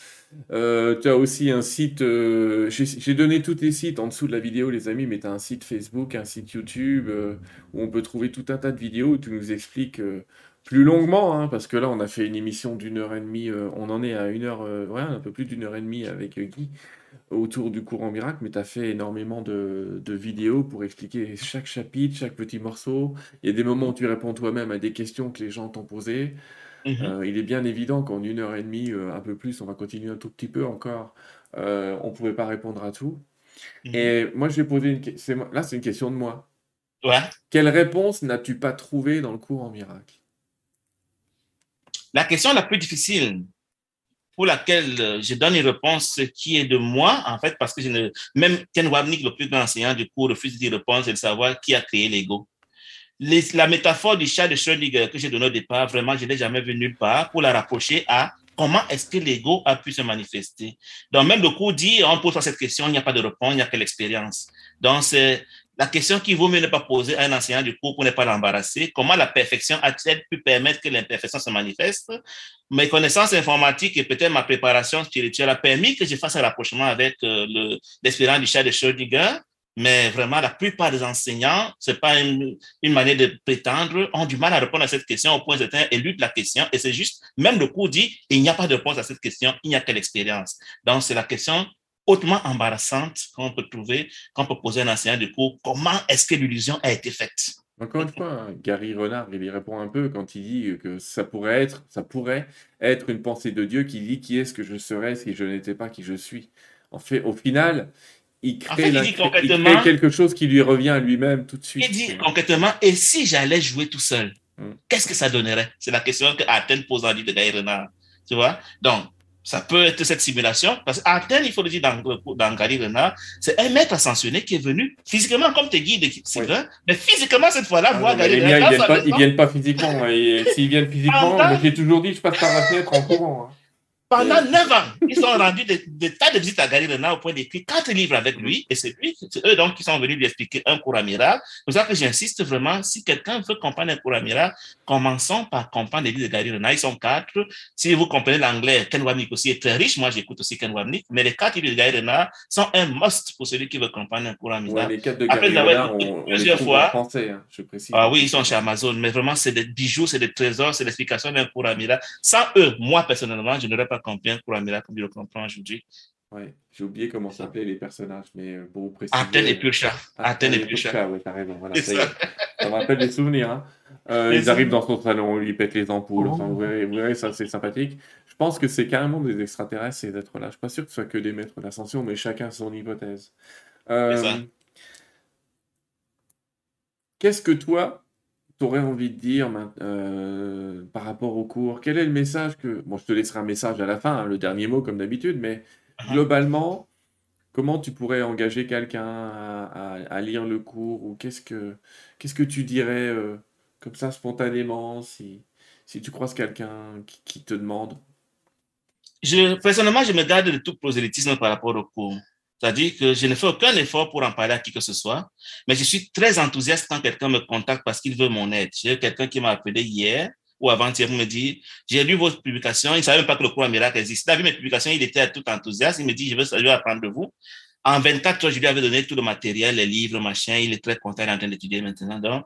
Euh, tu as aussi un site. Euh, j'ai donné tous tes sites en dessous de la vidéo, les amis, mais tu as un site Facebook, un site YouTube, où on peut trouver tout un tas de vidéos où tu nous expliques plus longuement, hein, parce que là, on a fait une émission d'une heure et demie, euh, on en est à une heure, euh, ouais, un peu plus d'une heure et demie avec euh, Guy autour du courant miracle, mais tu as fait énormément de, vidéos pour expliquer chaque chapitre, chaque petit morceau. Il y a des moments où tu réponds toi-même à des questions que les gens t'ont posées. Mhm. il est bien évident qu'en une heure et demie, un peu plus, on va continuer un tout petit peu encore, on ne pouvait pas répondre à tout. Mhm. Et moi, je vais poser une question. Là, c'est une question de moi. Ouais. Quelle réponse n'as-tu pas trouvée dans le cours en miracle? La question la plus difficile pour laquelle euh, je donne une réponse qui est de moi, en fait, parce que même Ken Wapnick, le plus grand enseignant du cours, refuse d'y répondre, c'est de savoir qui a créé l'ego. La métaphore du chat de Schrödinger que j'ai donnée au départ, vraiment, je ne l'ai jamais vu nulle part pour la rapprocher à comment est-ce que l'ego a pu se manifester. Donc, même le cours dit, on pose pas cette question, il n'y a pas de réponse, il n'y a que l'expérience. Donc, la question qu'il vaut mieux ne pas poser à un enseignant du cours pour ne pas l'embarrasser, comment la perfection a-t-elle pu permettre que l'imperfection se manifeste? Mes connaissances informatiques et peut-être ma préparation spirituelle a permis que je fasse un rapprochement avec euh, l'expérience du chat de Schrödinger, mais vraiment, la plupart des enseignants, c'est pas une, manière de prétendre, ont du mal à répondre à cette question au point élude la question. Et c'est juste, même le cours dit, il n'y a pas de réponse à cette question, il n'y a que l'expérience. Donc, c'est la question hautement embarrassante qu'on peut trouver, qu'on peut poser à un enseignant du cours. Comment est-ce que l'illusion a été faite? Encore une fois, Gary Renard, il y répond un peu quand il dit que ça pourrait être, ça pourrait être une pensée de Dieu qui dit qui est-ce que je serais si je n'étais pas qui je suis. En fait, au final, il crée, quelque chose qui lui revient à lui-même tout de suite. Il dit concrètement, et si j'allais jouer tout seul, hmm. qu'est-ce que ça donnerait? C'est la question que Athènes pose en dit de Gary Renard. Tu vois? Donc, ça peut être cette simulation, parce qu'Athènes, il faut le dire dans, dans Gary Renard, c'est un maître ascensionné qui est venu physiquement comme tes guides, Sylvain, mais physiquement cette fois-là, ah, voir Gary Renard. Ils viennent, pas, viennent pas physiquement. S'ils viennent physiquement, j'ai toujours dit, je passe par la fenêtre en courant. Hein. Pendant neuf ans, ils sont rendus des, tas de visites à Gary Renard au point d'écrire quatre livres avec lui. Et c'est lui, c'est eux donc qui sont venus lui expliquer un cours à miracle. C'est pour ça que j'insiste vraiment, si quelqu'un veut comprendre un cours à miracle, commençons par comprendre les livres de Gary Renard. Ils sont quatre. Si vous comprenez l'anglais, Ken Wamnick aussi est très riche. Moi, j'écoute aussi Ken Wamnick. Mais les quatre livres de Gary Renard sont un must pour celui qui veut comprendre un cours à miracle. les quatre de Gary Renard, on, plusieurs fois. Français, hein, je précise. Ah oui, ils sont chez Amazon. Mais vraiment, c'est des bijoux, c'est des trésors, c'est l'explication d'un cours à miracle. Sans eux, moi, personnellement, je n'aurais pas un cours à miracle, comme je le comprends aujourd'hui. Ouais, j'ai oublié comment s'appelaient les personnages, mais pour vous préciser. Athènes et Purcha. Athènes et Purcha. Oui, t'as raison. Voilà, ça, ça, me rappelle des souvenirs. Hein. Euh, ils arrivent dans son salon, ils pètent les ampoules. Enfin, vous, verrez, vous, verrez, ça, c'est sympathique. Je pense que c'est carrément des extraterrestres, ces êtres-là. Je suis pas sûr que ce soit que des maîtres d'ascension, mais chacun son hypothèse. Euh, Qu'est-ce que toi, aurais envie de dire euh, par rapport au cours Quel est le message que. Bon, je te laisserai un message à la fin, hein, le dernier mot comme d'habitude, mais globalement, comment tu pourrais engager quelqu'un à, à, lire le cours ou qu'est-ce que qu'est-ce que tu dirais euh, comme ça spontanément si, si tu croises quelqu'un qui, qui, te demande? Je, Personnellement, je me garde de tout prosélytisme par rapport au cours. C'est-à-dire que je ne fais aucun effort pour en parler à qui que ce soit, mais je suis très enthousiaste quand quelqu'un me contacte parce qu'il veut mon aide. J'ai quelqu'un qui m'a appelé hier ou avant-hier pour me dire, j'ai lu votre publication, il ne savait même pas que le cours miracle existe. Il a vu mes publications, il était tout enthousiaste, il me dit, je veux, je veux apprendre de vous. En 24 heures, je lui avais donné tout le matériel, les livres, machin, il est très content, il est en train d'étudier maintenant. Donc,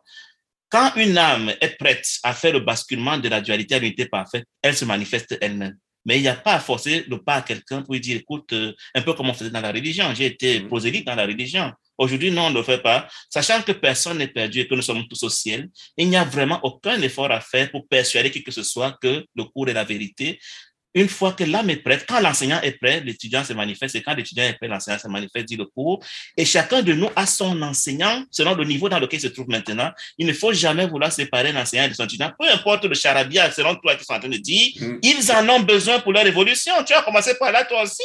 quand une âme est prête à faire le basculement de la dualité à l'unité parfaite, elle se manifeste elle-même. Mais il n'y a pas à forcer le pas à quelqu'un pour lui dire, écoute, euh, un peu comme on faisait dans la religion. J'ai été mm. prosélyte dans la religion. Aujourd'hui, non, on ne le fait pas. Sachant que personne n'est perdu et que nous sommes tous au ciel, il n'y a vraiment aucun effort à faire pour persuader qui que ce soit que le cours est la vérité. Une fois que l'âme est prête, quand l'enseignant est prêt, l'étudiant se manifeste, et quand l'étudiant est prêt, l'enseignant se manifeste, dit le cours. Et chacun de nous a son enseignant selon le niveau dans lequel il se trouve maintenant. Il ne faut jamais vouloir séparer l'enseignant de son étudiant, peu importe le charabia, selon toi qui sont en train de dire, mm. ils en ont besoin pour leur évolution. Tu as commencé par là, toi aussi.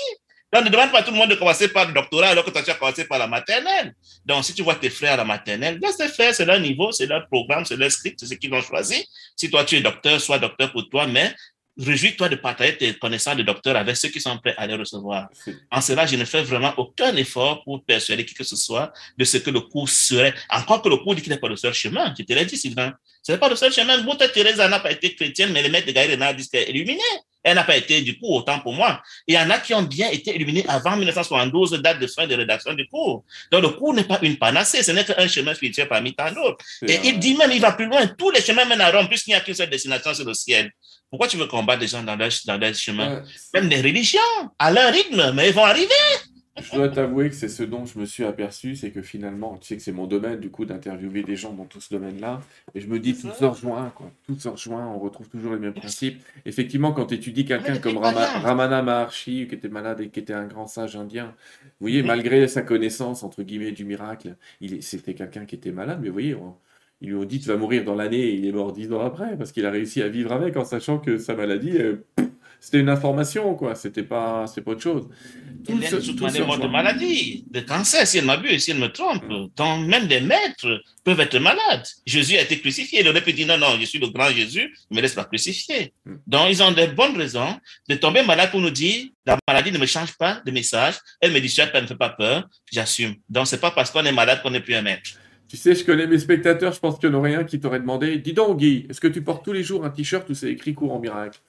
Donc, ne demande pas à tout le monde de commencer par le doctorat alors que toi, tu as commencé par la maternelle. Donc, si tu vois tes frères à la maternelle, laisse-les faire, c'est leur niveau, c'est leur programme, c'est leur script, c'est ce qu'ils ont choisi. Si toi, tu es docteur, sois docteur pour toi, mais réjouis-toi de partager tes connaissances de docteur avec ceux qui sont prêts à les recevoir. En cela, je ne fais vraiment aucun effort pour persuader qui que ce soit de ce que le cours serait. Encore que le cours dit qu'il n'est pas le seul chemin. Je te l'ai dit, Sylvain. Ce n'est pas le seul chemin. Mouta Teresa n'a pas été chrétienne, mais les maîtres de Gaïa Renard disent qu'elle est illuminée. Elle n'a pas été, du coup, autant pour moi. il y en a qui ont bien été illuminés avant 1972, date de fin de rédaction du cours. Donc, le cours n'est pas une panacée, ce n'est qu'un chemin spirituel parmi tant d'autres. Et il dit même, il va plus loin. Tous les chemins mènent à Rome, puisqu'il n'y a qu'une seule destination, c'est le ciel. Pourquoi tu veux combattre les gens dans leur, dans chemin? Même les religions, à leur rythme, mais ils vont arriver. Je dois t'avouer que c'est ce dont je me suis aperçu, c'est que finalement, tu sais que c'est mon domaine, du coup, d'interviewer des gens dans tout ce domaine-là, et je me dis, tout se rejoint, quoi. Tout se rejoint, on retrouve toujours les mêmes principes. Effectivement, quand tu étudies quelqu'un comme Ramana Maharshi, qui était malade et qui était un grand sage indien, vous voyez, malgré sa connaissance, entre guillemets, du miracle, c'était quelqu'un qui était malade, mais vous voyez, ils lui ont dit, tu vas mourir dans l'année, et il est mort dix ans après, parce qu'il a réussi à vivre avec, en sachant que sa maladie... Euh, c'était une information, quoi. C'était pas, c'est pas autre chose. Tout il y a mort de maladie, de cancer, si elle m'abuse, si elle me trompe. Tant même des maîtres peuvent être malades. Jésus a été crucifié. Il aurait pu dire non, non, je suis le grand Jésus, ne me laisse pas crucifier. Hmm. Donc, ils ont des bonnes raisons de tomber malade pour nous dire la maladie ne me change pas de message. Elle me dit, ça ne fait pas peur. J'assume. Donc, c'est pas parce qu'on est malade qu'on n'est plus un maître. Tu sais, je connais mes spectateurs, je pense qu'il y en aurait un qui t'aurait demandé Dis donc, Guy, est-ce que tu portes tous les jours un t-shirt où c'est écrit courant miracle?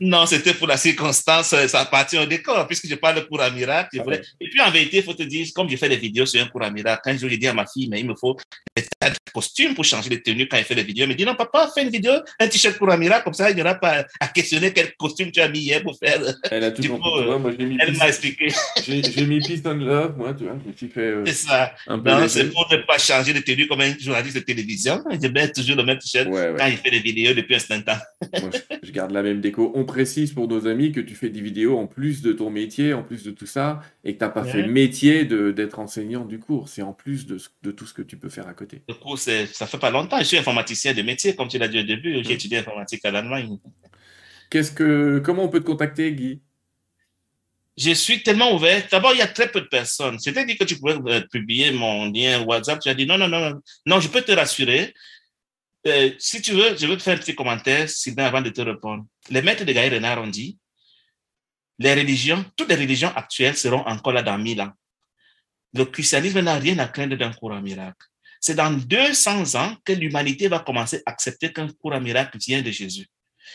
Non, c'était pour la circonstance, euh, ça appartient au décor, puisque je parle pour un miracle. Ah Et puis, en vérité, il faut te dire, comme je fais des vidéos sur un cours à miracle, quand je lui dis à ma fille, mais il me faut des tas de costumes pour changer de tenue quand il fait des vidéos, elle me dit, non, papa, fais une vidéo, un t-shirt pour un miracle, comme ça, il n'y aura pas à questionner quel costume tu as mis hier pour faire. Elle a toujours coup, euh, moi, mis Elle m'a expliqué. J'ai mis Peace and Love, moi, tu vois, fait. Euh, c'est ça. Non, c'est pour ne pas changer de tenue comme un journaliste de télévision. Je mets toujours le même t-shirt quand il fait des vidéos depuis un certain temps. moi, je, je garde la même déco. On précise pour nos amis que tu fais des vidéos en plus de ton métier, en plus de tout ça, et que tu n'as pas fait le métier d'être enseignant du cours. C'est en plus de, de, tout ce que tu peux faire à côté. Le cours, ça fait pas longtemps. Je suis informaticien de métier, comme tu l'as dit au début. J'ai étudié informatique à l'Allemagne. Qu'est-ce que, comment on peut te contacter, Guy? Je suis tellement ouvert. D'abord, il y a très peu de personnes. C'était dit que tu pouvais euh, publier mon lien WhatsApp. Tu as dit non, non, non, non, je peux te rassurer. Euh, si tu veux, je veux te faire un petit commentaire, Sylvain, avant de te répondre. Les maîtres de Gaïa Renard ont dit les religions, toutes les religions actuelles seront encore là dans mille ans. Le christianisme n'a rien à craindre d'un cours à miracle. C'est dans 200 ans que l'humanité va commencer à accepter qu'un cours à miracle vient de Jésus.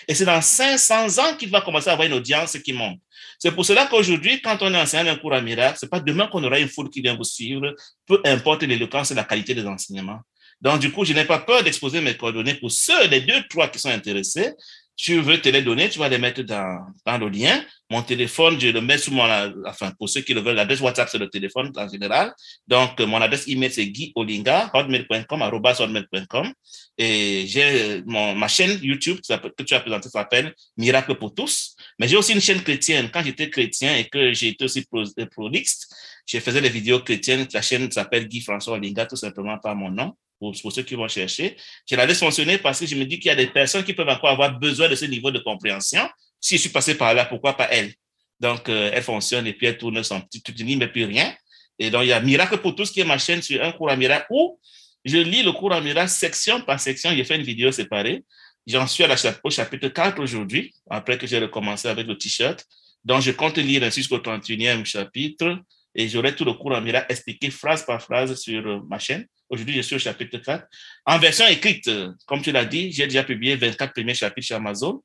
Et c'est dans 500 ans qu'il va commencer à avoir une audience qui monte. C'est pour cela qu'aujourd'hui, quand on enseigne un cours à miracle, c'est pas demain qu'on aura une foule qui vient vous suivre, peu importe l'éloquence et la qualité des enseignements. Donc, du coup, je n'ai pas peur d'exposer mes coordonnées pour ceux, les deux, trois qui sont intéressés. Tu veux te les donner, tu vas les mettre dans, dans le lien. Mon téléphone, je le mets sur mon, enfin, pour ceux qui le veulent, l'adresse WhatsApp, c'est le téléphone en général. Donc, mon adresse email, c'est guyolinga, hotmail.com, hotmail.com. Et j'ai mon, ma chaîne YouTube que tu as présentée s'appelle Miracle pour tous. Mais j'ai aussi une chaîne chrétienne. Quand j'étais chrétien et que j'ai été aussi prolixe, je faisais des vidéos chrétiennes. La chaîne s'appelle Guy François Olinga, tout simplement par mon nom pour, ceux qui vont chercher. Je la laisse fonctionner parce que je me dis qu'il y a des personnes qui peuvent encore avoir besoin de ce niveau de compréhension. Si je suis passé par là, pourquoi pas elle? Donc, euh, elle fonctionne et puis elle tourne son petit tuning, mais plus rien. Et donc, il y a Miracle pour tous qui est ma chaîne sur un cours à miracle où je lis le cours à miracle section par section. J'ai fait une vidéo séparée. J'en suis à la, au chapitre 4 aujourd'hui, après que j'ai recommencé avec le t-shirt. Donc, je compte lire jusqu'au 31e chapitre et j'aurai tout le cours en expliqué phrase par phrase sur euh, ma chaîne. Aujourd'hui, je suis au chapitre 4. En version écrite, comme tu l'as dit, j'ai déjà publié 24 premiers chapitres chez Amazon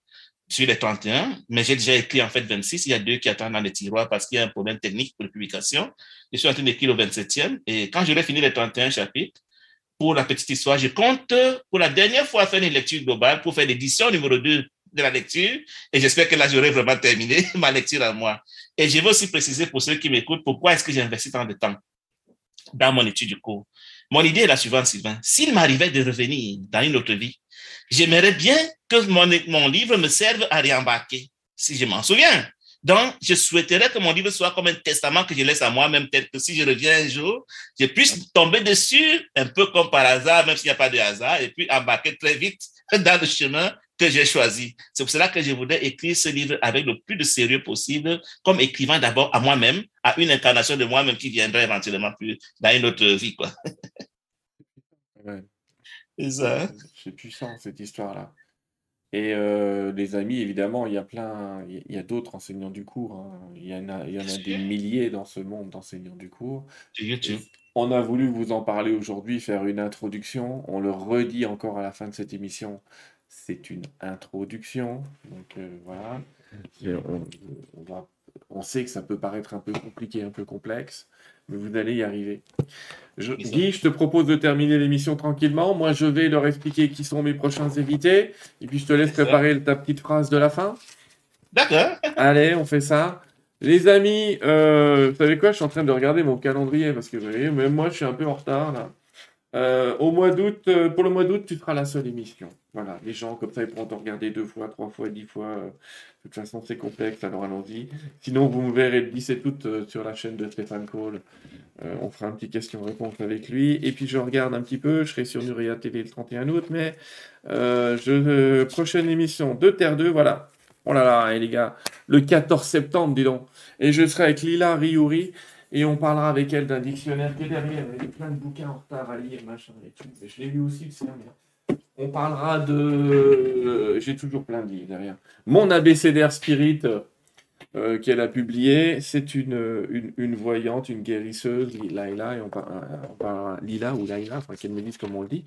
sur les 31, mais j'ai déjà écrit en fait 26. Il y a deux qui attendent dans les tiroirs parce qu'il y a un problème technique pour la publication. Je suis en train d'écrire le 27e et quand j'aurai fini les 31 chapitres, pour la petite histoire, je compte pour la dernière fois faire une lecture globale pour faire l'édition numéro 2 de la lecture et j'espère que là, j'aurai vraiment terminé ma lecture à moi. Et je veux aussi préciser pour ceux qui m'écoutent pourquoi est-ce que j'ai investi tant de temps dans mon étude du cours? Mon idée est la suivante, Sylvain. S'il m'arrivait de revenir dans une autre vie, j'aimerais bien que mon, mon livre me serve à réembarquer, si je m'en souviens. Donc, je souhaiterais que mon livre soit comme un testament que je laisse à moi-même, peut-être que si je reviens un jour, je puisse tomber dessus, un peu comme par hasard, même s'il n'y a pas de hasard, et puis embarquer très vite dans le chemin que j'ai choisi. C'est pour cela que je voudrais écrire ce livre avec le plus de sérieux possible, comme écrivant d'abord à moi-même, à une incarnation de moi-même qui viendrait éventuellement plus dans une autre vie. Quoi. C'est puissant cette histoire-là. Et euh, les amis, évidemment, il y a plein, il y a d'autres enseignants du cours. Hein. Il y en a, il y en a des milliers dans ce monde d'enseignants du cours. On a voulu vous en parler aujourd'hui, faire une introduction. On le redit encore à la fin de cette émission c'est une introduction. Donc euh, voilà. On, sait que ça peut paraître un peu compliqué, un peu complexe, mais vous allez y arriver. Je, Guy, je te propose de terminer l'émission tranquillement. Moi, je vais leur expliquer qui sont mes prochains invités, et puis je te laisse préparer ta petite phrase de la fin. D'accord. Allez, on fait ça. Les amis, euh, vous savez quoi? Je suis en train de regarder mon calendrier parce que vous voyez, même moi, je suis un peu en retard là. Euh, au mois d'août, euh, pour le mois d'août, tu feras la seule émission. Voilà, les gens comme ça, ils pourront te regarder deux fois, trois fois, dix fois. Euh, de toute façon, c'est complexe, alors allons-y. Sinon, vous me verrez le 17 août sur la chaîne de Stéphane Cole. on fera un petit question-réponse avec lui. Et puis, je regarde un petit peu, je serai sur Nuria TV le 31 août, mais prochaine émission de Terre 2, voilà. Oh là là, les gars, le 14 septembre, dis donc. Et je serai avec Lila Riouri et on parlera avec elle d'un dictionnaire qui est derrière, avec plein de bouquins en retard à lire, machin et tout. je l'ai lu aussi, le mais On parlera de. Euh, j'ai toujours plein de livres derrière. Mon abécédaire spirit euh, qu'elle a publié, c'est une, une, voyante, une guérisseuse, Laila, et on, parlera, Lila ou Laila, enfin qu'elle me dise comment on le dit.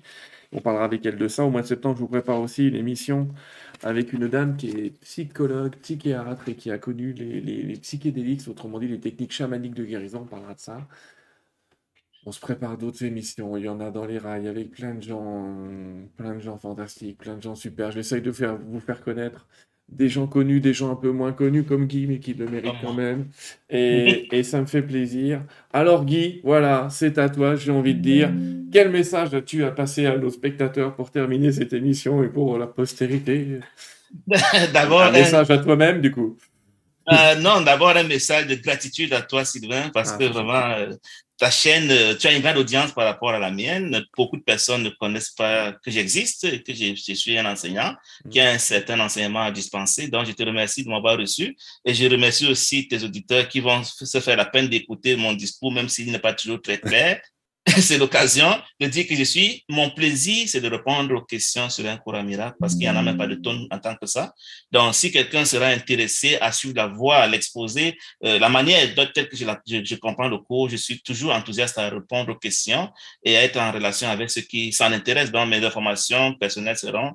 On parlera avec elle de ça. Au mois de septembre, je vous prépare aussi une émission avec une dame qui est psychologue, psychiatre et qui a connu les, psychédéliques, autrement dit les techniques chamaniques de guérison. On parlera de ça. On se prépare d'autres émissions. Il y en a dans les rails avec plein de gens, plein de gens fantastiques, plein de gens super. J'essaye de vous faire connaître des gens connus, des gens un peu moins connus comme Guy, mais qui le méritent quand même. Et, et, ça me fait plaisir. Alors Guy, voilà, c'est à toi, j'ai envie de dire. Quel message as-tu à passer à nos spectateurs pour terminer cette émission et pour la postérité? D'abord, un message à toi-même, du coup. Euh, non, d'abord un message de gratitude à toi, Sylvain, parce ah, que vraiment, euh, ta chaîne, euh, tu as une grande audience par rapport à la mienne. Beaucoup de personnes ne connaissent pas que j'existe, que je, suis un enseignant, mm. qui a un certain enseignement à dispenser. Donc, je te remercie de m'avoir reçu. Et je remercie aussi tes auditeurs qui vont se faire la peine d'écouter mon discours, même s'il n'est pas toujours très clair. c'est l'occasion de dire que je suis, mon plaisir, c'est de répondre aux questions sur un cours à parce qu'il n'y en a même pas de tonne en tant que ça. Donc, si quelqu'un sera intéressé à suivre la voie, à l'exposer, euh, la manière telle que je, je, je, comprends le cours, je suis toujours enthousiaste à répondre aux questions et à être en relation avec ceux qui s'en intéressent. Donc, mes informations personnelles seront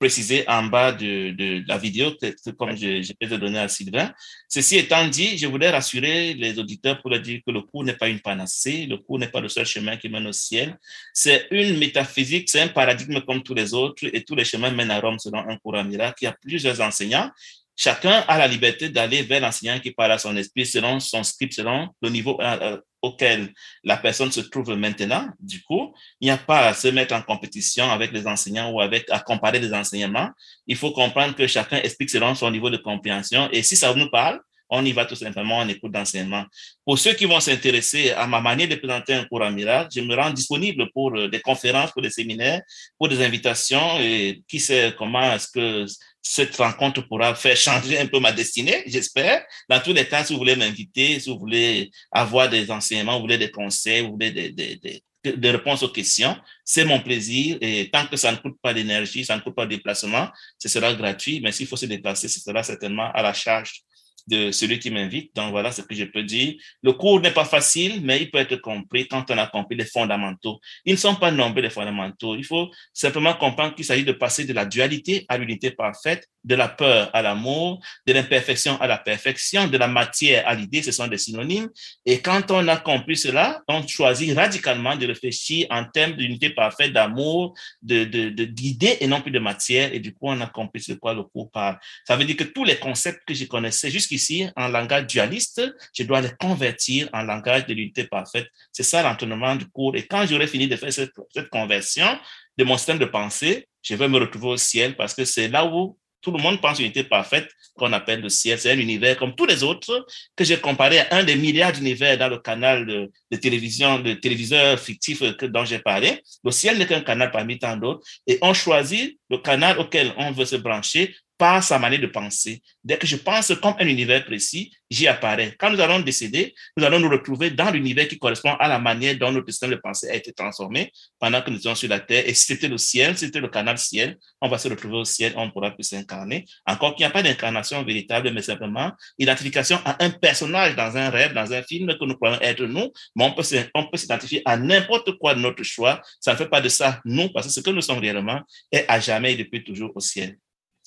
précisé en bas de, de, la vidéo, comme je, je, vais donner à Sylvain. Ceci étant dit, je voudrais rassurer les auditeurs pour leur dire que le cours n'est pas une panacée, le cours n'est pas le seul chemin qui mène au ciel. C'est une métaphysique, c'est un paradigme comme tous les autres et tous les chemins mènent à Rome selon un courant miracle. Il y a plusieurs enseignants chacun a la liberté d'aller vers l'enseignant qui parle à son esprit selon son script, selon le niveau euh, euh, auquel la personne se trouve maintenant. Du coup, il n'y a pas à se mettre en compétition avec les enseignants ou avec à comparer les enseignements. Il faut comprendre que chacun explique selon son niveau de compréhension. Et si ça nous parle, on y va tout simplement en écoute d'enseignement. Pour ceux qui vont s'intéresser à ma manière de présenter un cours en miracle, je me rends disponible pour euh, des conférences, pour des séminaires, pour des invitations. Et qui sait comment est-ce que cette rencontre pourra faire changer un peu ma destinée, j'espère. Dans tous les cas, si vous voulez m'inviter, si vous voulez avoir des enseignements, vous voulez des conseils, voulez des, des, des, des réponses aux questions, c'est mon plaisir. Et tant que ça ne coûte pas d'énergie, ça ne coûte pas de déplacement, ce sera gratuit. Mais s'il faut se déplacer, ce sera certainement à la charge de celui qui m'invite. Donc voilà ce que je peux dire. Le cours n'est pas facile, mais il peut être compris quand on a compris les fondamentaux. Ils ne sont pas nombreux les fondamentaux. Il faut simplement comprendre qu'il s'agit de passer de la dualité à l'unité parfaite, de la peur à l'amour, de l'imperfection à la perfection, de la matière à l'idée. Ce sont des synonymes. Et quand on a compris cela, on choisit radicalement de réfléchir en termes d'unité parfaite, d'amour, de, d'idées et non plus de matière. Et du coup, on a compris ce quoi le cours parle. Ça veut dire que tous les concepts que je connaissais jusqu'ici ici en langage dualiste, je dois les convertir en langage de l'unité parfaite. C'est ça l'entraînement du cours. Et quand j'aurai fini de faire cette, conversion de mon système de pensée, je vais me retrouver au ciel parce que c'est là où tout le monde pense unité parfaite qu'on appelle le ciel. C'est un univers comme tous les autres que j'ai comparé à un des milliards d'univers dans le canal de, télévision, de téléviseur fictif dont j'ai parlé. Le ciel n'est qu'un canal parmi tant d'autres et on choisit le canal auquel on veut se brancher par sa manière de penser. Dès que je pense comme un univers précis, j'y apparais. Quand nous allons décéder, nous allons nous retrouver dans l'univers qui correspond à la manière dont notre système de pensée a été transformé pendant que nous étions sur la Terre. Et si c'était le ciel, si c'était le canal ciel, on va se retrouver au ciel, on pourra plus s'incarner. Encore qu'il n'y a pas d'incarnation véritable, mais simplement identification à un personnage dans un rêve, dans un film que nous croyons être nous, mais on peut, on peut s'identifier à n'importe quoi de notre choix. Ça ne fait pas de ça nous, parce que ce que nous sommes réellement est à jamais et depuis toujours au ciel.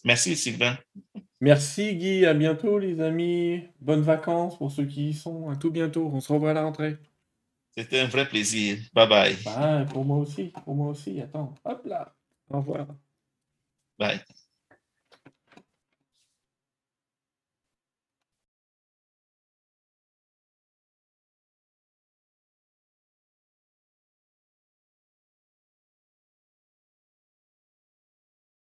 Merci Sylvain. Merci Guy, à bientôt les amis. Bonnes vacances pour ceux qui y sont. À tout bientôt. On se revoit à la rentrée. C'était un vrai plaisir. Bye bye. Bye, pour moi aussi. Pour moi aussi. Attends. Hop là. Au revoir. Bye.